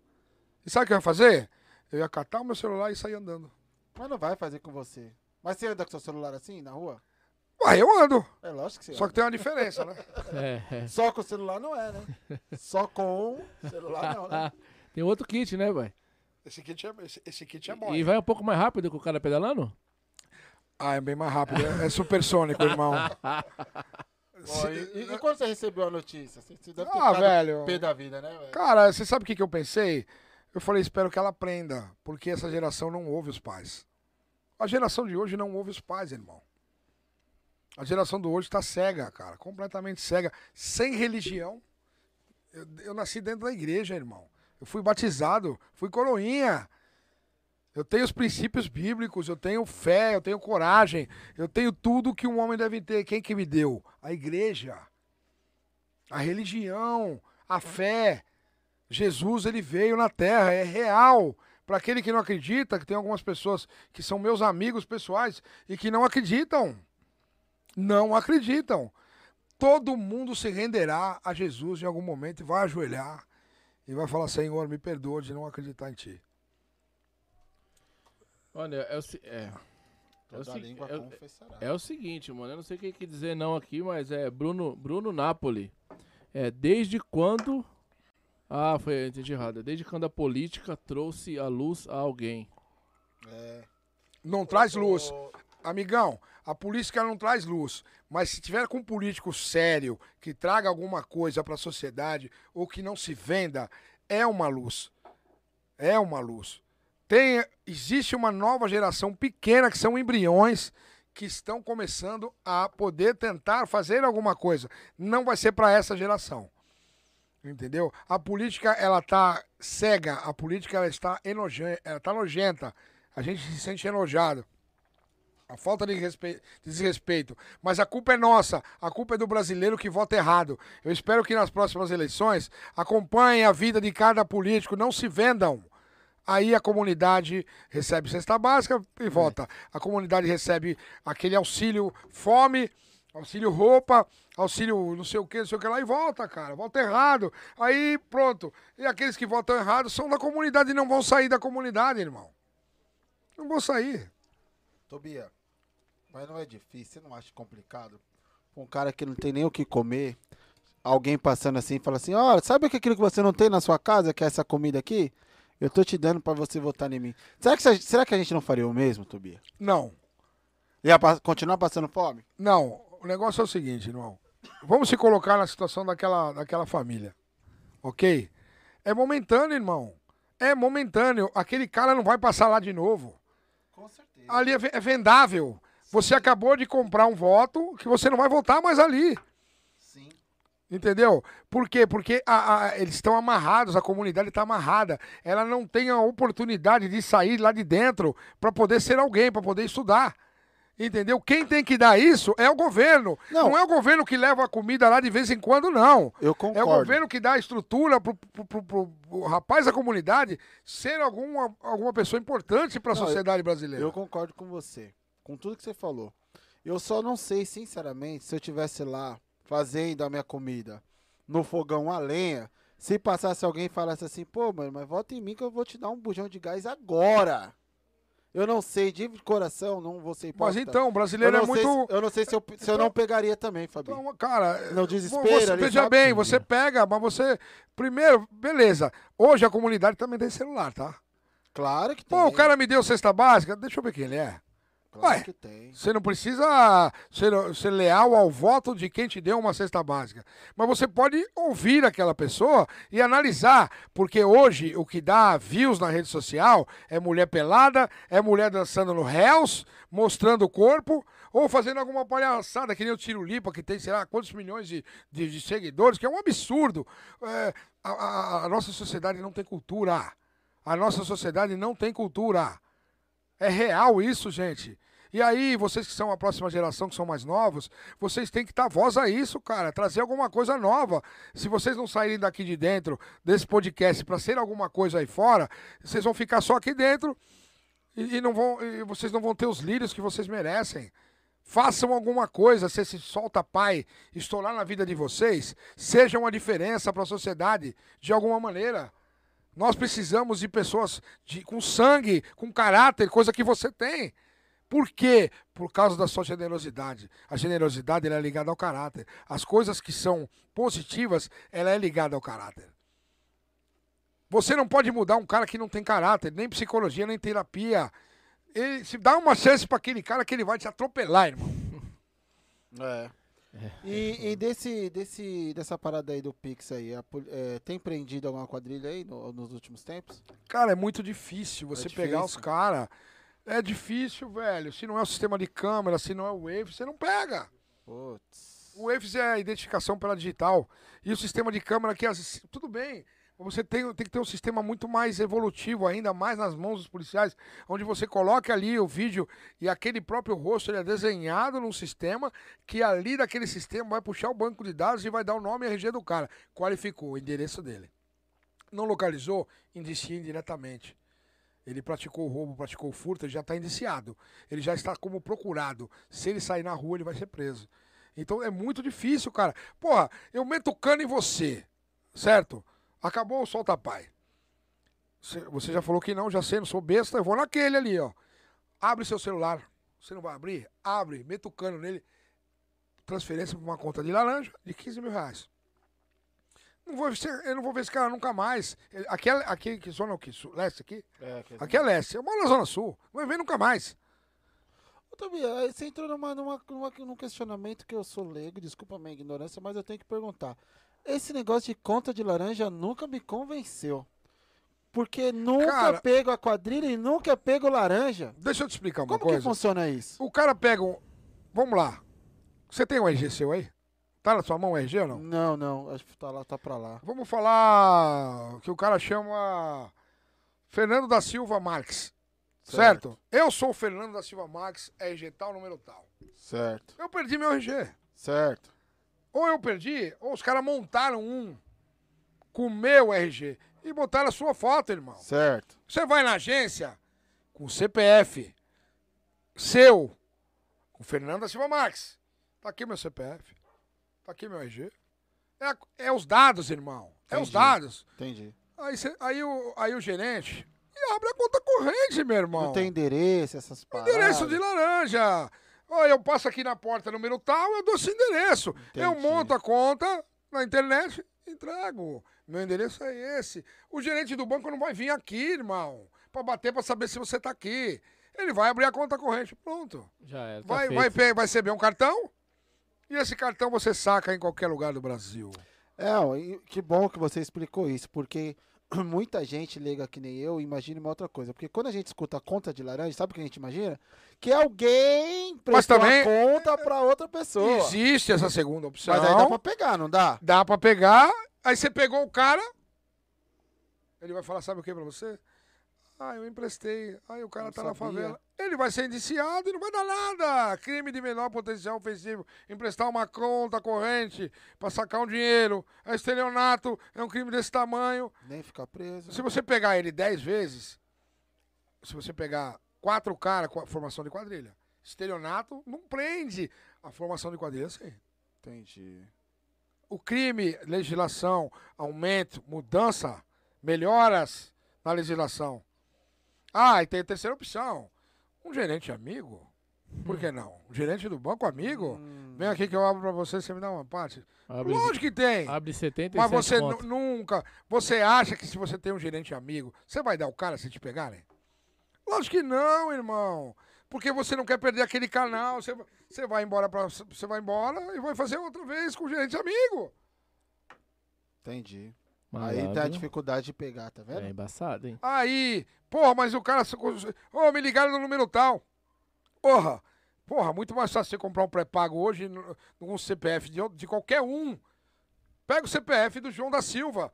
E sabe o que eu ia fazer? Eu ia catar o meu celular e sair andando. Mas não vai fazer com você. Mas você anda com seu celular assim, na rua? Ué, eu ando. É lógico que você Só anda. que tem uma diferença, né? É, é. Só com o celular não é, né? Só com o celular não, né? tem outro kit, né, velho? Esse kit é, esse, esse kit é bom. E, e vai um pouco mais rápido que o cara pedalando? Ah, é bem mais rápido. É, é supersônico, irmão. E, e, quando você recebeu a notícia? Você deve ter ah, velho. pé da vida, né, velho? Cara, você sabe o que, que eu pensei? Eu falei, espero que ela aprenda, porque essa geração não ouve os pais. A geração de hoje não ouve os pais, irmão. A geração do hoje tá cega, cara, completamente cega, sem religião. Eu, eu nasci dentro da igreja, irmão. Eu fui batizado, fui coroinha. Eu tenho os princípios bíblicos, eu tenho fé, eu tenho coragem, eu tenho tudo que um homem deve ter. Quem que me deu? A igreja, a religião, a fé. Jesus ele veio na terra, é real. Para aquele que não acredita, que tem algumas pessoas que são meus amigos pessoais e que não acreditam. Não acreditam. Todo mundo se renderá a Jesus em algum momento e vai ajoelhar e vai falar: Senhor, me perdoa de não acreditar em Ti. Olha, é o, é, é, o, língua é, é o seguinte, mano. Eu não sei o que, que dizer não aqui, mas é Bruno, Bruno Napoli. É, desde quando. Ah, foi, entendi errado. Desde quando a política trouxe a luz a alguém. É. Não traz luz. Amigão, a política não traz luz. Mas se tiver com um político sério, que traga alguma coisa para a sociedade, ou que não se venda, é uma luz. É uma luz. Tem, existe uma nova geração pequena que são embriões que estão começando a poder tentar fazer alguma coisa. Não vai ser para essa geração. Entendeu? A política ela tá cega, a política ela está enojenta, ela tá nojenta. A gente se sente enojado. A falta de, respeito, de desrespeito. Mas a culpa é nossa. A culpa é do brasileiro que vota errado. Eu espero que nas próximas eleições acompanhem a vida de cada político. Não se vendam. Aí a comunidade recebe cesta básica e volta. É. A comunidade recebe aquele auxílio fome, auxílio roupa, auxílio não sei o que, não sei o que lá, e volta, cara. Volta errado. Aí pronto. E aqueles que votam errado são da comunidade e não vão sair da comunidade, irmão. Não vão sair. Tobia, mas não é difícil, você não acha complicado? Um cara que não tem nem o que comer, alguém passando assim e fala assim: Olha, sabe aquilo que você não tem na sua casa, que é essa comida aqui? Eu tô te dando para você votar em mim. Será que, será que a gente não faria o mesmo, Tobia? Não. Ia continuar passando fome? Não. O negócio é o seguinte, irmão. Vamos se colocar na situação daquela, daquela família. Ok? É momentâneo, irmão. É momentâneo. Aquele cara não vai passar lá de novo. Com certeza. Ali é, é vendável. Você acabou de comprar um voto que você não vai votar mais ali. Entendeu? Por quê? Porque a, a, eles estão amarrados, a comunidade está amarrada. Ela não tem a oportunidade de sair lá de dentro para poder ser alguém, para poder estudar. Entendeu? Quem tem que dar isso é o governo. Não. não, é o governo que leva a comida lá de vez em quando, não. Eu concordo. É o governo que dá a estrutura pro, pro, pro, pro rapaz da comunidade ser alguma, alguma pessoa importante para a sociedade brasileira. Eu concordo com você, com tudo que você falou. Eu só não sei, sinceramente, se eu tivesse lá fazendo a minha comida no fogão a lenha, se passasse alguém e falasse assim, pô, mano, mas volta em mim que eu vou te dar um bujão de gás agora. Eu não sei, de coração, não vou ser Mas então, o brasileiro é muito. Se, eu não sei se eu, se eu não pegaria também, Fabinho. Então, cara, não desespera. Veja sabe? bem, você pega, mas você. Primeiro, beleza. Hoje a comunidade também tem celular, tá? Claro que tem. Pô, o cara me deu cesta básica, deixa eu ver quem ele é. Claro Ué, que tem. Você não precisa ser, ser, leal ao voto de quem te deu uma cesta básica. Mas você pode ouvir aquela pessoa e analisar. Porque hoje o que dá views na rede social é mulher pelada, é mulher dançando no Hells, mostrando o corpo, ou fazendo alguma palhaçada, que nem o Tiro Lipa, que tem, sei lá, quantos milhões de, de, de seguidores, que é um absurdo. É, a, a, a nossa sociedade não tem cultura. A nossa sociedade não tem cultura. É real isso, gente. E aí, vocês que são a próxima geração, que são mais novos, vocês têm que dar voz a isso, cara. Trazer alguma coisa nova. Se vocês não saírem daqui de dentro desse podcast para ser alguma coisa aí fora, vocês vão ficar só aqui dentro e, e não vão, e vocês não vão ter os lírios que vocês merecem. Façam alguma coisa, se esse solta pai estourar na vida de vocês, seja uma diferença para a sociedade de alguma maneira. Nós precisamos de pessoas de, com sangue, com caráter, coisa que você tem. Por quê? Por causa da sua generosidade. A generosidade é ligada ao caráter. As coisas que são positivas, ela é ligada ao caráter. Você não pode mudar um cara que não tem caráter, nem psicologia, nem terapia. Ele, se dá uma chance para aquele cara que ele vai te atropelar, irmão. É. E, e, desse, desse, dessa parada aí do Pix aí, a, é, tem prendido alguma quadrilha aí no, nos últimos tempos? Cara, é muito difícil você é difícil. pegar os caras. É difícil, velho. Se não é o sistema de câmera, se não é o Wave, você não pega. Putz. O Waves é a identificação pela digital. E o sistema de câmera que tudo bem. Você tem, tem que ter um sistema muito mais evolutivo, ainda mais nas mãos dos policiais, onde você coloca ali o vídeo e aquele próprio rosto ele é desenhado num sistema que ali daquele sistema vai puxar o banco de dados e vai dar o nome e RG do cara. Qualificou o endereço dele. Não localizou, indicia indiretamente. Ele praticou o roubo, praticou o furto, ele já está indiciado. Ele já está como procurado. Se ele sair na rua, ele vai ser preso. Então é muito difícil, cara. Porra, eu meto cano em você, certo? Acabou o solta pai. Você já falou que não, já sei, não sou besta, eu vou naquele ali, ó. Abre seu celular. Você não vai abrir? Abre, meta o cano nele. Transferência para uma conta de laranja de 15 mil reais. Não vou, eu não vou ver esse cara nunca mais. Aqui, é, aqui que zona é o que? Leste aqui? É, aqui, é, aqui é leste. Eu moro na zona sul. Não vai ver nunca mais. Ô, Tobias, você entrou numa, numa, numa, num questionamento que eu sou leigo, desculpa a minha ignorância, mas eu tenho que perguntar. Esse negócio de conta de laranja nunca me convenceu. Porque nunca cara, pego a quadrilha e nunca pego laranja. Deixa eu te explicar uma Como coisa. Como que funciona isso? O cara pega um... Vamos lá. Você tem um RG seu aí? Tá na sua mão o RG ou não? Não, não. Acho que tá, lá, tá pra lá. Vamos falar que o cara chama Fernando da Silva Marques. Certo. certo? Eu sou o Fernando da Silva Marques, RG tal, número tal. Certo. Eu perdi meu RG. Certo. Ou eu perdi, ou os caras montaram um com o meu RG. E botaram a sua foto, irmão. Certo. Você vai na agência com o CPF seu, com Fernanda Silva Marques. Tá aqui meu CPF. Tá aqui meu RG. É, é os dados, irmão. É Entendi. os dados. Entendi. Aí, cê, aí, o, aí o gerente abre a conta corrente, meu irmão. Não tem endereço, essas paradas. Endereço de laranja. Olha, eu passo aqui na porta número tal, eu dou esse endereço. Entendi. Eu monto a conta na internet, entrego. Meu endereço é esse. O gerente do banco não vai vir aqui, irmão, para bater para saber se você tá aqui. Ele vai abrir a conta corrente, pronto. Já é. Tá vai, vai, vai receber um cartão e esse cartão você saca em qualquer lugar do Brasil. É, que bom que você explicou isso, porque muita gente liga que nem eu imagina uma outra coisa. Porque quando a gente escuta conta de laranja, sabe o que a gente imagina? Que alguém prestou também, a conta para outra pessoa. Existe essa segunda opção. Mas aí dá pra pegar, não dá? Dá pra pegar. Aí você pegou o cara, ele vai falar, sabe o que pra você? Ah, eu emprestei. Aí o cara não tá sabia. na favela. Ele vai ser indiciado e não vai dar nada. Crime de menor potencial ofensivo. Emprestar uma conta corrente para sacar um dinheiro. É estelionato. É um crime desse tamanho. Nem ficar preso. Se você pegar ele dez vezes, se você pegar quatro caras com a formação de quadrilha, estelionato não prende a formação de quadrilha sim. Entendi. O crime, legislação, aumento, mudança, melhoras na legislação ah, e tem a terceira opção. Um gerente amigo. Por que não? Um gerente do banco amigo? Hum. Vem aqui que eu abro pra você, você me dá uma parte. Abre, Lógico que tem. Abre 70 Mas você nunca. Você acha que se você tem um gerente amigo, você vai dar o cara se te pegarem? Lógico que não, irmão. Porque você não quer perder aquele canal. Você, você vai embora pra, Você vai embora e vai fazer outra vez com o gerente amigo. Entendi. Aí tá a dificuldade de pegar, tá vendo? É embaçado, hein? Aí, porra, mas o cara. Ô, oh, me ligaram no número tal. Porra, porra, muito mais fácil você comprar um pré-pago hoje num CPF de, de qualquer um. Pega o CPF do João da Silva.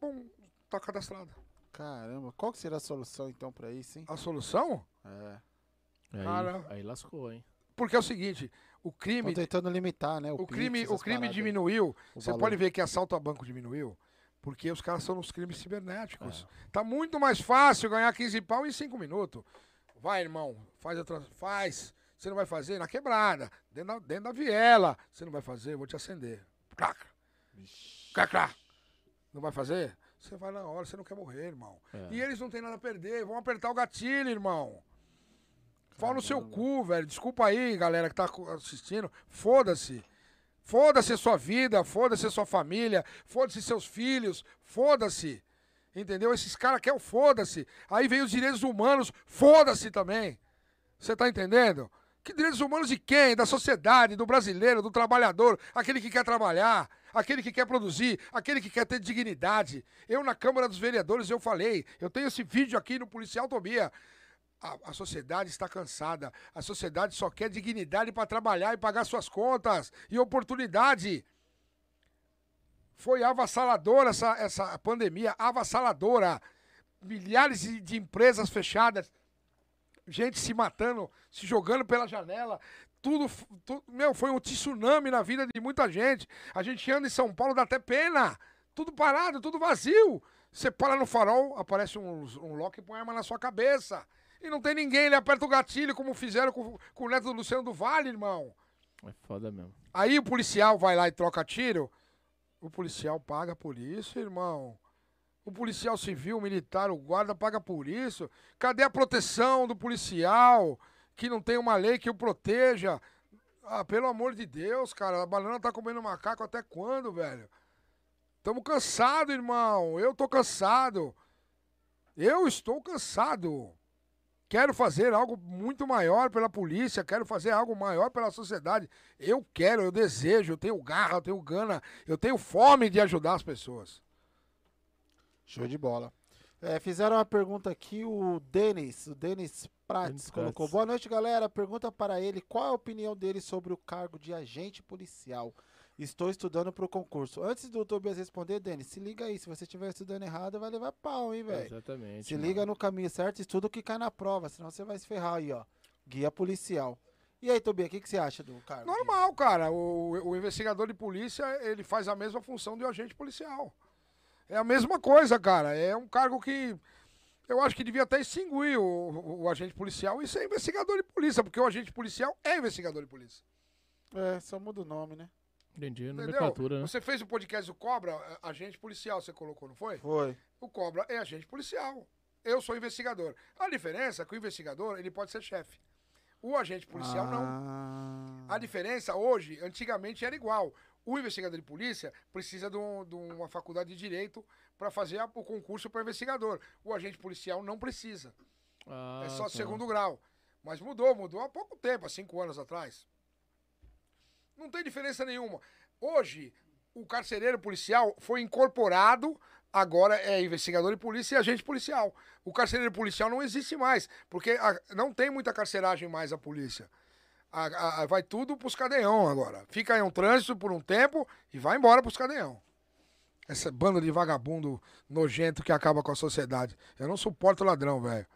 Pum, tá cadastrado. Caramba, qual que será a solução então pra isso, hein? A solução? É. Aí, Cara, aí lascou, hein? Porque é o seguinte, o crime. Estão tentando limitar, né? O, o crime, o crime diminuiu. Você valor. pode ver que assalto a banco diminuiu. Porque os caras são nos crimes cibernéticos. É. Tá muito mais fácil ganhar 15 pau em 5 minutos. Vai, irmão, faz a trans... Faz. Você não vai fazer na quebrada, dentro da, dentro da viela. Você não vai fazer, eu vou te acender. Craca. Craca. Não vai fazer? Você vai na hora, você não quer morrer, irmão. É. E eles não têm nada a perder, vão apertar o gatilho, irmão. Fala no seu cu, velho. Desculpa aí, galera que tá assistindo. Foda-se. Foda-se a sua vida, foda-se a sua família, foda-se seus filhos, foda-se. Entendeu? Esses caras querem o foda-se. Aí vem os direitos humanos, foda-se também. Você tá entendendo? Que direitos humanos de quem? Da sociedade, do brasileiro, do trabalhador, aquele que quer trabalhar, aquele que quer produzir, aquele que quer ter dignidade. Eu na Câmara dos Vereadores eu falei, eu tenho esse vídeo aqui no Policial Tobia. A, a, sociedade está cansada. A sociedade só quer dignidade para trabalhar e pagar suas contas e oportunidade. Foi avassaladora essa, essa pandemia, avassaladora. Milhares de, empresas fechadas, gente se matando, se jogando pela janela. Tudo, tudo, meu, foi um tsunami na vida de muita gente. A gente anda em São Paulo, dá até pena. Tudo parado, tudo vazio. Você para no farol, aparece um, um lock e põe arma na sua cabeça. E não tem ninguém, ele aperta o gatilho, como fizeram com, com o neto do Luciano do Vale, irmão. É foda mesmo. Aí o policial vai lá e troca tiro. O policial paga por isso, irmão. O policial civil, o militar, o guarda paga por isso. Cadê a proteção do policial? Que não tem uma lei que o proteja. Ah, pelo amor de Deus, cara. A banana tá comendo macaco até quando, velho? Tamo cansado, irmão. Eu tô cansado. Eu estou cansado. Quero fazer algo muito maior pela polícia, quero fazer algo maior pela sociedade. Eu quero, eu desejo, eu tenho garra, eu tenho gana, eu tenho fome de ajudar as pessoas. Show de bola. É, fizeram uma pergunta aqui, o Denis, o Denis Prates colocou. Boa noite, galera. Pergunta para ele qual é a opinião dele sobre o cargo de agente policial. Estou estudando para o concurso. Antes do Tobias responder, Denis, se liga aí. Se você estiver estudando errado, vai levar pau, hein, velho? Exatamente. Se mano. liga no caminho certo, estuda o que cai na prova, senão você vai se ferrar aí, ó. Guia policial. E aí, Tobias, o que, que você acha do cargo? Normal, cara. O, o investigador de polícia, ele faz a mesma função de um agente policial. É a mesma coisa, cara. É um cargo que eu acho que devia até extinguir o, o, o, agente policial e ser investigador de polícia, porque o agente policial é investigador de polícia. É, só muda o nome, né? Entendi, nomenclatura, né? Você fez o podcast do Cobra, agente policial, você colocou, não foi? Foi. O Cobra é agente policial. Eu sou investigador. A diferença é que o investigador, ele pode ser chefe. O agente policial ah. não. A diferença hoje, antigamente era igual. O investigador de polícia precisa de, um, de uma faculdade de direito para fazer a, o concurso para investigador. O agente policial não precisa. Ah, é só tá. segundo grau. Mas mudou, mudou há pouco tempo, há cinco anos atrás. Não tem diferença nenhuma. Hoje, o carcereiro policial foi incorporado, agora é investigador de polícia e agente policial. O carcereiro policial não existe mais, porque a, não tem muita carceragem mais a polícia. A, a, vai tudo pros cadeião agora. Fica aí um trânsito por um tempo e vai embora pros cadeião. Essa banda de vagabundo nojento que acaba com a sociedade. Eu não suporto ladrão, velho.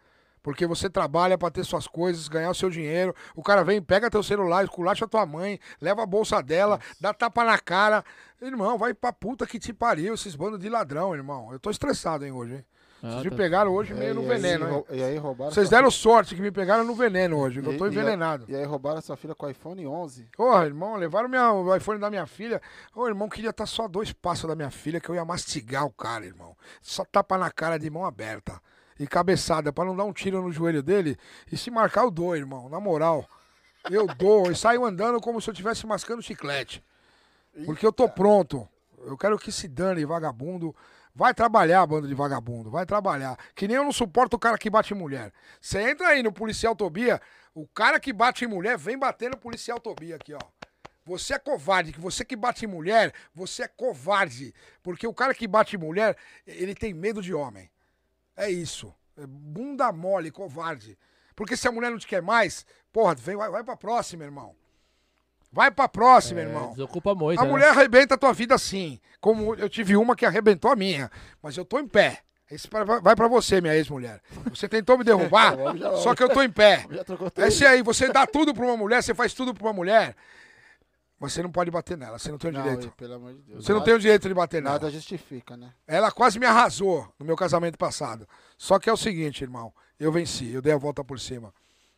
Porque você trabalha para ter suas coisas, ganhar o seu dinheiro. O cara vem, pega teu celular, esculacha tua mãe, leva a bolsa dela, Nossa. dá tapa na cara. Irmão, vai pra puta que te pariu, esses bandos de ladrão, irmão. Eu tô estressado, hein, hoje, hein? Ah, Vocês me tá. pegaram hoje meio no veneno, aí, hein? E aí roubaram. Vocês deram sorte que me pegaram no veneno hoje, eu tô envenenado. E aí, roubaram sua filha com o iPhone 11. Porra, irmão, levaram minha, o iPhone da minha filha. Ô, irmão, queria estar tá só dois passos da minha filha que eu ia mastigar o cara, irmão. Só tapa na cara de mão aberta. E cabeçada, pra não dar um tiro no joelho dele. E se marcar, eu dou, irmão, na moral. Eu dou. E saio andando como se eu estivesse mascando chiclete. Porque eu tô pronto. Eu quero que se dane, vagabundo. Vai trabalhar, bando de vagabundo, vai trabalhar. Que nem eu não suporto o cara que bate em mulher. Você entra aí no policial Tobia, o cara que bate em mulher vem bater no policial Tobia aqui, ó. Você é covarde, que você que bate em mulher, você é covarde. Porque o cara que bate em mulher, ele tem medo de homem. É isso. É bunda mole, covarde. Porque se a mulher não te quer mais, porra, vem, vai, vai pra próxima, irmão. Vai pra próxima, é, irmão. Desocupa muito. A né? mulher arrebenta a tua vida sim. Como eu tive uma que arrebentou a minha. Mas eu tô em pé. Esse vai pra você, minha ex-mulher. Você tentou me derrubar, só que eu tô em pé. Esse aí, você dá tudo pra uma mulher, você faz tudo pra uma mulher. Mas você não pode bater nela, você não tem o direito. Não, pelo amor de Deus. Você nada, não tem o direito de bater nela. Nada justifica, né? Ela quase me arrasou no meu casamento passado. Só que é o seguinte, irmão. Eu venci, eu dei a volta por cima.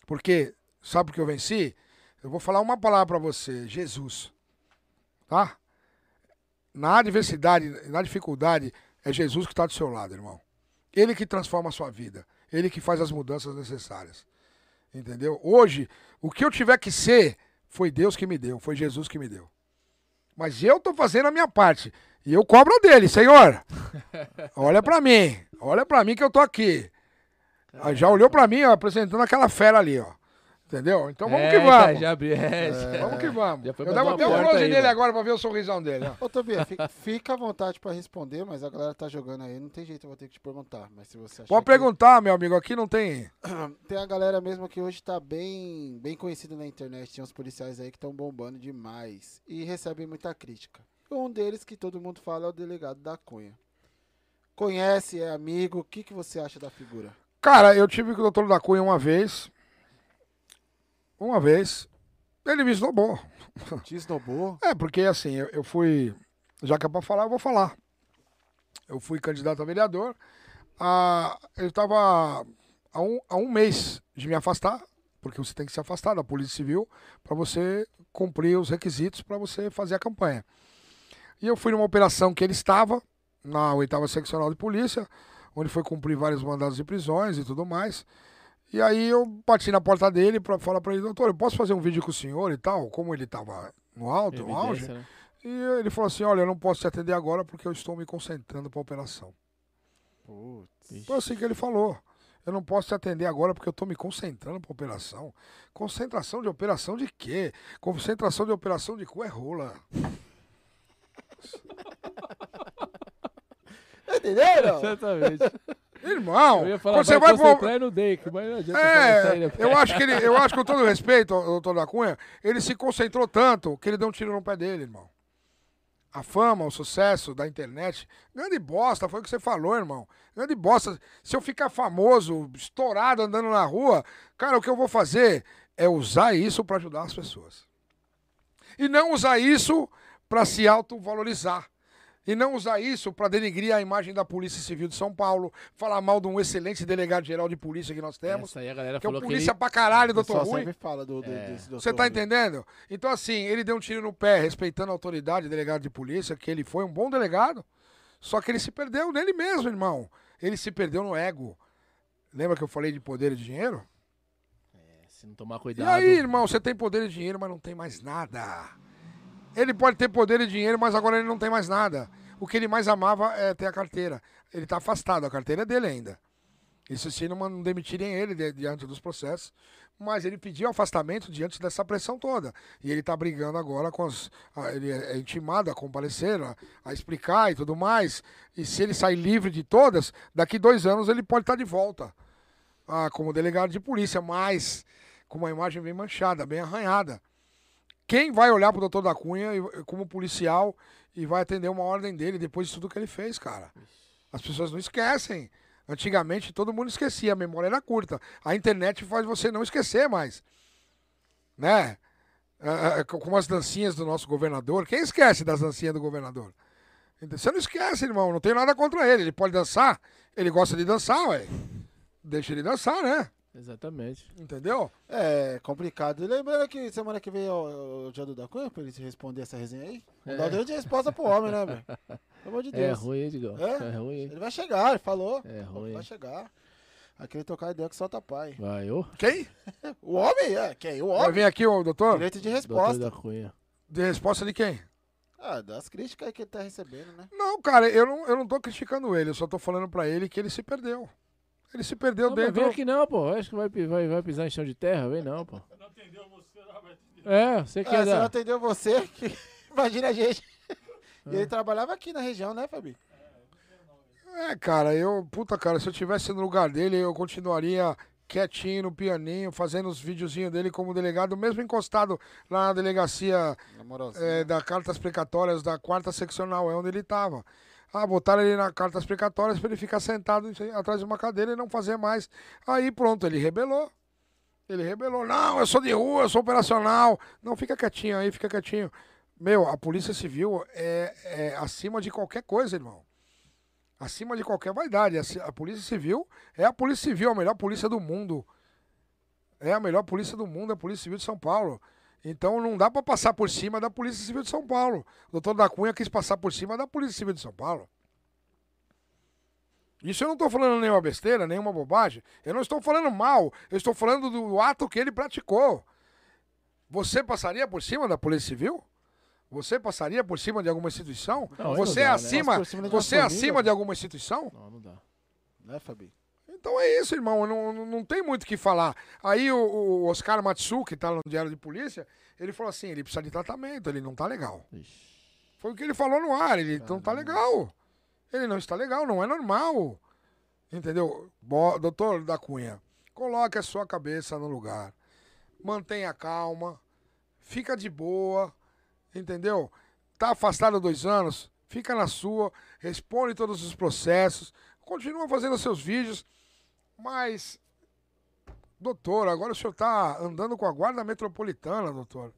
Porque, sabe por que eu venci? Eu vou falar uma palavra para você: Jesus. Tá? Na adversidade, na dificuldade, é Jesus que está do seu lado, irmão. Ele que transforma a sua vida. Ele que faz as mudanças necessárias. Entendeu? Hoje, o que eu tiver que ser, foi Deus que me deu, foi Jesus que me deu. Mas eu tô fazendo a minha parte. E eu cobro dele, Senhor. Olha para mim. Olha para mim que eu tô aqui. Já olhou para mim, ó, apresentando aquela fera ali, ó. Entendeu? Então vamos é, que vamos. Tá, já abri, é, é, vamos que vamos. Eu dava até um close nele agora pra ver o sorrisão dele. Ó, Ô, Tobia, fica, fica, à vontade pra responder, mas a galera tá jogando aí. Não tem jeito, eu vou ter que te perguntar. Mas se você Pode perguntar, que... meu amigo. Aqui não tem. Tem a galera mesmo que hoje tá bem, bem conhecida na internet. Tem uns policiais aí que estão bombando demais. E recebem muita crítica. Um deles que todo mundo fala é o delegado da Cunha. Conhece, é amigo. O que, que você acha da figura? Cara, eu tive com o doutor da Cunha uma vez uma vez, ele me esnobou. Te esnobou? É, porque assim, eu, eu fui. Já que é pra falar, eu vou falar. Eu fui candidato a vereador. A, eu estava há um, há um mês de me afastar, porque você tem que se afastar da Polícia Civil para você cumprir os requisitos para você fazer a campanha. E eu fui numa operação que ele estava, na oitava seccional de polícia, onde foi cumprir vários mandados de prisões e tudo mais. E aí eu bati na porta dele para falar para ele, doutor, eu posso fazer um vídeo com o senhor e tal, como ele tava no alto, no auge. Né? E ele falou assim, olha, eu não posso te atender agora porque eu estou me concentrando para a operação. Putz. Foi assim que ele falou. Eu não posso te atender agora porque eu estou me concentrando para operação. Concentração de operação de quê? Concentração de operação de cu é rola. Entenderam? Exatamente. Irmão, eu ia falar, você vai pro... no Dake, mas não adianta é, eu acho que ele, eu acho que com todo respeito, doutor da Cunha, ele se concentrou tanto que ele deu um tiro no pé dele, irmão. A fama, o sucesso da internet, grande bosta, foi o que você falou, irmão. Grande bosta. Se eu ficar famoso, estourado andando na rua, cara, o que eu vou fazer é usar isso para ajudar as pessoas. E não usar isso para se autovalorizar. E não usar isso para denigrir a imagem da Polícia Civil de São Paulo, falar mal de um excelente delegado-geral de polícia que nós temos. Essa aí a galera que é falou um polícia que pra caralho, doutor Rui. sempre fala do, do, É. desse doutor Você tá Rui. entendendo? Então, assim, ele deu um tiro no pé, respeitando a autoridade, delegado de polícia, que ele foi um bom delegado. Só que ele se perdeu nele mesmo, irmão. Ele se perdeu no ego. Lembra que eu falei de poder e de dinheiro? ele, se não tomar E cuidado. aí, irmão, você tem poder e dinheiro, mas não tem mais nada. Ele pode ter poder e dinheiro, mas agora ele não tem mais nada. O que ele mais amava é ter a carteira. Ele tá afastado, a carteira é dele ainda. Isso se não não demitirem ele di- diante dos processos. Mas ele pediu afastamento diante dessa pressão toda. E ele tá brigando agora com as. a- Ele é é intimado a comparecer, a, a explicar e tudo mais. E se ele sair livre de todas, daqui dois anos ele pode estar de volta. Ah, como delegado de polícia, mas com uma imagem bem manchada, bem arranhada. Quem vai olhar pro doutor da Cunha como policial e vai atender uma ordem dele depois de tudo que ele fez, cara? As pessoas não esquecem. Antigamente todo mundo esquecia, a memória era curta. A internet faz você não esquecer mais. Né? Ah, ah, Como as dancinhas do nosso governador. Quem esquece das dancinhas do governador? Você não esquece, irmão. Não tem nada contra ele. Ele pode dançar. Ele gosta de dançar, ué. Deixa ele dançar, né? Exatamente. Entendeu? É complicado. E lembrando que semana que vem é o, o Jadu da Cunha, pra ele responder essa resenha aí. Não dá deu de resposta pro homem, né, velho? Pelo amor de É Deus. ruim, hein, Digão? É? É ruim, hein? Ele vai chegar, ele falou. É ruim. Vai chegar. Aquele trocar ideia que solta pai. Vai, ô. Quem? O homem, é, quem? O Vai homem. vir aqui, o doutor? Direito de Doutor resposta. da Cunha. De resposta de quem? Ah, das críticas aí que ele tá recebendo, né? Não, cara, eu não, eu não tô criticando ele. Eu só tô falando pra ele que ele se perdeu. Ele se perdeu Não, dentro. vem aqui não, pô. Acho que vai, vai, vai pisar em chão de terra. Vem não, pô. É, você É, quer se não dar. atendeu você, que- imagina a gente. E É. ele trabalhava aqui na região, né, Fabi? É, cara, eu. Puta, cara, se eu tivesse no lugar dele, eu continuaria quietinho no pianinho, fazendo os videozinhos dele como delegado, mesmo encostado lá na delegacia é, da cartas precatórias da quarta seccional, é onde ele tava. Ah, botaram ele na cartas precatórias pra ele ficar sentado atrás de uma cadeira e não fazer mais. Aí pronto, ele rebelou. Ele rebelou. Não, eu sou de rua, eu sou operacional. Não, fica quietinho aí, fica quietinho. Meu, a Polícia Civil é, é acima de qualquer coisa, irmão. Acima de qualquer vaidade. A, ci- a Polícia Civil é a Polícia Civil, a melhor polícia do mundo. É a melhor polícia do mundo, a Polícia Civil de São Paulo. Então não dá pra passar por cima da Polícia Civil de São Paulo. O doutor da Cunha quis passar por cima da Polícia Civil de São Paulo. Isso eu não estou falando nenhuma besteira, nenhuma bobagem. Eu não estou falando mal. Eu estou falando do ato que ele praticou. Você passaria por cima da Polícia Civil? Você passaria por cima de alguma instituição? Não, você não é dá, né? acima, uma você é acima de alguma instituição? Não, não dá. Né, Fabi? Então é isso, irmão. Não, não, tem muito o que falar. Aí o, o Oscar Matsu, que tá no Diário de Polícia, ele falou assim: ele precisa de tratamento, ele não tá legal. Ixi. Foi o que ele falou no ar, ele não tá legal. Ele não está legal, não é normal. Entendeu? Bo- doutor da Cunha, coloque a sua cabeça no lugar. Mantenha calma. Fica de boa. Entendeu? Tá afastado dois anos. Fica na sua. Responde todos os processos. Continua fazendo seus vídeos. Mas, doutor, agora o senhor tá andando com a guarda metropolitana, doutor.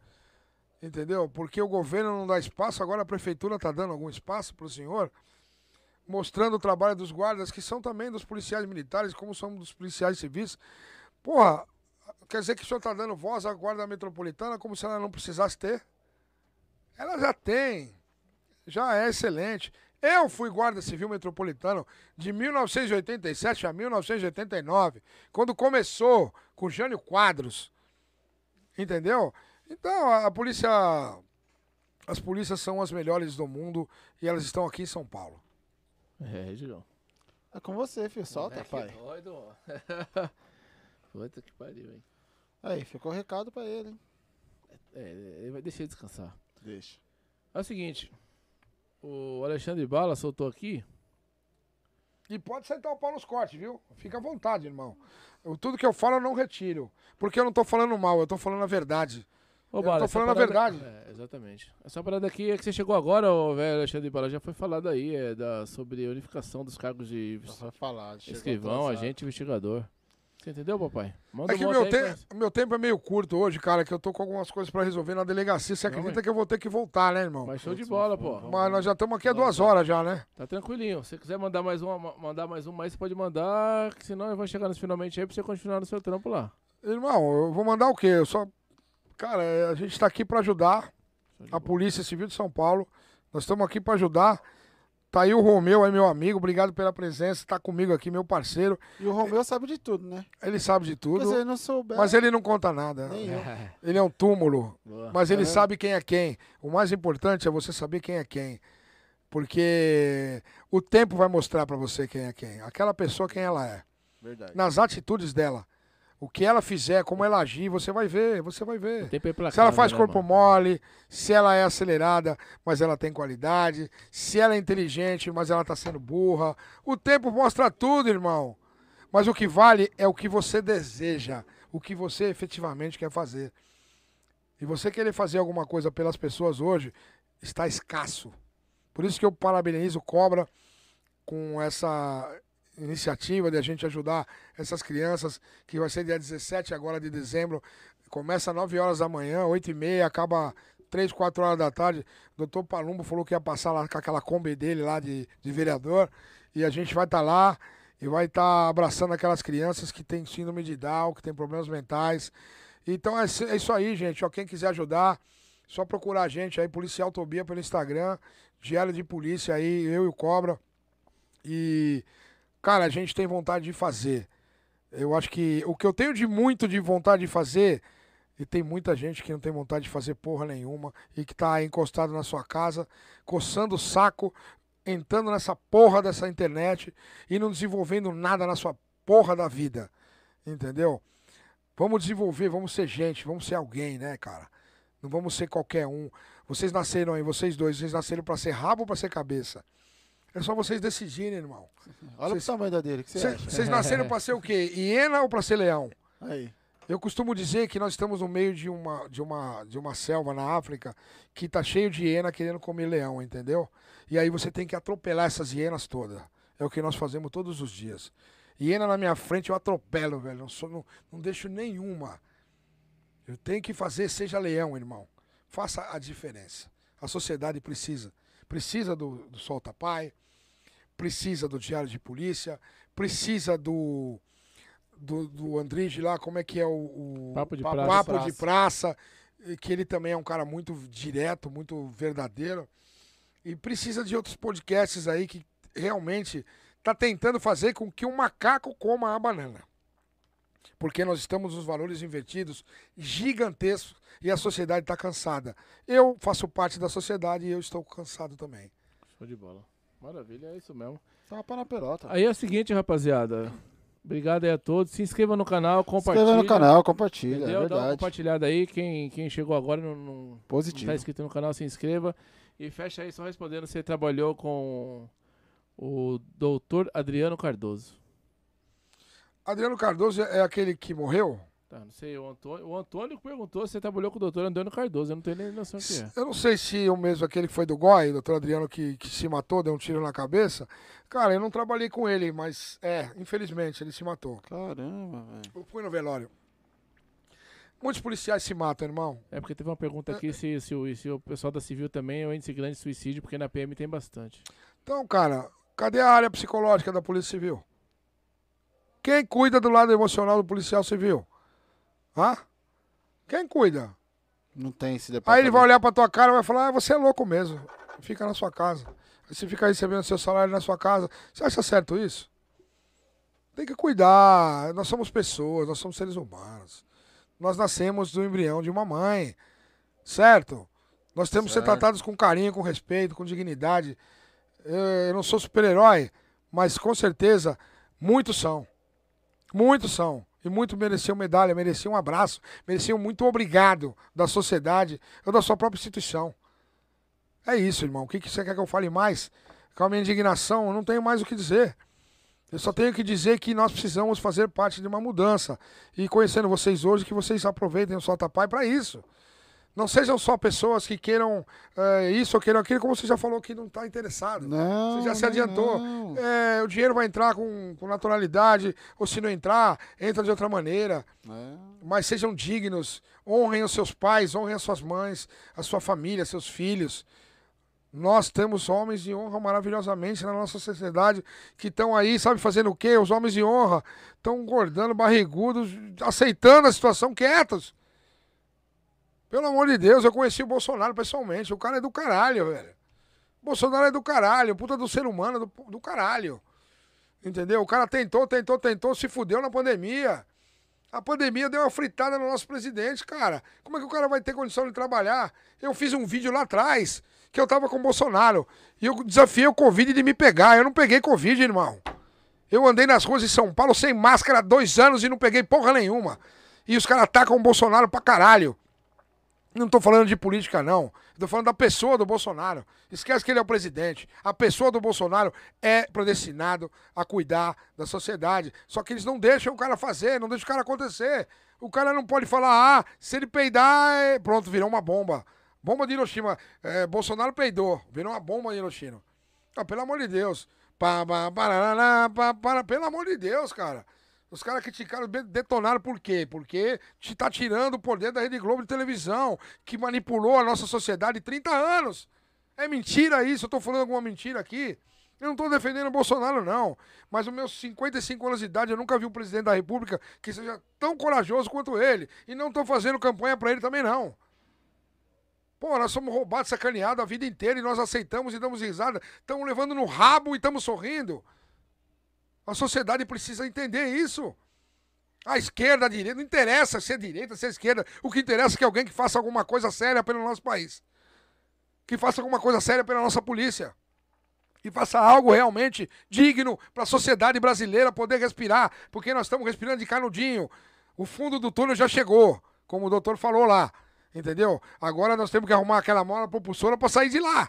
Entendeu? Porque o governo não dá espaço, agora a prefeitura está dando algum espaço para o senhor, mostrando o trabalho dos guardas, que são também dos policiais militares, como são dos policiais civis. Porra, quer dizer que o senhor está dando voz à guarda metropolitana como se ela não precisasse ter? Ela já tem, já é excelente. Eu fui guarda civil metropolitano de 1987 a 1989, quando começou com Jânio Quadros. Entendeu? Então, a, a polícia. As polícias são as melhores do mundo e elas estão aqui em São Paulo. É, Digão. É com você, filho. Solta, Moleque pai. doido, ó. Puta que pariu, hein? Aí, ficou o recado pra ele, hein? É, ele vai deixar descansar. Deixa. É o seguinte. O Alexandre Bala soltou aqui. E pode sentar o pau nos cortes, viu? Fica à vontade, irmão. Eu- tudo que eu falo eu não retiro. Porque eu não tô falando mal, eu tô falando a verdade. Ô, Eu Bala, tô falando a parada- verdade. É, exatamente. Essa parada aqui é que você chegou agora, ô velho Alexandre Bala, já foi falado aí, é da, sobre a unificação dos cargos de Já foi chegou escrivão, atrasado. agente investigador. Você entendeu, papai? Manda é que meu, te... meu tempo é meio curto hoje, cara, que eu tô com algumas coisas pra resolver na delegacia. Você acredita não, que eu vou ter que voltar, né, irmão? Mas show de bola, pô. Mas nós já estamos aqui há duas horas já, né? Tá tranquilinho. Se quiser mandar mais uma, mandar mais um, mais você pode mandar, que senão eu vou chegar nos finalmente aí pra você continuar no seu trampo lá. Irmão, eu vou mandar o quê? Eu só. Cara, a gente tá aqui pra ajudar a Polícia Civil de São Paulo. Nós estamos aqui pra ajudar. Tá aí o Romeu, aí meu amigo, obrigado pela presença, tá comigo aqui, meu parceiro. E o Romeu sabe de tudo, né? Ele sabe de tudo. Mas ele não souber. Mas ele não conta nada. Nem eu. Ele é um túmulo. Boa. Mas ele é. sabe quem é quem. O mais importante é você saber quem é quem. Porque o tempo vai mostrar para você quem é quem. Aquela pessoa quem ela é. Verdade. Nas atitudes dela. O que ela fizer, como ela agir, você vai ver, você vai ver. se ela faz né, corpo mole, se ela é acelerada, mas ela tem qualidade, se ela é inteligente, mas ela tá sendo burra. O tempo mostra tudo, irmão. Mas o que vale é o que você deseja, o que você efetivamente quer fazer. E você querer fazer alguma coisa pelas pessoas hoje está escasso. Por isso que eu parabenizo o Cobra com essa iniciativa de a gente ajudar essas crianças, que vai ser dia 17 agora de dezembro. Começa às 9 horas da manhã, 8 e meia, acaba 3, 4 horas da tarde. O doutor Palumbo falou que ia passar lá com aquela Kombi dele lá de, de vereador. E a gente vai estar tá lá e vai estar tá abraçando aquelas crianças que têm síndrome de Down, que têm problemas mentais. Então é, é isso aí, gente. Ó, quem quiser ajudar, só procurar a gente aí, Policial Tobia pelo Instagram, Diário de Polícia aí, eu e o Cobra. E cara, a gente tem vontade de fazer. Eu acho que o que eu tenho de muito de vontade de fazer, e tem muita gente que não tem vontade de fazer porra nenhuma e que tá encostado na sua casa, coçando o saco, entrando nessa porra dessa internet e não desenvolvendo nada na sua porra da vida. Entendeu? Vamos desenvolver, vamos ser gente, vamos ser alguém, né, cara? Não vamos ser qualquer um. Vocês nasceram aí, vocês dois, vocês nasceram para ser rabo ou para ser cabeça? É só vocês decidirem, irmão. Olha vocês, o tamanho da dele, que você cês, Vocês nasceram para ser o quê? Hiena ou para ser leão? Aí. Eu costumo dizer que nós estamos no meio de uma, de uma, de uma selva na África que tá cheio de hiena querendo comer leão, entendeu? E aí você tem que atropelar essas hienas todas. É o que nós fazemos todos os dias. Hiena na minha frente eu atropelo, velho. Não, sou, não, não deixo nenhuma. Eu tenho que fazer, seja leão, irmão. Faça a diferença. A sociedade precisa. Precisa do, do Solta Pai, precisa do Diário de Polícia, precisa do do, do Andrige lá, como é que é o, o Papo, de, praça. Papo de Praça, que ele também é um cara muito direto, muito verdadeiro. E precisa de outros podcasts aí que realmente tá tentando fazer com que um macaco coma a banana. Porque nós estamos nos valores invertidos gigantescos e a sociedade está cansada. Eu faço parte da sociedade e eu estou cansado também. Show de bola. Maravilha, é isso mesmo. Tapa na pelota. Aí é o seguinte, rapaziada. Obrigado aí a todos. Se inscreva no canal, compartilha. Se inscreva no canal, compartilha, entendeu? é verdade. Dá uma compartilhada aí. Quem, quem chegou agora não, não, Positivo. não tá inscrito no canal, se inscreva. E fecha aí, só respondendo, você trabalhou com o doutor Adriano Cardoso. Adriano Cardoso é aquele que morreu? Tá, não sei, o Antônio, o Antônio perguntou se você trabalhou com o doutor Antônio Cardoso, eu não tenho nem noção do que é. Eu não sei se o mesmo aquele que foi do GOI, o doutor Adriano que, que se matou, deu um tiro na cabeça. Cara, eu não trabalhei com ele, mas é, infelizmente, ele se matou. Caramba, velho. Eu fui no velório. Muitos policiais se matam, irmão. É porque teve uma pergunta aqui é, se, se, o, se o pessoal da civil também é o índice grande de suicídio, porque na PM tem bastante. Então, cara, cadê a área psicológica da Polícia Civil? Quem cuida do lado emocional do policial civil? Hã? Quem cuida? Não tem esse departamento. Aí ele vai olhar pra tua cara e vai falar, ah, você é louco mesmo. Fica na sua casa. Aí você fica recebendo seu salário na sua casa. Você acha certo isso? Tem que cuidar. Nós somos pessoas, nós somos seres humanos. Nós nascemos do embrião de uma mãe. Certo? Nós temos certo. que ser tratados com carinho, com respeito, com dignidade. Eu não sou super-herói, mas com certeza muitos são. Muitos são. E muito mereciam medalha, mereciam um abraço, mereciam muito obrigado da sociedade ou da sua própria instituição. É isso, irmão. O que, que você quer que eu fale mais? Com a minha indignação, eu não tenho mais o que dizer. Eu só tenho que dizer que nós precisamos fazer parte de uma mudança. E conhecendo vocês hoje, que vocês aproveitem o Solta Pai para isso. Não sejam só pessoas que queiram é, isso ou queiram aquilo, como você já falou que não está interessado. Não. Você já se adiantou. É, o dinheiro vai entrar com, com, naturalidade, ou se não entrar, entra de outra maneira. É. Mas sejam dignos, honrem os seus pais, honrem as suas mães, a sua família, seus filhos. Nós temos homens de honra maravilhosamente na nossa sociedade que estão aí, sabe, fazendo o quê? Os homens de honra estão engordando, barrigudos, aceitando a situação quietos. Pelo amor de Deus, eu conheci o Bolsonaro pessoalmente. O cara é do caralho, velho. O Bolsonaro é do caralho, puta do ser humano do, do caralho. Entendeu? O cara tentou, tentou, tentou, se fudeu na pandemia. A pandemia deu uma fritada no nosso presidente, cara. Como é que o cara vai ter condição de trabalhar? Eu fiz um vídeo lá atrás que eu tava com o Bolsonaro. E eu desafiei o Covid de me pegar. Eu não peguei Covid, irmão. Eu andei nas ruas de São Paulo sem máscara há dois anos e não peguei porra nenhuma. E os caras atacam o Bolsonaro pra caralho. Não estou falando de política, não. Estou falando da pessoa do Bolsonaro. Esquece que ele é o presidente. A pessoa do Bolsonaro é predestinado a cuidar da sociedade. Só que eles não deixam o cara fazer, não deixam o cara acontecer. O cara não pode falar, ah, se ele peidar, é... pronto, virou uma bomba. Bomba de Hiroshima. É, Bolsonaro peidou, virou uma bomba de Hiroshima. Ah, pelo amor de Deus. Pa, pa, parará, pa, para, pelo amor de Deus, cara. Os caras criticaram, detonaram por quê? Porque te tá tirando o poder da Rede Globo de televisão, que manipulou a nossa sociedade 30 anos. É mentira isso, eu tô falando alguma mentira aqui. Eu não tô defendendo o Bolsonaro, não. Mas os meus 55 anos de idade, eu nunca vi um presidente da República que seja tão corajoso quanto ele. E não tô fazendo campanha para ele também, não. Pô, nós somos roubados, sacaneados a vida inteira e nós aceitamos e damos risada. Estamos levando no rabo e estamos sorrindo. A sociedade precisa entender isso. A esquerda, a direita, não interessa se é direita, se é esquerda. O que interessa é que alguém que faça alguma coisa séria pelo nosso país. Que faça alguma coisa séria pela nossa polícia. Que faça algo realmente digno para a sociedade brasileira poder respirar. Porque nós estamos respirando de canudinho. O fundo do túnel já chegou, como o doutor falou lá. Entendeu? Agora nós temos que arrumar aquela mola propulsora para sair de lá.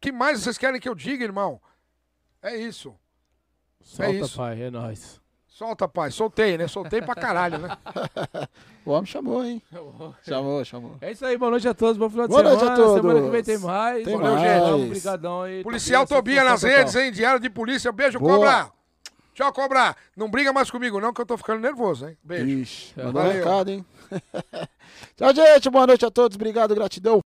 que mais vocês querem que eu diga, irmão? É isso. Solta, é isso. pai, é nóis. Solta, pai. Soltei, né? Soltei pra caralho, né? o homem chamou, hein? chamou, chamou. É isso aí, boa noite a todos, bom final de boa semana. Boa noite a todos. Semana que vem tem mais. Tem Valeu, mais. Obrigadão aí. Policial Tobia nas redes, hein? Diário de polícia. Beijo, boa. Cobra. Tchau, Cobra. Não briga mais comigo, não, que eu tô ficando nervoso, hein? Beijo. Ixi, mandou um recado, hein? Tchau, gente. Boa noite a todos. Obrigado, gratidão.